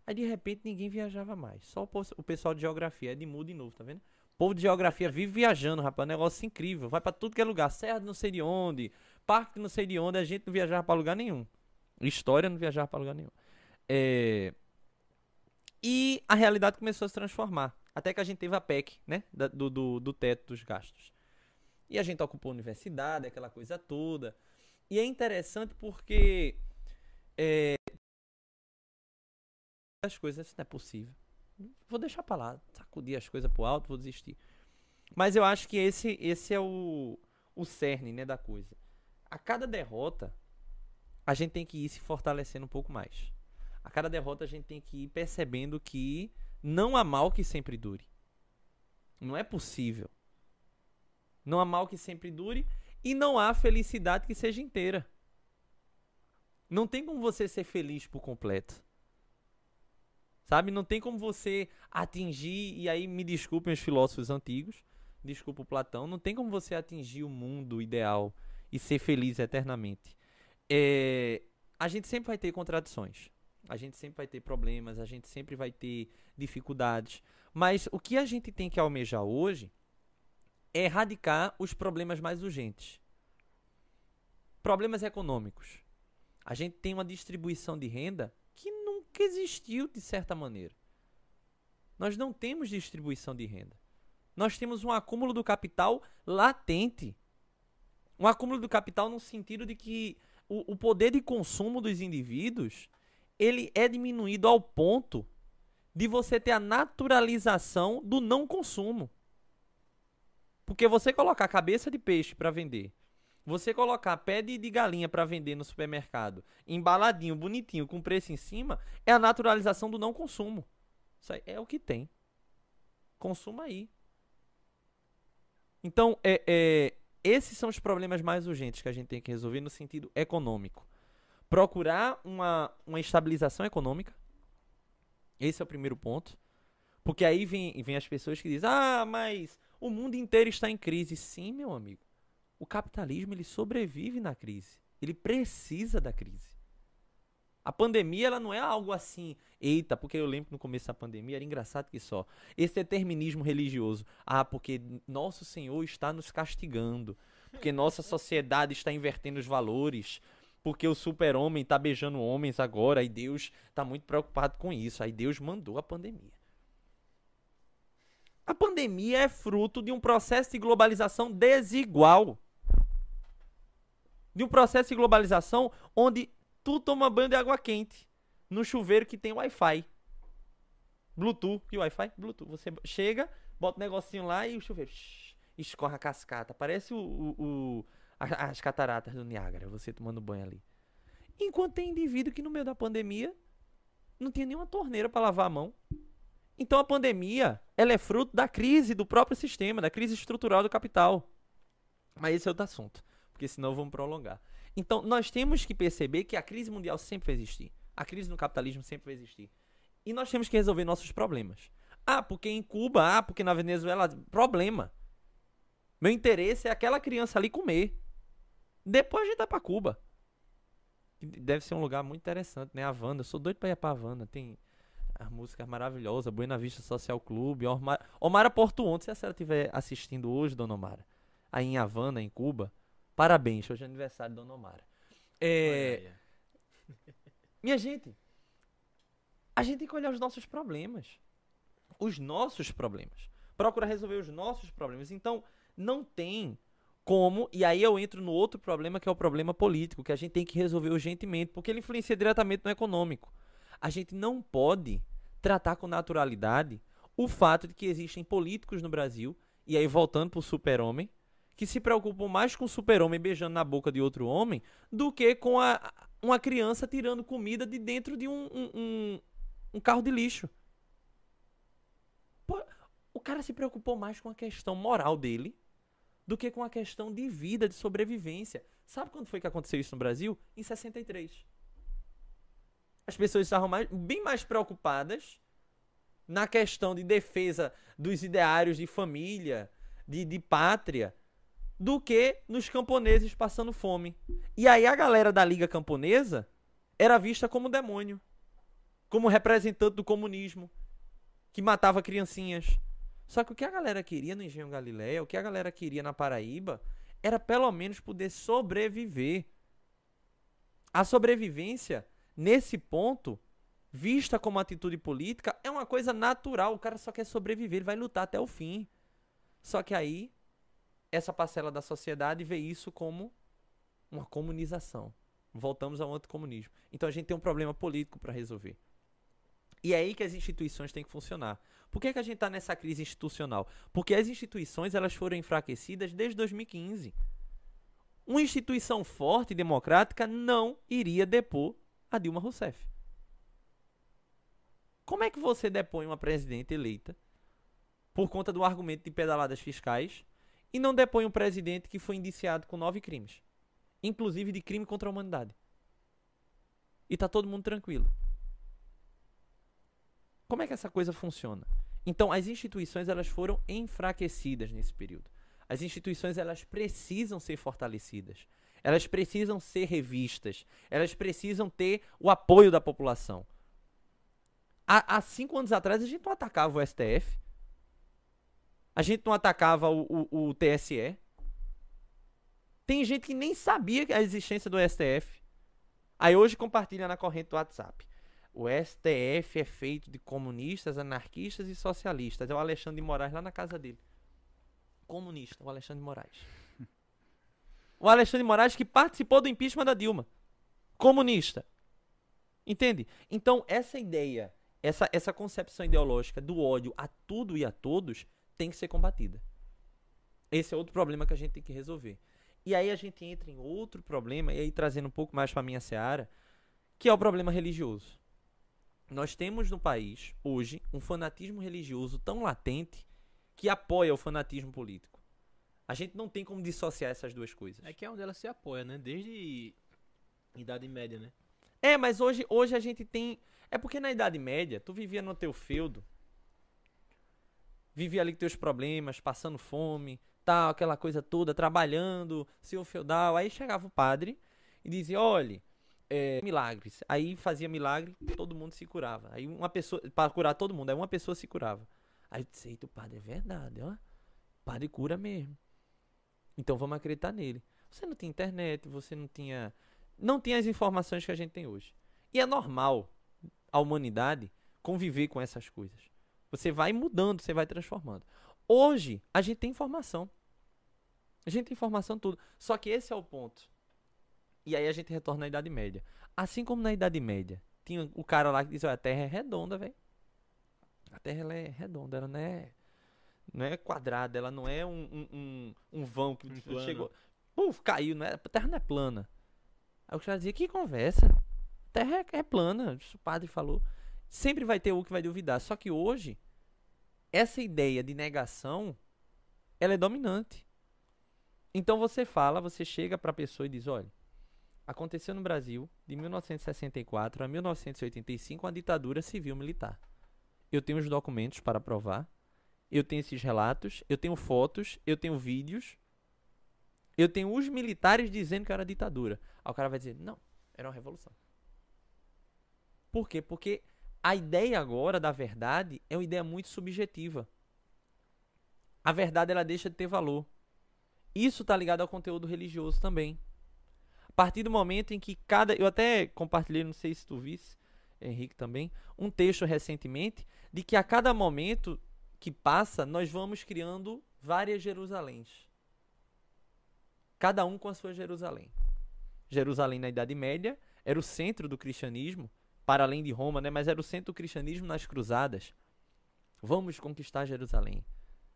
Aí de repente ninguém viajava mais. Só o pessoal de geografia. É de mudo de novo, tá vendo? O povo de geografia vive viajando, rapaz. É negócio incrível. Vai para tudo que é lugar. Serra não sei de onde. Parque não sei de onde. A gente não viajava para lugar nenhum. História não viajava para lugar nenhum. É... E a realidade começou a se transformar. Até que a gente teve a PEC, né? Do, do, do teto dos gastos. E a gente ocupou a universidade, aquela coisa toda. E é interessante porque é, as coisas, isso não é possível. vou deixar pra lá, sacudir as coisas pro alto, vou desistir. Mas eu acho que esse, esse é o, o cerne, né, da coisa. A cada derrota, a gente tem que ir se fortalecendo um pouco mais. A cada derrota, a gente tem que ir percebendo que não há mal que sempre dure. Não é possível. Não há mal que sempre dure e não há felicidade que seja inteira. Não tem como você ser feliz por completo. Sabe? Não tem como você atingir, e aí me desculpem os filósofos antigos, desculpa o Platão, não tem como você atingir o mundo ideal e ser feliz eternamente. É, a gente sempre vai ter contradições. A gente sempre vai ter problemas, a gente sempre vai ter dificuldades. Mas o que a gente tem que almejar hoje é erradicar os problemas mais urgentes. Problemas econômicos. A gente tem uma distribuição de renda nunca existiu de certa maneira. Nós não temos distribuição de renda. Nós temos um acúmulo do capital latente. Um acúmulo do capital no sentido de que o, o poder de consumo dos indivíduos ele é diminuído ao ponto de você ter a naturalização do não consumo. Porque você colocar cabeça de peixe para vender, você colocar pé de, de galinha para vender no supermercado, embaladinho, bonitinho, com preço em cima, é a naturalização do não consumo. Isso aí é o que tem. Consuma aí. Então, é, é, esses são os problemas mais urgentes que a gente tem que resolver no sentido econômico. Procurar uma, uma estabilização econômica. Esse é o primeiro ponto. Porque aí vem, vem as pessoas que dizem: ah, mas o mundo inteiro está em crise. Sim, meu amigo. O capitalismo ele sobrevive na crise. Ele precisa da crise. A pandemia ela não é algo assim, eita, porque eu lembro que no começo da pandemia era engraçado que só. Esse determinismo religioso. Ah, porque nosso Senhor está nos castigando. Porque nossa sociedade está invertendo os valores. Porque o super-homem está beijando homens agora e Deus está muito preocupado com isso. Aí Deus mandou a pandemia. A pandemia é fruto de um processo de globalização desigual. De um processo de globalização onde tu toma banho de água quente no chuveiro que tem Wi-Fi. Bluetooth e Wi-Fi? Bluetooth. Você chega, bota um negocinho lá e o chuveiro shh, escorre a cascata. Parece o, o, o as cataratas do Niágara, você tomando banho ali. Enquanto tem indivíduo que no meio da pandemia não tinha nenhuma torneira para lavar a mão. Então a pandemia, ela é fruto da crise do próprio sistema, da crise estrutural do capital. Mas esse é outro assunto, porque senão vamos prolongar. Então nós temos que perceber que a crise mundial sempre vai existir. A crise no capitalismo sempre vai existir. E nós temos que resolver nossos problemas. Ah, porque em Cuba, ah, porque na Venezuela, problema. Meu interesse é aquela criança ali comer. Depois a gente vai pra Cuba. Deve ser um lugar muito interessante, né? Havana. Eu sou doido pra ir pra Havana. Tem as músicas maravilhosas, Buena Vista Social Clube, Omar, Omara Portuonte, se a senhora estiver assistindo hoje, Dona Omara, aí em Havana, em Cuba, parabéns, hoje é aniversário da Dona Omara. É... [LAUGHS] Minha gente, a gente tem que olhar os nossos problemas. Os nossos problemas. Procurar resolver os nossos problemas. Então, não tem como, e aí eu entro no outro problema que é o problema político, que a gente tem que resolver urgentemente, porque ele influencia diretamente no econômico. A gente não pode tratar com naturalidade o fato de que existem políticos no Brasil, e aí voltando para o super-homem, que se preocupam mais com o super-homem beijando na boca de outro homem do que com a, uma criança tirando comida de dentro de um, um, um, um carro de lixo. Pô, o cara se preocupou mais com a questão moral dele do que com a questão de vida, de sobrevivência. Sabe quando foi que aconteceu isso no Brasil? Em 63 as pessoas estavam mais, bem mais preocupadas na questão de defesa dos ideários de família, de, de pátria, do que nos camponeses passando fome. E aí a galera da Liga Camponesa era vista como demônio, como representante do comunismo, que matava criancinhas. Só que o que a galera queria no Engenho Galileia, o que a galera queria na Paraíba, era pelo menos poder sobreviver. A sobrevivência nesse ponto, vista como atitude política, é uma coisa natural. O cara só quer sobreviver, ele vai lutar até o fim. Só que aí, essa parcela da sociedade vê isso como uma comunização. Voltamos ao anticomunismo. Então a gente tem um problema político para resolver. E é aí que as instituições têm que funcionar. Por que, que a gente está nessa crise institucional? Porque as instituições elas foram enfraquecidas desde 2015. Uma instituição forte e democrática não iria depor a Dilma Rousseff. Como é que você depõe uma presidente eleita por conta do argumento de pedaladas fiscais e não depõe um presidente que foi indiciado com nove crimes, inclusive de crime contra a humanidade? E tá todo mundo tranquilo. Como é que essa coisa funciona? Então, as instituições elas foram enfraquecidas nesse período. As instituições elas precisam ser fortalecidas. Elas precisam ser revistas. Elas precisam ter o apoio da população. Há, há cinco anos atrás a gente não atacava o STF. A gente não atacava o, o, o TSE. Tem gente que nem sabia a existência do STF. Aí hoje compartilha na corrente do WhatsApp. O STF é feito de comunistas, anarquistas e socialistas. É o Alexandre de Moraes lá na casa dele. Comunista, o Alexandre de Moraes. O Alexandre de Moraes que participou do impeachment da Dilma. Comunista. Entende? Então, essa ideia, essa, essa concepção ideológica do ódio a tudo e a todos tem que ser combatida. Esse é outro problema que a gente tem que resolver. E aí a gente entra em outro problema, e aí trazendo um pouco mais para a minha seara, que é o problema religioso. Nós temos no país, hoje, um fanatismo religioso tão latente que apoia o fanatismo político. A gente não tem como dissociar essas duas coisas.
É que é onde ela se apoia, né? Desde Idade Média, né?
É, mas hoje, hoje a gente tem. É porque na Idade Média, tu vivia no teu feudo, vivia ali com teus problemas, passando fome, tal, aquela coisa toda, trabalhando, seu feudal. Aí chegava o padre e dizia: olhe, é, milagres. Aí fazia milagre, todo mundo se curava. Aí uma pessoa, para curar todo mundo, aí uma pessoa se curava. Aí eu disse, eita, o padre é verdade, ó. O padre cura mesmo. Então vamos acreditar nele. Você não tinha internet, você não tinha. Não tinha as informações que a gente tem hoje. E é normal a humanidade conviver com essas coisas. Você vai mudando, você vai transformando. Hoje, a gente tem informação. A gente tem informação tudo. Só que esse é o ponto. E aí a gente retorna à Idade Média. Assim como na Idade Média, tinha o cara lá que diz, olha, a Terra é redonda, velho. A Terra ela é redonda, ela não é, não é quadrada, ela não é um, um, um, vão que
Um plano.
chegou. Puf, caiu, não é, a Terra não é plana. Aí o cara dizia, que conversa? A Terra é, é plana, isso o padre falou. Sempre vai ter o que vai duvidar. Só que hoje, essa ideia de negação, ela é dominante. Então você fala, você chega para a pessoa e diz, olha, aconteceu no Brasil de 1964 a 1985 uma ditadura civil militar. Eu tenho os documentos para provar. Eu tenho esses relatos, eu tenho fotos, eu tenho vídeos. Eu tenho os militares dizendo que era ditadura. Aí o cara vai dizer: "Não, era uma revolução". Por quê? Porque a ideia agora da verdade é uma ideia muito subjetiva. A verdade ela deixa de ter valor. Isso está ligado ao conteúdo religioso também. A partir do momento em que cada. Eu até compartilhei, não sei se tu visse, Henrique também, um texto recentemente, de que a cada momento que passa, nós vamos criando várias Jerusaléns. Cada um com a sua Jerusalém. Jerusalém na Idade Média era o centro do cristianismo, para além de Roma, né? mas era o centro do cristianismo nas cruzadas. Vamos conquistar Jerusalém.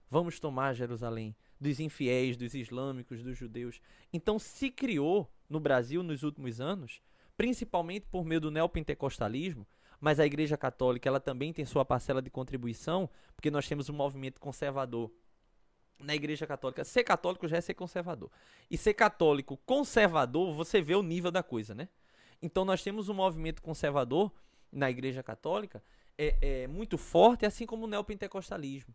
Vamos tomar Jerusalém dos infiéis, dos islâmicos, dos judeus. Então se criou no Brasil nos últimos anos, principalmente por meio do neopentecostalismo, mas a Igreja Católica ela também tem sua parcela de contribuição, porque nós temos um movimento conservador na Igreja Católica. Ser católico já é ser conservador. E ser católico conservador, você vê o nível da coisa, né? Então nós temos um movimento conservador na Igreja Católica é, é muito forte, assim como o neopentecostalismo.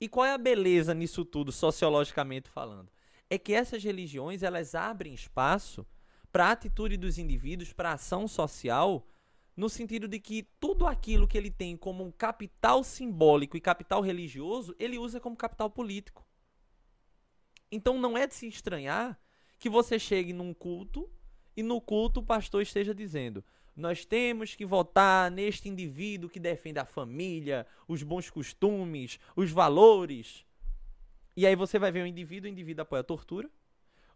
E qual é a beleza nisso tudo, sociologicamente falando? É que essas religiões elas abrem espaço para a atitude dos indivíduos, para a ação social, no sentido de que tudo aquilo que ele tem como um capital simbólico e capital religioso, ele usa como capital político. Então não é de se estranhar que você chegue num culto e no culto o pastor esteja dizendo: nós temos que votar neste indivíduo que defende a família, os bons costumes, os valores. E aí você vai ver o indivíduo, o indivíduo apoia a tortura,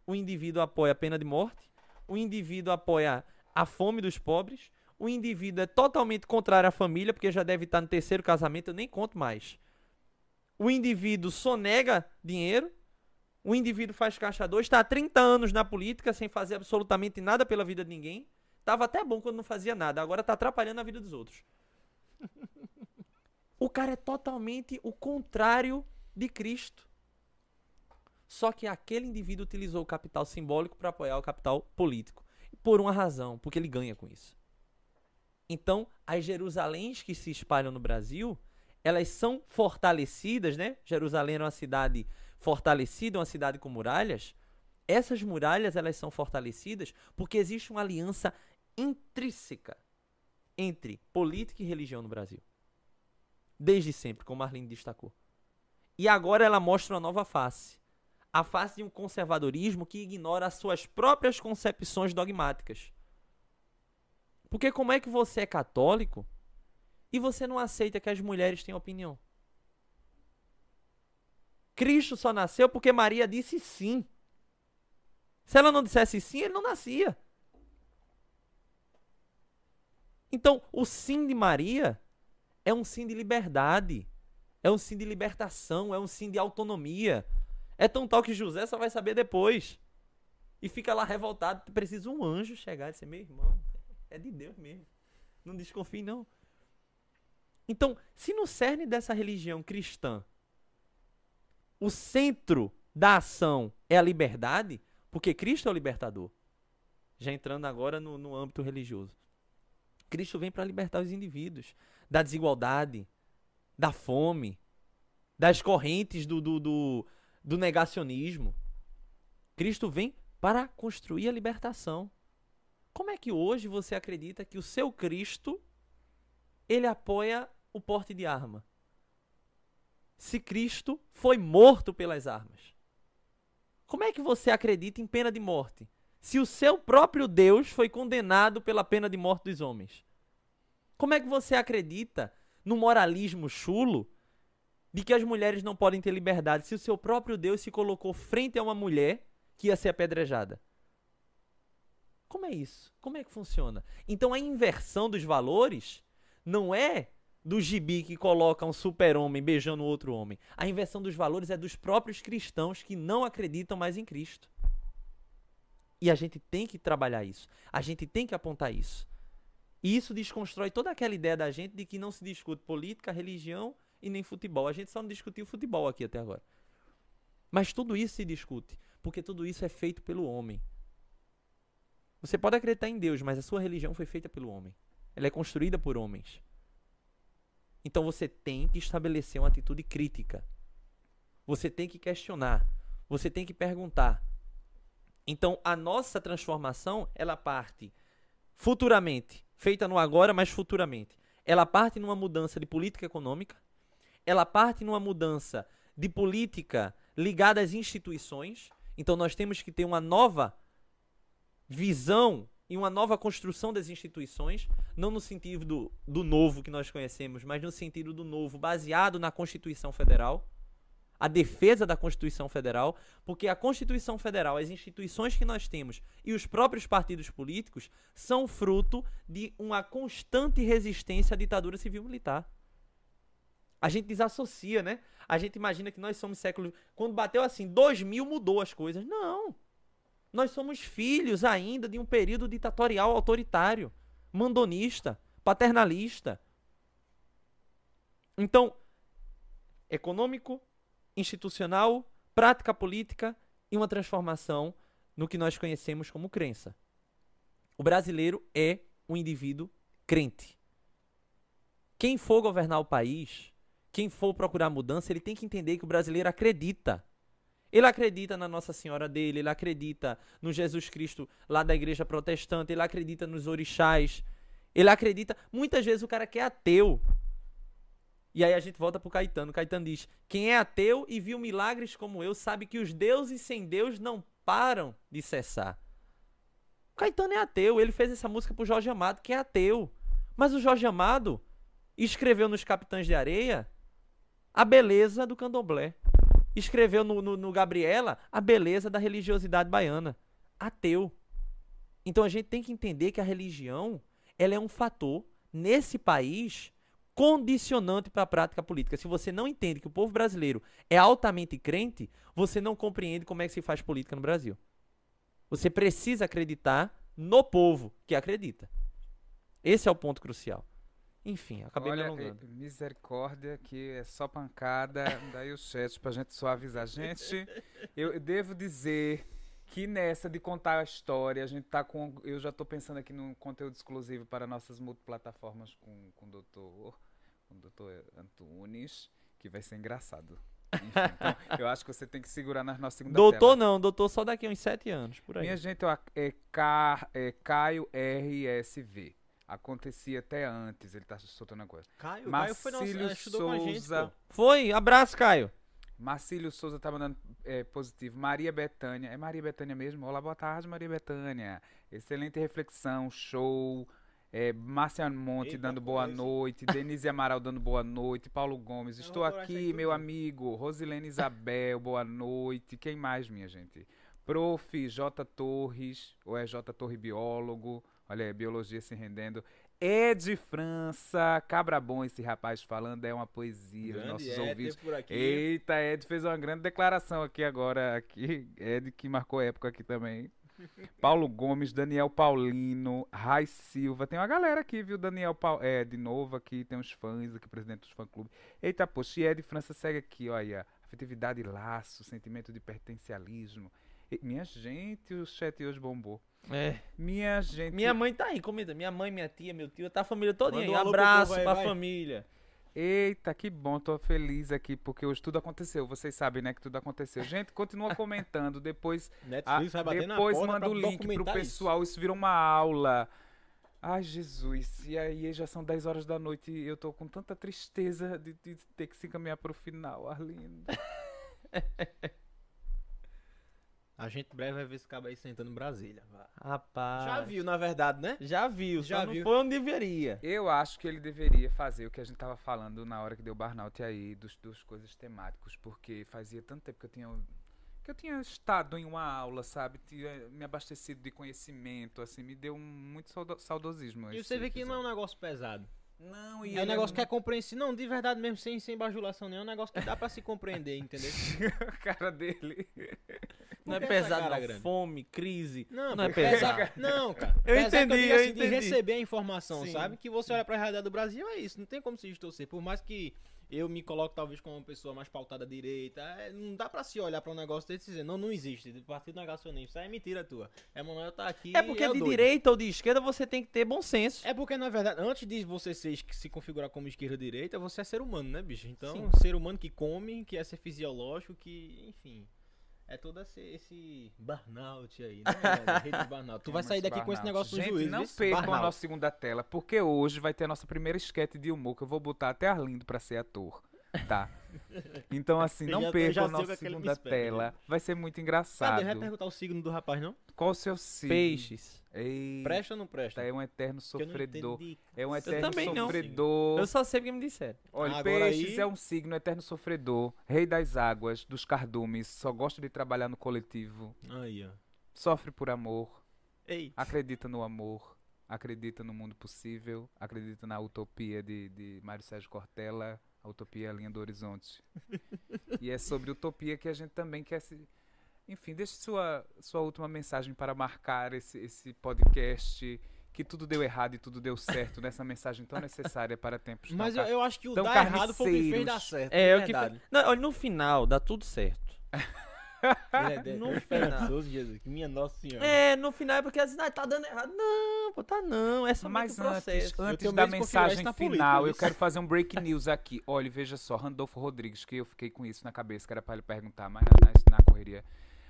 o indivíduo apoia a pena de morte, o indivíduo apoia a fome dos pobres, o indivíduo é totalmente contrário à família, porque já deve estar no terceiro casamento, eu nem conto mais. O indivíduo sonega dinheiro, o indivíduo faz caixa 2, está há 30 anos na política sem fazer absolutamente nada pela vida de ninguém. Tava até bom quando não fazia nada, agora está atrapalhando a vida dos outros. [LAUGHS] O cara é totalmente o contrário de Cristo. Só que aquele indivíduo utilizou o capital simbólico para apoiar o capital político. Por uma razão, porque ele ganha com isso. Então, as Jerusaléns que se espalham no Brasil, elas são fortalecidas, né? Jerusalém era uma cidade fortalecida, uma cidade com muralhas. Essas muralhas, elas são fortalecidas porque existe uma aliança intrínseca entre política e religião no Brasil. Desde sempre, como Marlene destacou. E agora ela mostra uma nova face. A face de um conservadorismo que ignora as suas próprias concepções dogmáticas. Porque como é que você é católico e você não aceita que as mulheres têm opinião? Cristo só nasceu porque Maria disse sim. Se ela não dissesse sim, ele não nascia. Então, o sim de Maria é um sim de liberdade, é um sim de libertação, é um sim de autonomia. É tão tal que José só vai saber depois. E fica lá revoltado, precisa um anjo chegar e dizer: meu irmão, é de Deus mesmo. Não desconfie, não. Então, se no cerne dessa religião cristã o centro da ação é a liberdade, porque Cristo é o libertador. Já entrando agora no, no âmbito religioso. Cristo vem para libertar os indivíduos da desigualdade, da fome, das correntes do, do, do, do negacionismo. Cristo vem para construir a libertação. Como é que hoje você acredita que o seu Cristo ele apoia o porte de arma? Se Cristo foi morto pelas armas. Como é que você acredita em pena de morte? Se o seu próprio Deus foi condenado pela pena de morte dos homens. Como é que você acredita no moralismo chulo de que as mulheres não podem ter liberdade se o seu próprio Deus se colocou frente a uma mulher que ia ser apedrejada? Como é isso? Como é que funciona? Então a inversão dos valores não é do gibi que coloca um super-homem beijando outro homem. A inversão dos valores é dos próprios cristãos que não acreditam mais em Cristo. E a gente tem que trabalhar isso. A gente tem que apontar isso. E isso desconstrói toda aquela ideia da gente de que não se discute política, religião e nem futebol. A gente só não discutiu futebol aqui até agora. Mas tudo isso se discute, porque tudo isso é feito pelo homem. Você pode acreditar em Deus, mas a sua religião foi feita pelo homem. Ela é construída por homens. Então você tem que estabelecer uma atitude crítica. Você tem que questionar. Você tem que perguntar. Então a nossa transformação, ela parte futuramente, feita no agora, mas futuramente. Ela parte numa mudança de política econômica, ela parte numa mudança de política ligada às instituições. Então nós temos que ter uma nova visão e uma nova construção das instituições, não no sentido do, do novo que nós conhecemos, mas no sentido do novo baseado na Constituição Federal, a defesa da Constituição Federal, porque a Constituição Federal, as instituições que nós temos e os próprios partidos políticos são fruto de uma constante resistência à ditadura civil-militar. A gente desassocia, né? A gente imagina que nós somos século. Quando bateu assim, 2000 mudou as coisas. Não. Nós somos filhos ainda de um período ditatorial autoritário, mandonista, paternalista. Então, econômico, institucional, prática política e uma transformação no que nós conhecemos como crença. O brasileiro é um indivíduo crente. Quem for governar o país, quem for procurar mudança, ele tem que entender que o brasileiro acredita ele acredita na Nossa Senhora dele, ele acredita no Jesus Cristo lá da igreja protestante, ele acredita nos orixás. Ele acredita. Muitas vezes o cara que é ateu. E aí a gente volta pro Caetano. Caetano diz: Quem é ateu e viu milagres como eu, sabe que os deuses sem Deus não param de cessar. O Caetano é ateu. Ele fez essa música pro Jorge Amado, que é ateu. Mas o Jorge Amado escreveu nos Capitães de Areia a beleza do candomblé escreveu no, no, no Gabriela a beleza da religiosidade baiana. Ateu. Então a gente tem que entender que a religião ela é um fator, nesse país, condicionante para a prática política. Se você não entende que o povo brasileiro é altamente crente, você não compreende como é que se faz política no Brasil. Você precisa acreditar no povo que acredita. Esse é o ponto crucial. Enfim, acabei
Olha,
me alongando.
misericórdia, que é só pancada. daí o chat pra gente suavizar gente. Eu, devo dizer que nessa de contar a história, a gente tá com. Eu já tô pensando aqui num conteúdo exclusivo para nossas multiplataformas com, com o doutor, com o doutor Antunes, que vai ser engraçado. Enfim, então, [LAUGHS] eu acho que você tem que segurar na nossa segunda
Doutor
tela.
não, doutor só daqui a uns sete anos, por aí.
Minha gente, é, Ca- é Caio RSV. Acontecia até antes, ele tá soltando a coisa.
Caio, Caio foi nosso,
Marcílio
estudou com a gente,
Souza.
pô.
Foi, abraço, Caio.
Marcílio Souza tá mandando é, positivo. Maria Bethânia. É Maria Bethânia mesmo? Olá, boa tarde, Maria Bethânia. Excelente reflexão, show. É, Márcia Monte
Eita,
dando boa
conheço.
noite. Denise Amaral dando boa noite. Paulo Gomes.
Eu
Estou aqui, meu
tudo.
amigo. Rosilene Isabel, boa noite. Quem mais, minha gente? Prof. J. Torres, ou é J. Torre Biólogo. Olha aí, biologia se rendendo. Ed França, cabra bom esse rapaz falando, é uma poesia.
Grande
nossos
Éder
ouvintes
por aqui.
Eita, Ed fez uma grande declaração aqui agora. Aqui, Ed que marcou época aqui também. [LAUGHS] Paulo Gomes, Daniel Paulino, Rai Silva. Tem uma galera aqui, viu? Daniel Paul... é, de novo aqui, tem uns fãs aqui, presidente dos fã-clubes. Eita, poxa, e Ed França segue aqui, olha. Afetividade e laço, sentimento de pertencialismo. Minha gente, o chat hoje bombou.
É.
Minha gente.
Minha mãe tá aí, comida. Minha mãe, minha tia, meu tio, tá a família toda aí.
um
Abraço
povo aí,
pra
vai.
família.
Eita, que bom, tô feliz aqui, porque hoje tudo aconteceu. Vocês sabem, né, que tudo aconteceu. Gente, continua [LAUGHS] comentando, depois
Netflix
Ah,
vai bater na
depois
porta
manda o link pro
documentar isso.
pessoal, isso. virou uma aula. Ai, Jesus, e aí já são 10 horas da noite e eu tô com tanta tristeza de, de ter que se encaminhar pro final, Arlindo. [LAUGHS]
A gente breve vai ver esse cabo aí sentando em Brasília.
Rapaz.
Já viu, na verdade, né?
Já viu,
Já
só não
viu.
foi onde deveria.
Eu acho que ele deveria fazer o que a gente tava falando na hora que deu burnout aí, dos, dos coisas temáticos, porque fazia tanto tempo que eu tinha que eu tinha estado em uma aula, sabe? Tinha me abastecido de conhecimento, assim, me deu um, muito saudo- saudosismo.
E você vê que não é um negócio pesado.
Não, e
É um
ele
negócio que é compreensível. Não, de verdade mesmo, sem, sem bajulação nenhuma. É um negócio que dá pra se compreender, entendeu? [LAUGHS]
a cara dele.
Não é pesado,
cara
não.
grande?
Fome, crise.
Não,
Não é pesado.
pesado. Não, cara. [LAUGHS]
Eu
Pesado
entendi,
digo
eu
assim, De
entendi.
receber a informação,
Sim.
sabe? Que você olha pra realidade do Brasil, é isso. Não tem como se distorcer. Por mais que eu me coloque talvez como uma pessoa mais pautada à direita, é, não dá pra se olhar pra um negócio desse e dizer, não, não existe. De partido negacionismo. Isso aí é mentira tua. Emanuel tá aqui.
É porque
é
de
doido.
direita ou de esquerda você tem que ter bom senso.
É porque, na verdade, antes de você ser, se configurar como esquerda ou direita, você é ser humano, né, bicho? Então,
Sim.
ser humano que come, que é ser fisiológico, que, enfim. É todo esse, esse burnout aí, né? Rede de [LAUGHS] burnout. Tu vai sair daqui com esse negócio do
Gente,
juiz,
não percam a
Burnout.
nossa segunda tela, porque hoje vai ter a nossa primeira esquete de humor, que eu vou botar até Arlindo pra ser ator. Tá. [LAUGHS] Então, assim, não percam a
o que
nossa
que
segunda
espera,
tela. Vai ser muito
Cadê?
engraçado.
Vai perguntar o signo do rapaz, não?
Qual o seu signo?
Peixes.
Eita,
Presta ou não presta?
é um eterno
Que eu não
sofredor.
entendi.
É um
Eu
eterno
também não.
sofredor.
Eu só sei porque me disseram.
Olha,
Agora
peixes
aí-
é um signo eterno sofredor, rei das águas, dos cardumes, só gosta de trabalhar no coletivo,
Aí, ó.
sofre por amor,
Ei.
acredita no amor, acredita no mundo possível, acredita na utopia de, de Mário Sérgio Cortella, a utopia é a linha do horizonte. [LAUGHS] e é sobre utopia que a gente também quer se. Enfim, deixe sua, sua última mensagem para marcar esse, esse podcast. Que tudo deu errado e tudo deu certo nessa mensagem tão necessária para tempos tão
Mas eu,
ca-
eu acho que o
tão
dar errado foi o que fez dar certo.
É,
de
o que Não, olha, no final dá tudo certo. [LAUGHS]
Ele é [LAUGHS]
No
é esperançoso, Jesus. Minha Nossa Senhora.
É, no final é porque assim, ah, tá dando errado. Não, pô, tá não. É
Mas
o processo.
antes, da mensagem
política,
final, eu quero fazer um break news aqui. [LAUGHS] Olha, veja só, Randolfo Rodrigues, que eu fiquei com isso na cabeça, que era para ele perguntar, mas na, na, na correria.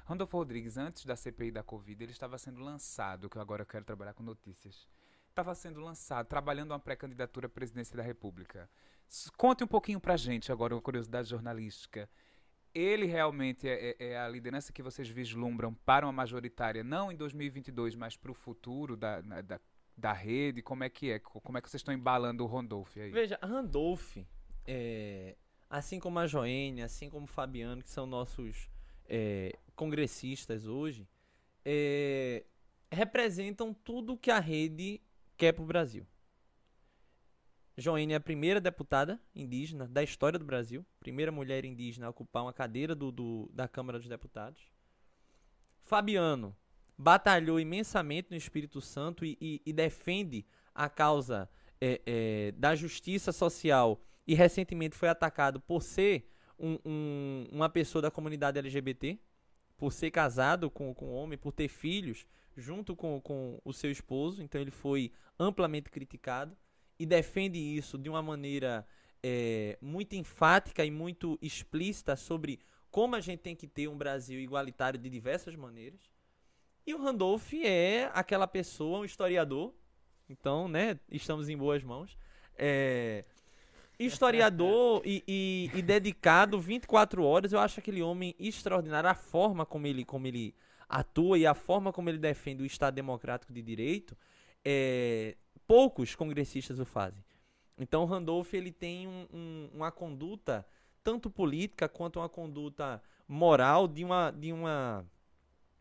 Randolfo Rodrigues, antes da CPI da Covid, ele estava sendo lançado, que eu agora quero trabalhar com notícias. Estava sendo lançado, trabalhando uma pré-candidatura à presidência da República. Conte um pouquinho pra gente agora, uma curiosidade jornalística. Ele realmente é, é- é a liderança que vocês vislumbram para uma majoritária, não em 2022, mas para o futuro da, da, da rede? Como é que é? Co- Como é que vocês estão embalando o Randolph aí?
Veja, Randolph, é, assim como a Joênia, assim como o Fabiano, que são nossos é, congressistas hoje, é, representam tudo que a rede quer para o Brasil. Joênia é a primeira deputada indígena da história do Brasil, primeira mulher indígena a ocupar uma cadeira do, do, da Câmara dos Deputados. Fabiano batalhou imensamente no Espírito Santo e, e, e defende a causa é, é, da justiça social e recentemente foi atacado por ser um, um, uma pessoa da comunidade LGBT, por ser casado com, com um homem, por ter filhos junto com, com o seu esposo, então ele foi amplamente criticado e defende isso de uma maneira é, muito enfática e muito explícita sobre como a gente tem que ter um Brasil igualitário de diversas maneiras. E o Randolph é aquela pessoa, um historiador, então, né, estamos em boas mãos. É, historiador e, e, e, dedicado 24 horas, eu acho aquele homem extraordinário. A forma como ele, como ele atua e a forma como ele defende o Estado Democrático de Direito é, poucos congressistas o fazem. Então o Randolph ele tem um, um, uma conduta tanto política quanto uma conduta moral de uma, de uma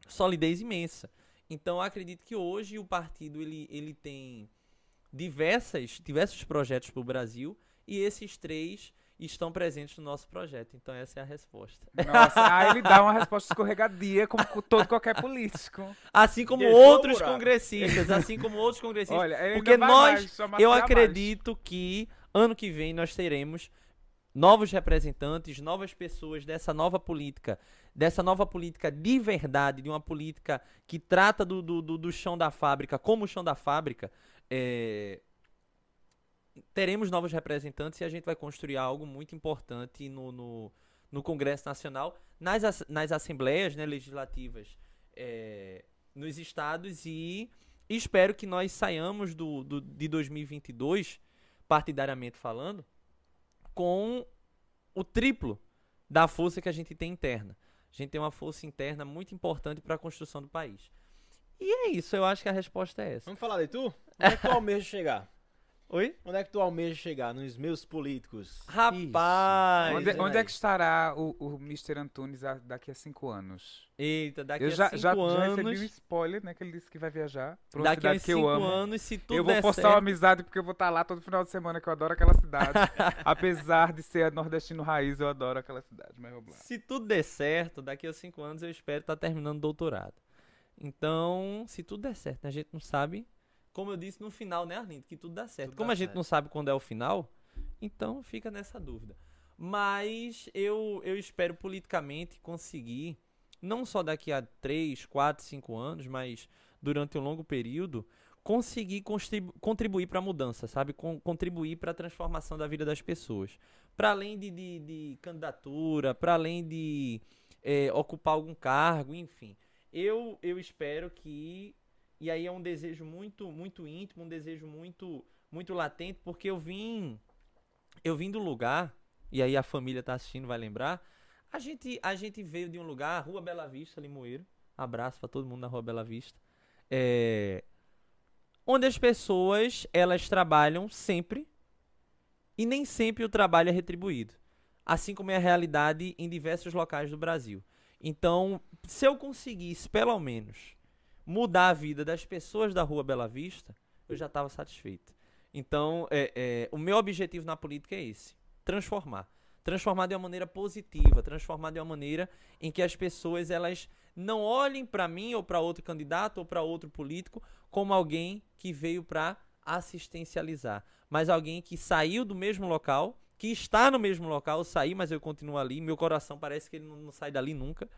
solidez imensa. Então acredito que hoje o partido ele, ele tem diversas, diversos projetos para o Brasil e esses três estão presentes no nosso projeto. Então essa é a resposta.
Nossa, [LAUGHS] aí ele dá uma resposta escorregadia, como todo qualquer político.
Assim como Deixou outros congressistas, assim como outros congressistas. Olha, porque nós, eu acredito que ano que vem nós teremos novos representantes, novas pessoas dessa nova política, dessa nova política de verdade, de uma política que trata do, do, do, do chão da fábrica como o chão da fábrica. É, teremos novos representantes e a gente vai construir algo muito importante no, no, no Congresso Nacional, nas, nas assembleias né, legislativas é, nos estados e espero que nós saiamos do, do, de 2022, partidariamente falando, com o triplo da força que a gente tem interna. A gente tem uma força interna muito importante para a construção do país. E é isso, eu acho que a resposta é essa.
Vamos falar de tu? Onde é que tu almeja chegar?
Oi?
Onde é que tu almeja chegar nos meus políticos?
Rapaz!
Onde, onde, é que estará o, o Mr. Antunes daqui a cinco anos?
Eita, daqui
eu
a
já,
cinco
já,
anos.
Já recebi um spoiler, né? Que ele disse que vai viajar.
Pra uma daqui a cinco anos, se tudo
Eu vou forçar
certo...
uma amizade porque eu vou estar lá todo final de semana, que eu adoro aquela cidade. [LAUGHS] Apesar de ser nordestino raiz, eu adoro aquela cidade. Mas vamos lá.
Se tudo der certo, daqui a cinco anos eu espero estar terminando o doutorado. Então, se tudo der certo, né? a gente não sabe como eu disse no final, né, Arlindo? Que tudo dá certo. Tudo Como dá a gente certo. não sabe quando é o final, então fica nessa dúvida. Mas eu, eu espero politicamente conseguir, não só daqui a 3, 4, 5 anos, mas durante um longo período, conseguir contribuir para a mudança, sabe? contribuir para a transformação da vida das pessoas. Para além de, de, de candidatura, para além de é, ocupar algum cargo, enfim. Eu, eu espero que e aí é um desejo muito, muito íntimo, um desejo muito, muito latente, porque eu vim, eu vim do lugar, e aí a família tá assistindo, vai lembrar. A gente, a gente veio de um lugar, Rua Bela Vista, Limoeiro. Abraço para todo mundo na Rua Bela Vista. É, onde as pessoas, elas trabalham sempre e nem sempre o trabalho é retribuído. Assim como é a realidade em diversos locais do Brasil. Então, se eu conseguisse, pelo menos, mudar a vida das pessoas da Rua Bela Vista, eu já estava satisfeito. Então, é, é, o meu objetivo na política é esse: transformar. Transformar de uma maneira positiva, transformar de uma maneira em que as pessoas elas não olhem para mim ou para outro candidato ou para outro político como alguém que veio para assistencializar, mas alguém que saiu do mesmo local, que está no mesmo local, eu saí, mas eu continuo ali, meu coração parece que ele não, não sai dali nunca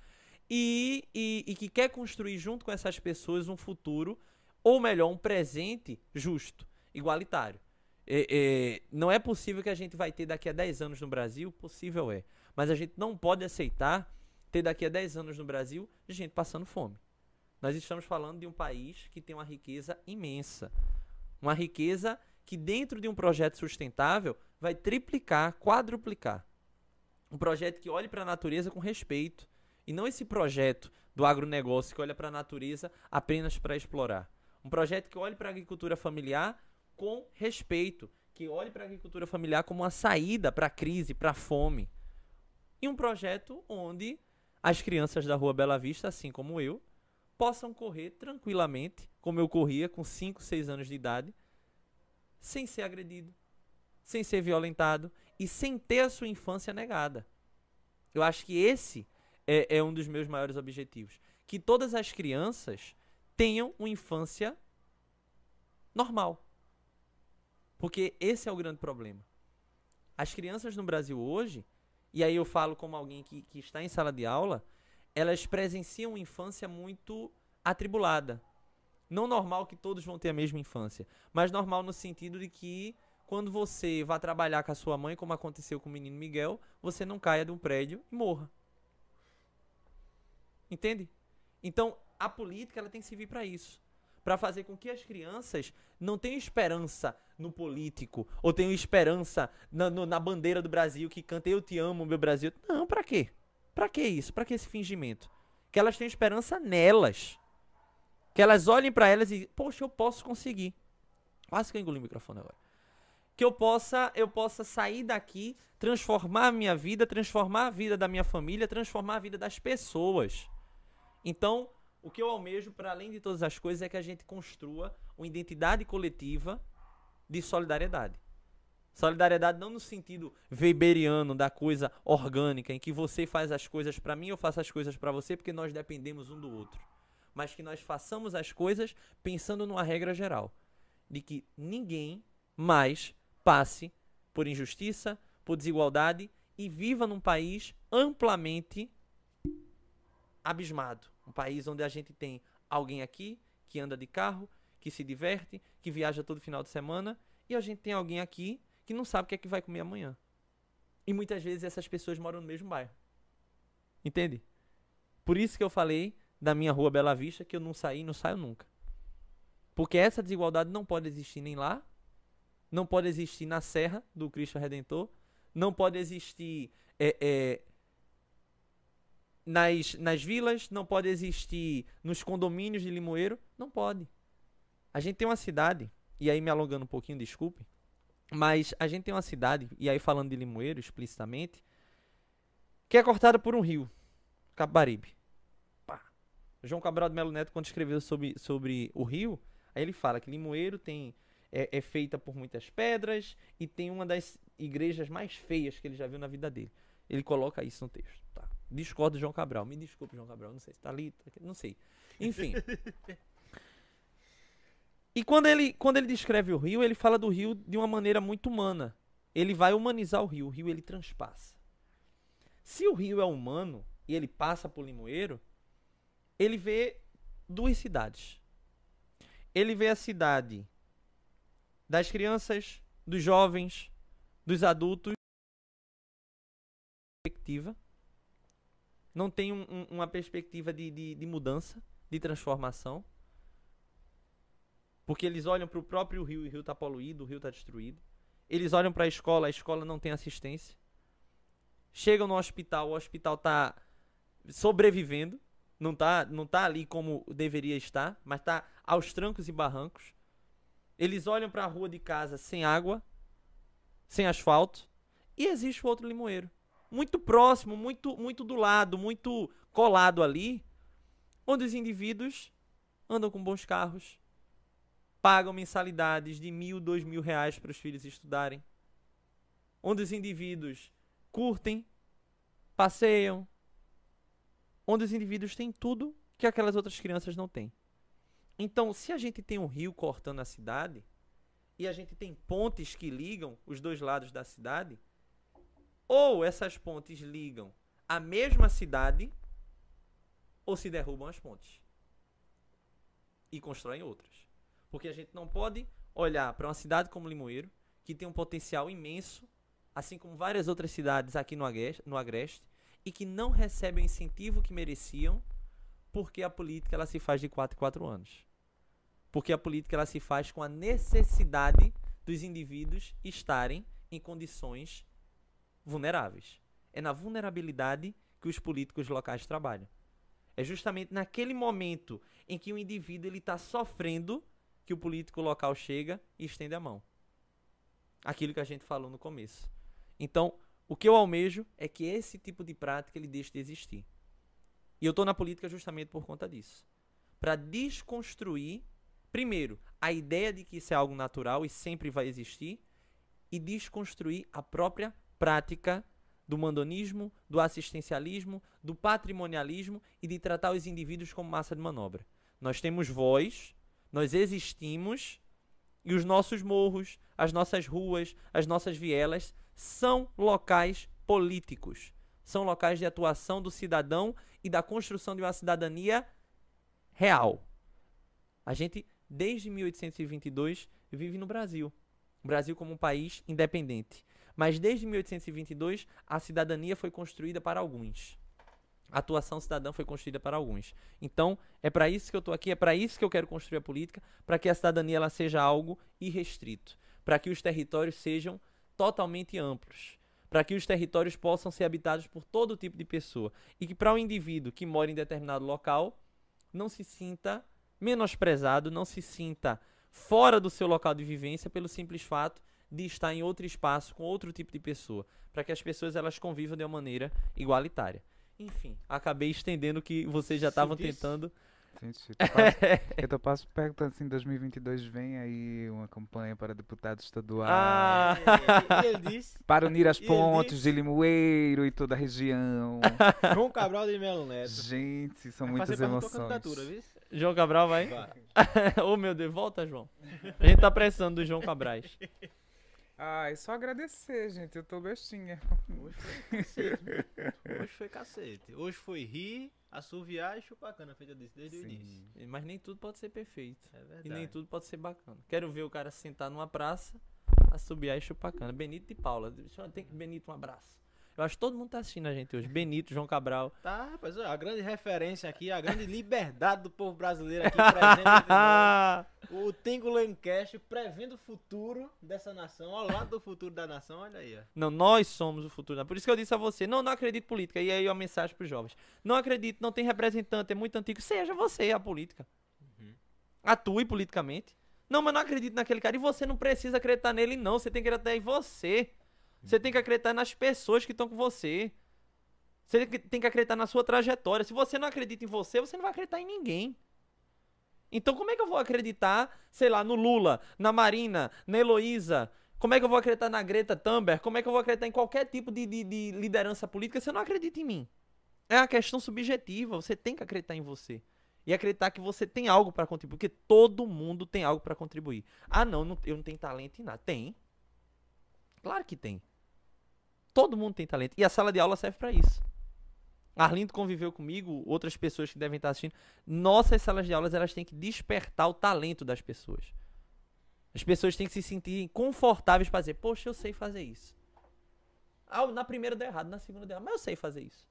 e, e, e que quer construir junto com essas pessoas um futuro, ou melhor, um presente justo, igualitário. É, é, não é possível que a gente vai ter daqui a 10 anos no Brasil, possível é, mas a gente não pode aceitar ter daqui a 10 anos no Brasil gente passando fome. Nós estamos falando de um país que tem uma riqueza imensa. Uma riqueza que, dentro de um projeto sustentável, vai triplicar, quadruplicar. Um projeto que olhe para a natureza com respeito, e não esse projeto do agronegócio que olha para a natureza apenas para explorar. Um projeto que olhe para a agricultura familiar com respeito, que olhe para a agricultura familiar como uma saída para a crise, para a fome. E um projeto onde as crianças da Rua Bela Vista, assim como eu, possam correr tranquilamente, como eu corria com 5, 6 anos de idade, sem ser agredido, sem ser violentado e sem ter a sua infância negada. Eu acho que esse é, é um dos meus maiores objetivos. Que todas as crianças tenham uma infância normal. Porque esse é o grande problema. As crianças no Brasil hoje, e aí eu falo como alguém que, que está em sala de aula, elas presenciam uma infância muito atribulada. Não normal que todos vão ter a mesma infância, mas normal no sentido de que quando você vá trabalhar com a sua mãe, como aconteceu com o menino Miguel, você não caia de um prédio e morra. Entende? Então, a política ela tem que servir para isso para fazer com que as crianças não tenham esperança no político ou tenham esperança na, no, na bandeira do Brasil que canta Eu te amo, meu Brasil. Não, para quê? Para que isso? Para que esse fingimento? Que elas tenham esperança nelas. Que elas olhem para elas e, poxa, eu posso conseguir. Quase que eu engoli o microfone agora. Que eu possa, eu possa sair daqui, transformar a minha vida, transformar a vida da minha família, transformar a vida das pessoas. Então, o que eu almejo, para além de todas as coisas, é que a gente construa uma identidade coletiva de solidariedade. Solidariedade não no sentido weberiano da coisa orgânica, em que você faz as coisas para mim, eu faço as coisas para você, porque nós dependemos um do outro. Mas que nós façamos as coisas pensando numa regra geral, de que ninguém mais passe por injustiça, por desigualdade e viva num país amplamente abismado. Um país onde a gente tem alguém aqui que anda de carro, que se diverte, que viaja todo final de semana, e a gente tem alguém aqui que não sabe o que é que vai comer amanhã. E muitas vezes essas pessoas moram no mesmo bairro. Entende? Por isso que eu falei da minha rua Bela Vista que eu não saí e não saio nunca. Porque essa desigualdade não pode existir nem lá, não pode existir na Serra do Cristo Redentor, não pode existir é, é, nas, nas vilas, não pode existir nos condomínios de Limoeiro, não pode. A gente tem uma cidade, e aí me alongando um pouquinho, desculpe, mas a gente tem uma cidade, e aí falando de Limoeiro explicitamente, que é cortada por um rio, Capibaribe. Pá. João Cabral de Melo Neto, quando escreveu sobre, sobre o rio, aí ele fala que Limoeiro tem é, é feita por muitas pedras e tem uma das igrejas mais feias que ele já viu na vida dele. Ele coloca isso no texto. Tá. Discordo de João Cabral. Me desculpe, João Cabral. Não sei se tá ali, tá aqui, não sei. Enfim. e quando ele, quando ele descreve o rio, ele fala do rio de uma maneira muito humana. Ele vai humanizar o rio. O rio ele transpassa. Se o rio é humano e ele passa por Limoeiro, ele vê duas cidades. Ele vê a cidade das crianças, dos jovens, dos adultos, perspectiva não tem um, um, uma perspectiva de, de, de, mudança, de transformação. Porque eles olham para o próprio rio e o rio está poluído, o rio está destruído. Eles olham para a escola, a escola não tem assistência. Chegam no hospital, o hospital está sobrevivendo, não está não tá ali como deveria estar, mas está aos trancos e barrancos. Eles olham para a rua de casa sem água, sem asfalto, e existe o outro limoeiro muito próximo, muito, muito do lado, muito colado ali, onde os indivíduos andam com bons carros, pagam mensalidades de mil, dois mil reais para os filhos estudarem, onde os indivíduos curtem, passeiam, onde os indivíduos têm tudo que aquelas outras crianças não têm. Então, se a gente tem um rio cortando a cidade e a gente tem pontes que ligam os dois lados da cidade, ou essas pontes ligam a mesma cidade, ou se derrubam as pontes. E constroem outras. Porque a gente não pode olhar para uma cidade como Limoeiro, que tem um potencial imenso, assim como várias outras cidades aqui no Agreste, no Agreste e que não recebem o incentivo que mereciam, porque a política ela se faz de 4 em 4 anos. Porque a política ela se faz com a necessidade dos indivíduos estarem em condições vulneráveis. É na vulnerabilidade que os políticos locais trabalham. É justamente naquele momento em que o indivíduo está sofrendo que o político local chega e estende a mão. Aquilo que a gente falou no começo. Então, o que eu almejo é que esse tipo de prática ele deixe de existir. E eu estou na política justamente por conta disso. Para desconstruir, primeiro, a ideia de que isso é algo natural e sempre vai existir, e desconstruir a própria prática do mandonismo, do assistencialismo, do patrimonialismo e de tratar os indivíduos como massa de manobra. Nós temos voz, nós existimos e os nossos morros, as nossas ruas, as nossas vielas são locais políticos. São locais de atuação do cidadão e da construção de uma cidadania real. A gente, desde 1822, vive no Brasil. O Brasil como um país independente. Mas desde 1822, a cidadania foi construída para alguns. A atuação cidadã foi construída para alguns. Então, é para isso que eu estou aqui, é para isso que eu quero construir a política, para que a cidadania ela seja algo irrestrito, para que os territórios sejam totalmente amplos, para que os territórios possam ser habitados por todo tipo de pessoa e que para o um indivíduo que mora em determinado local não se sinta menosprezado, não se sinta fora do seu local de vivência pelo simples fato de estar em outro espaço com outro tipo de pessoa, para que as pessoas elas convivam de uma maneira igualitária. Enfim, acabei estendendo o que vocês já estavam tentando.
Entendi. [LAUGHS] Eu passo, eu passo perguntando assim, 2022 vem aí uma campanha para deputado estadual.
Ah!
Ele disse,
Para unir as pontes de Limoeiro e toda a região. [LAUGHS]
João Cabral de Melo Neto.
Gente, são
Vai
muitas
pra tua
emoções.
João Cabral vai?
Vai.
Ô [LAUGHS] meu Deus, volta, João. A gente tá pressando do João Cabrais.
Ai, só agradecer, gente. Eu tô bestinha.
Hoje foi cacete. Hoje foi cacete. Hoje foi rir, assoviar e chupar cana, feita disso desde o início.
Mas nem tudo pode ser perfeito.
É
E
verdade.
nem tudo pode ser bacana. Quero ver o cara sentar numa praça, assobiar e chupar cana. Benito e Paula. Tem Benito, um abraço. Eu acho que todo mundo tá assistindo a gente hoje. Benito, João Cabral.
Tá, rapaz, a grande referência aqui, a grande liberdade do povo brasileiro aqui presente. O Tengo Lancaster prevendo o futuro dessa nação, ao lado do futuro da nação, olha aí, ó.
Não, nós somos o futuro. Por isso que eu disse a você, não, não acredito em política. E aí uma mensagem pros jovens. Não acredito, não tem representante, é muito antigo. Seja você a política. Atue politicamente. Não, mas não acredito naquele cara. E você não precisa acreditar nele, não. Você tem que acreditar em você. Você tem que acreditar nas pessoas que estão com você. Você tem que- acreditar na sua trajetória. Se você não acredita em você, você não vai acreditar em ninguém. Então, como é que eu vou acreditar, sei lá, no Lula, na Marina, na Heloísa? Como é que eu vou acreditar na Greta Thunberg? Como é que eu vou acreditar em qualquer tipo de, de, de liderança política se eu não acredito em mim? É uma questão subjetiva. Você tem que acreditar em você. E acreditar que você tem algo para contribuir. Porque todo mundo tem algo para contribuir. Ah, não, não- eu não tenho talento em nada. Tem. Claro que tem. Todo mundo tem talento. E a sala de aula serve para isso. Arlindo conviveu comigo, outras pessoas que devem estar assistindo. Nossas salas de aulas, elas têm que despertar o talento das pessoas. As pessoas têm que se sentirem confortáveis para dizer, poxa, eu sei fazer isso. Ah, na primeira deu errado, na segunda deu errado, mas eu sei fazer isso.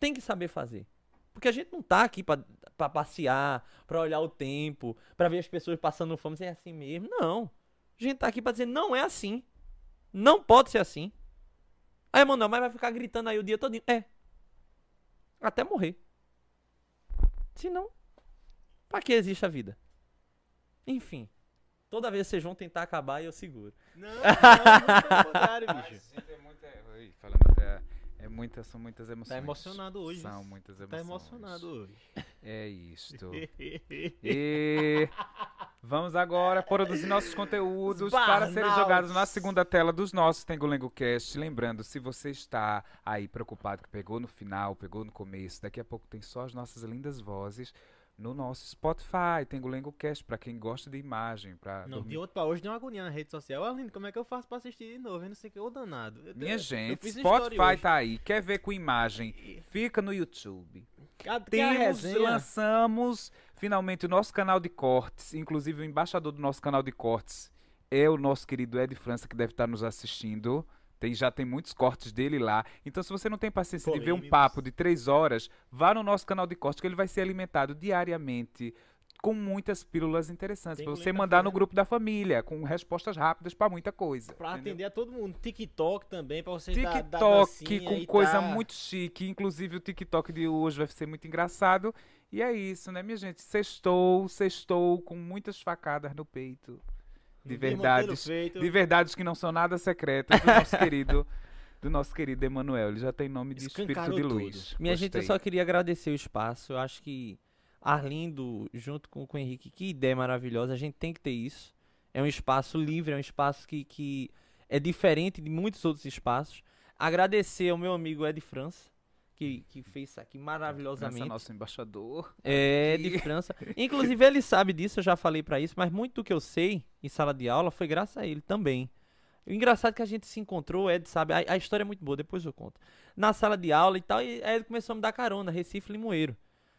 Tem que saber fazer. Porque a gente não tá aqui pra passear, pra olhar o tempo, pra ver as pessoas passando fome, é assim mesmo. Não. A gente tá aqui pra dizer, não é assim. Não pode ser assim. Aí, Manuel, mas vai ficar gritando aí o dia todo. É. Até morrer. Se não, pra que existe a vida? Enfim. Toda vez que vocês vão tentar acabar, eu seguro.
Não, não, muito pelo contrário, [LAUGHS] bicho.
gente, é muita. Oi, falando até. É muita, são muitas emoções.
Tá emocionado hoje.
São muitas
Tá
emoções.
emocionado hoje.
É isto. [LAUGHS] E vamos agora produzir nossos conteúdos para serem jogados na segunda tela dos nossos Tengolengo Cast. Lembrando, se você está aí preocupado que pegou no final, pegou no começo, daqui a pouco tem só as nossas lindas vozes no nosso Spotify, Tengolengo Cast, para quem gosta de imagem, para
Não, de ontem pra hoje deu uma agonia na rede social. Aline, como é que eu faço pra assistir de novo? Eu não sei o que, ô danado. Eu-
Minha
eu- eu
gente,
story
Spotify tá aí. Quer ver com imagem? Fica no YouTube.
Cadê
Temos, lançamos finalmente o nosso canal de cortes. Inclusive, o embaixador do nosso canal de cortes é o nosso querido Ed França, que deve estar nos assistindo. Tem, já tem muitos cortes dele lá. Então, se você não tem paciência de ver um
Polêmicos.
papo de três horas, vá no nosso canal de cortes, que ele vai ser alimentado diariamente com muitas pílulas interessantes. Pra você mandar no grupo da família, com respostas rápidas pra muita coisa.
Pra
entendeu?
atender a todo mundo. TikTok também, pra você dar, dar
TikTok com coisa
tá-
muito chique. Inclusive o TikTok de hoje vai ser muito engraçado. E é isso, né, minha gente? Sextou, sextou com muitas facadas no peito. De verdades. De verdades que não são nada secretas do nosso [LAUGHS] querido. Do nosso querido Emanuel. Ele já tem nome de espírito
Escancarou
de
tudo.
luz.
Minha gente, eu
Gostei.
só queria agradecer o espaço. Eu acho que Arlindo, junto com, com o Henrique, que ideia maravilhosa. A gente tem que ter isso. É um espaço livre, é um espaço que, que é diferente de muitos outros espaços. Agradecer ao meu amigo Ed França, que, que fez isso aqui
França,
maravilhosamente.
nosso embaixador.
É, de França. [LAUGHS] Inclusive, ele sabe disso, eu já falei pra isso, mas muito do que eu sei em sala de aula foi graças a ele também. O engraçado é que a gente se encontrou, Ed sabe, a, a história é muito boa, depois eu conto. Na sala de aula e tal, e aí ele começou a me dar carona, Recife Limoeiro.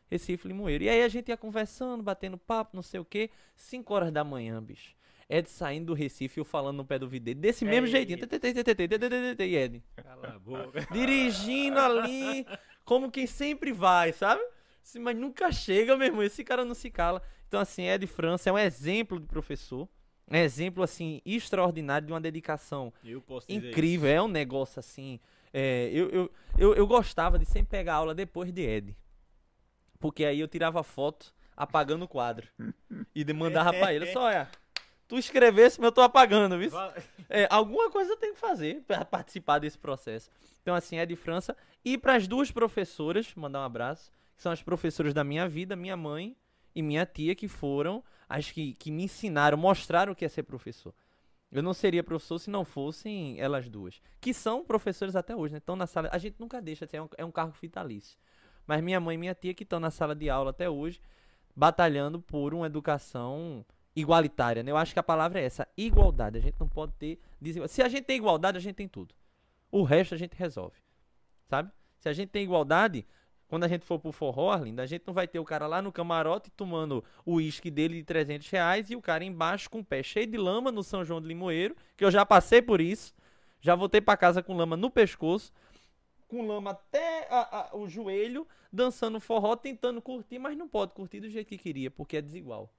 Recife Limoeiro. E aí a gente ia conversando, batendo papo, não sei o quê. 5 horas da manhã, bicho. É Ed saindo do Recife, eu falando no pé do VD, desse é
mesmo
jeitinho. E Ed.
Cala a boca.
Dirigindo ali, como quem sempre vai, sabe? Mas nunca chega, meu irmão. Esse cara não se cala. Então, assim, Ed França é um exemplo de professor. Um exemplo, assim, extraordinário de uma dedicação incrível. É um negócio, assim. eu, eu, eu gostava de sempre pegar aula depois de Ed. Porque aí eu tirava foto apagando o quadro. E mandava pra ele, só olha, Tu escrevesse, mas eu tô apagando, viu? É, alguma coisa eu tenho que fazer para participar desse processo. Então, assim, é de França. E para as duas professoras, mandar um abraço, que são as professoras da minha vida, minha mãe e minha tia, que foram as que, que me ensinaram, mostraram o que é ser professor. Eu não seria professor se não fossem elas duas. Que são professores até hoje, né? Estão na sala. A gente nunca deixa, é um, é um cargo vitalício. Mas minha mãe e minha tia que estão na sala de aula até hoje, batalhando por uma educação igualitária, né? Eu acho que a palavra é essa, igualdade. A gente não pode ter desigualdade. Se a gente tem igualdade, a gente tem tudo. O resto a gente resolve. Sabe? Se a gente tem igualdade, quando a gente for pro forró, Arlindo, a gente não vai ter o cara lá no camarote tomando o uísque dele de 300 reais e o cara embaixo com o pé cheio de lama no São João de Limoeiro, que eu já passei por isso. Já voltei pra casa com lama no pescoço, com lama até a- a- o joelho, dançando forró, tentando curtir, mas não pode curtir do jeito que queria, porque é desigual.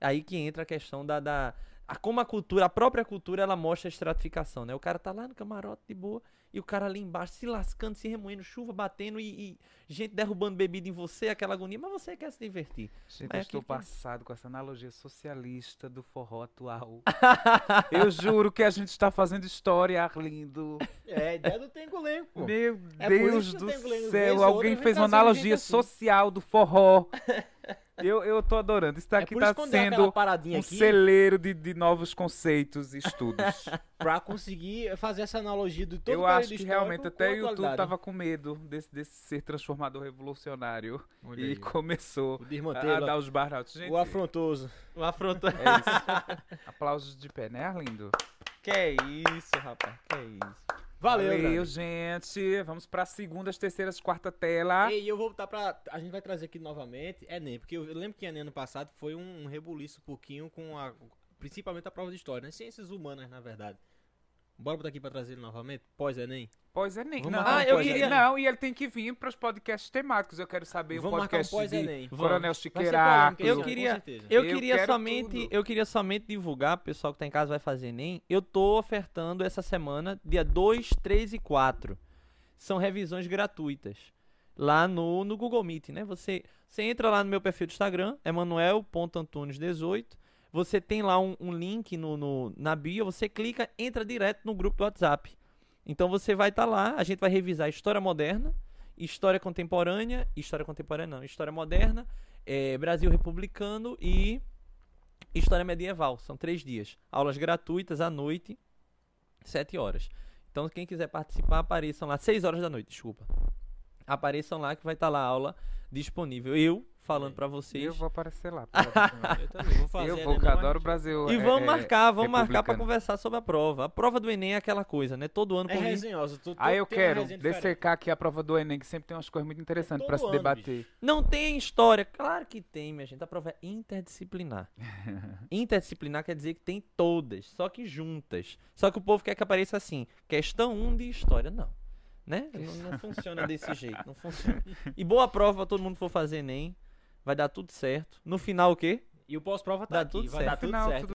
Aí que entra a questão da, da a, como a cultura, a própria cultura, ela mostra a estratificação, né? O cara tá lá no camarote de boa e o cara ali embaixo se lascando, se remoendo, chuva batendo e, e gente derrubando bebida em você, aquela agonia, mas você quer se divertir.
Gente,
Mas
eu estou
aqui que-
passado com essa analogia socialista do forró atual. [LAUGHS] eu juro que a gente está fazendo história, Arlindo.
É a ideia do Tengo Lengo, pô.
Meu
É por isso
Deus do céu, alguém fez uma analogia
assim.
social do forró. [LAUGHS] Eu, eu tô adorando. Isso
É isso
tá
que quando dá aquela
sendo
paradinha
um
aqui,
celeiro de, de novos conceitos e estudos. [LAUGHS]
pra conseguir fazer essa analogia do todo
eu acho que realmente até o YouTube tava com medo desse, desse ser transformador revolucionário
Olha
e
aí,
começou
o
a, a dar os barratos. Gente,
o afrontoso.
O afronto.
é isso. [LAUGHS] Aplausos de pé, né, Arlindo?
que é isso, rapaz? Que é isso?
Valeu,
Valeu gente. Vamos para segundas, terceiras, quarta tela.
E eu vou voltar pra. A gente vai trazer aqui novamente Enem, porque eu lembro que Enem ano passado foi um, um rebuliço um pouquinho com a. Principalmente a prova de história, né? Ciências humanas, na verdade. Bora botar aqui pra trazer ele novamente? Pós-Enem?
Pós Enem.
Vamos
Não,
um eu
pós-Enem.
queria-
Não, e ele tem que vir para os podcasts temáticos. Eu quero saber
Vamos
o
marcar um
podcast de
pós-Enem.
Coronel
polêmica
Eu queria-. Eu,
Eu
queria somente,
tudo.
eu queria somente divulgar, o pessoal que tá em casa vai fazer nem. Eu tô ofertando essa semana, dia 2, 3 e 4. São revisões gratuitas. Lá no, no Google Meet, né? Você, você entra lá no meu perfil do Instagram, emanuel.antunes18. Você tem lá um, um link no, no- na bio, você clica, entra direto no grupo do WhatsApp. Então você vai estar lá, a gente vai revisar história moderna, história contemporânea, história contemporânea não, história moderna, eh, Brasil republicano e história medieval. São três dias. Aulas gratuitas à noite, sete horas. Então quem quiser participar, apareçam lá, seis horas da noite, desculpa. Apareçam lá que vai estar lá a aula disponível. Eu falando pra vocês.
Eu vou aparecer lá. [LAUGHS]
Eu também vou fazer.
eu vou, que eu
mas-
adoro o Brasil.
E
é-
vamos
é
marcar, vamos marcar pra
republicano.
conversar sobre a prova. A prova do Enem é aquela coisa, né? Todo ano
É resenhosa. tu- tu
Aí eu quero dessecar aqui a prova do Enem, que sempre tem umas coisas muito interessantes
todo
pra se debater.
Não tem história? Claro que tem, minha gente. A prova é interdisciplinar. [LAUGHS] interdisciplinar quer dizer que tem todas, só que juntas. Só que o povo quer que apareça assim, questão 1 de história. Não. Né? Não, não funciona desse jeito. Não funciona. E boa prova, todo mundo for fazer Enem. Vai dar tudo certo. No final, o quê?
E o pós-prova tá
Dá
aqui.
tudo
vai dar
certo.
tudo
Final,
certo.
tudo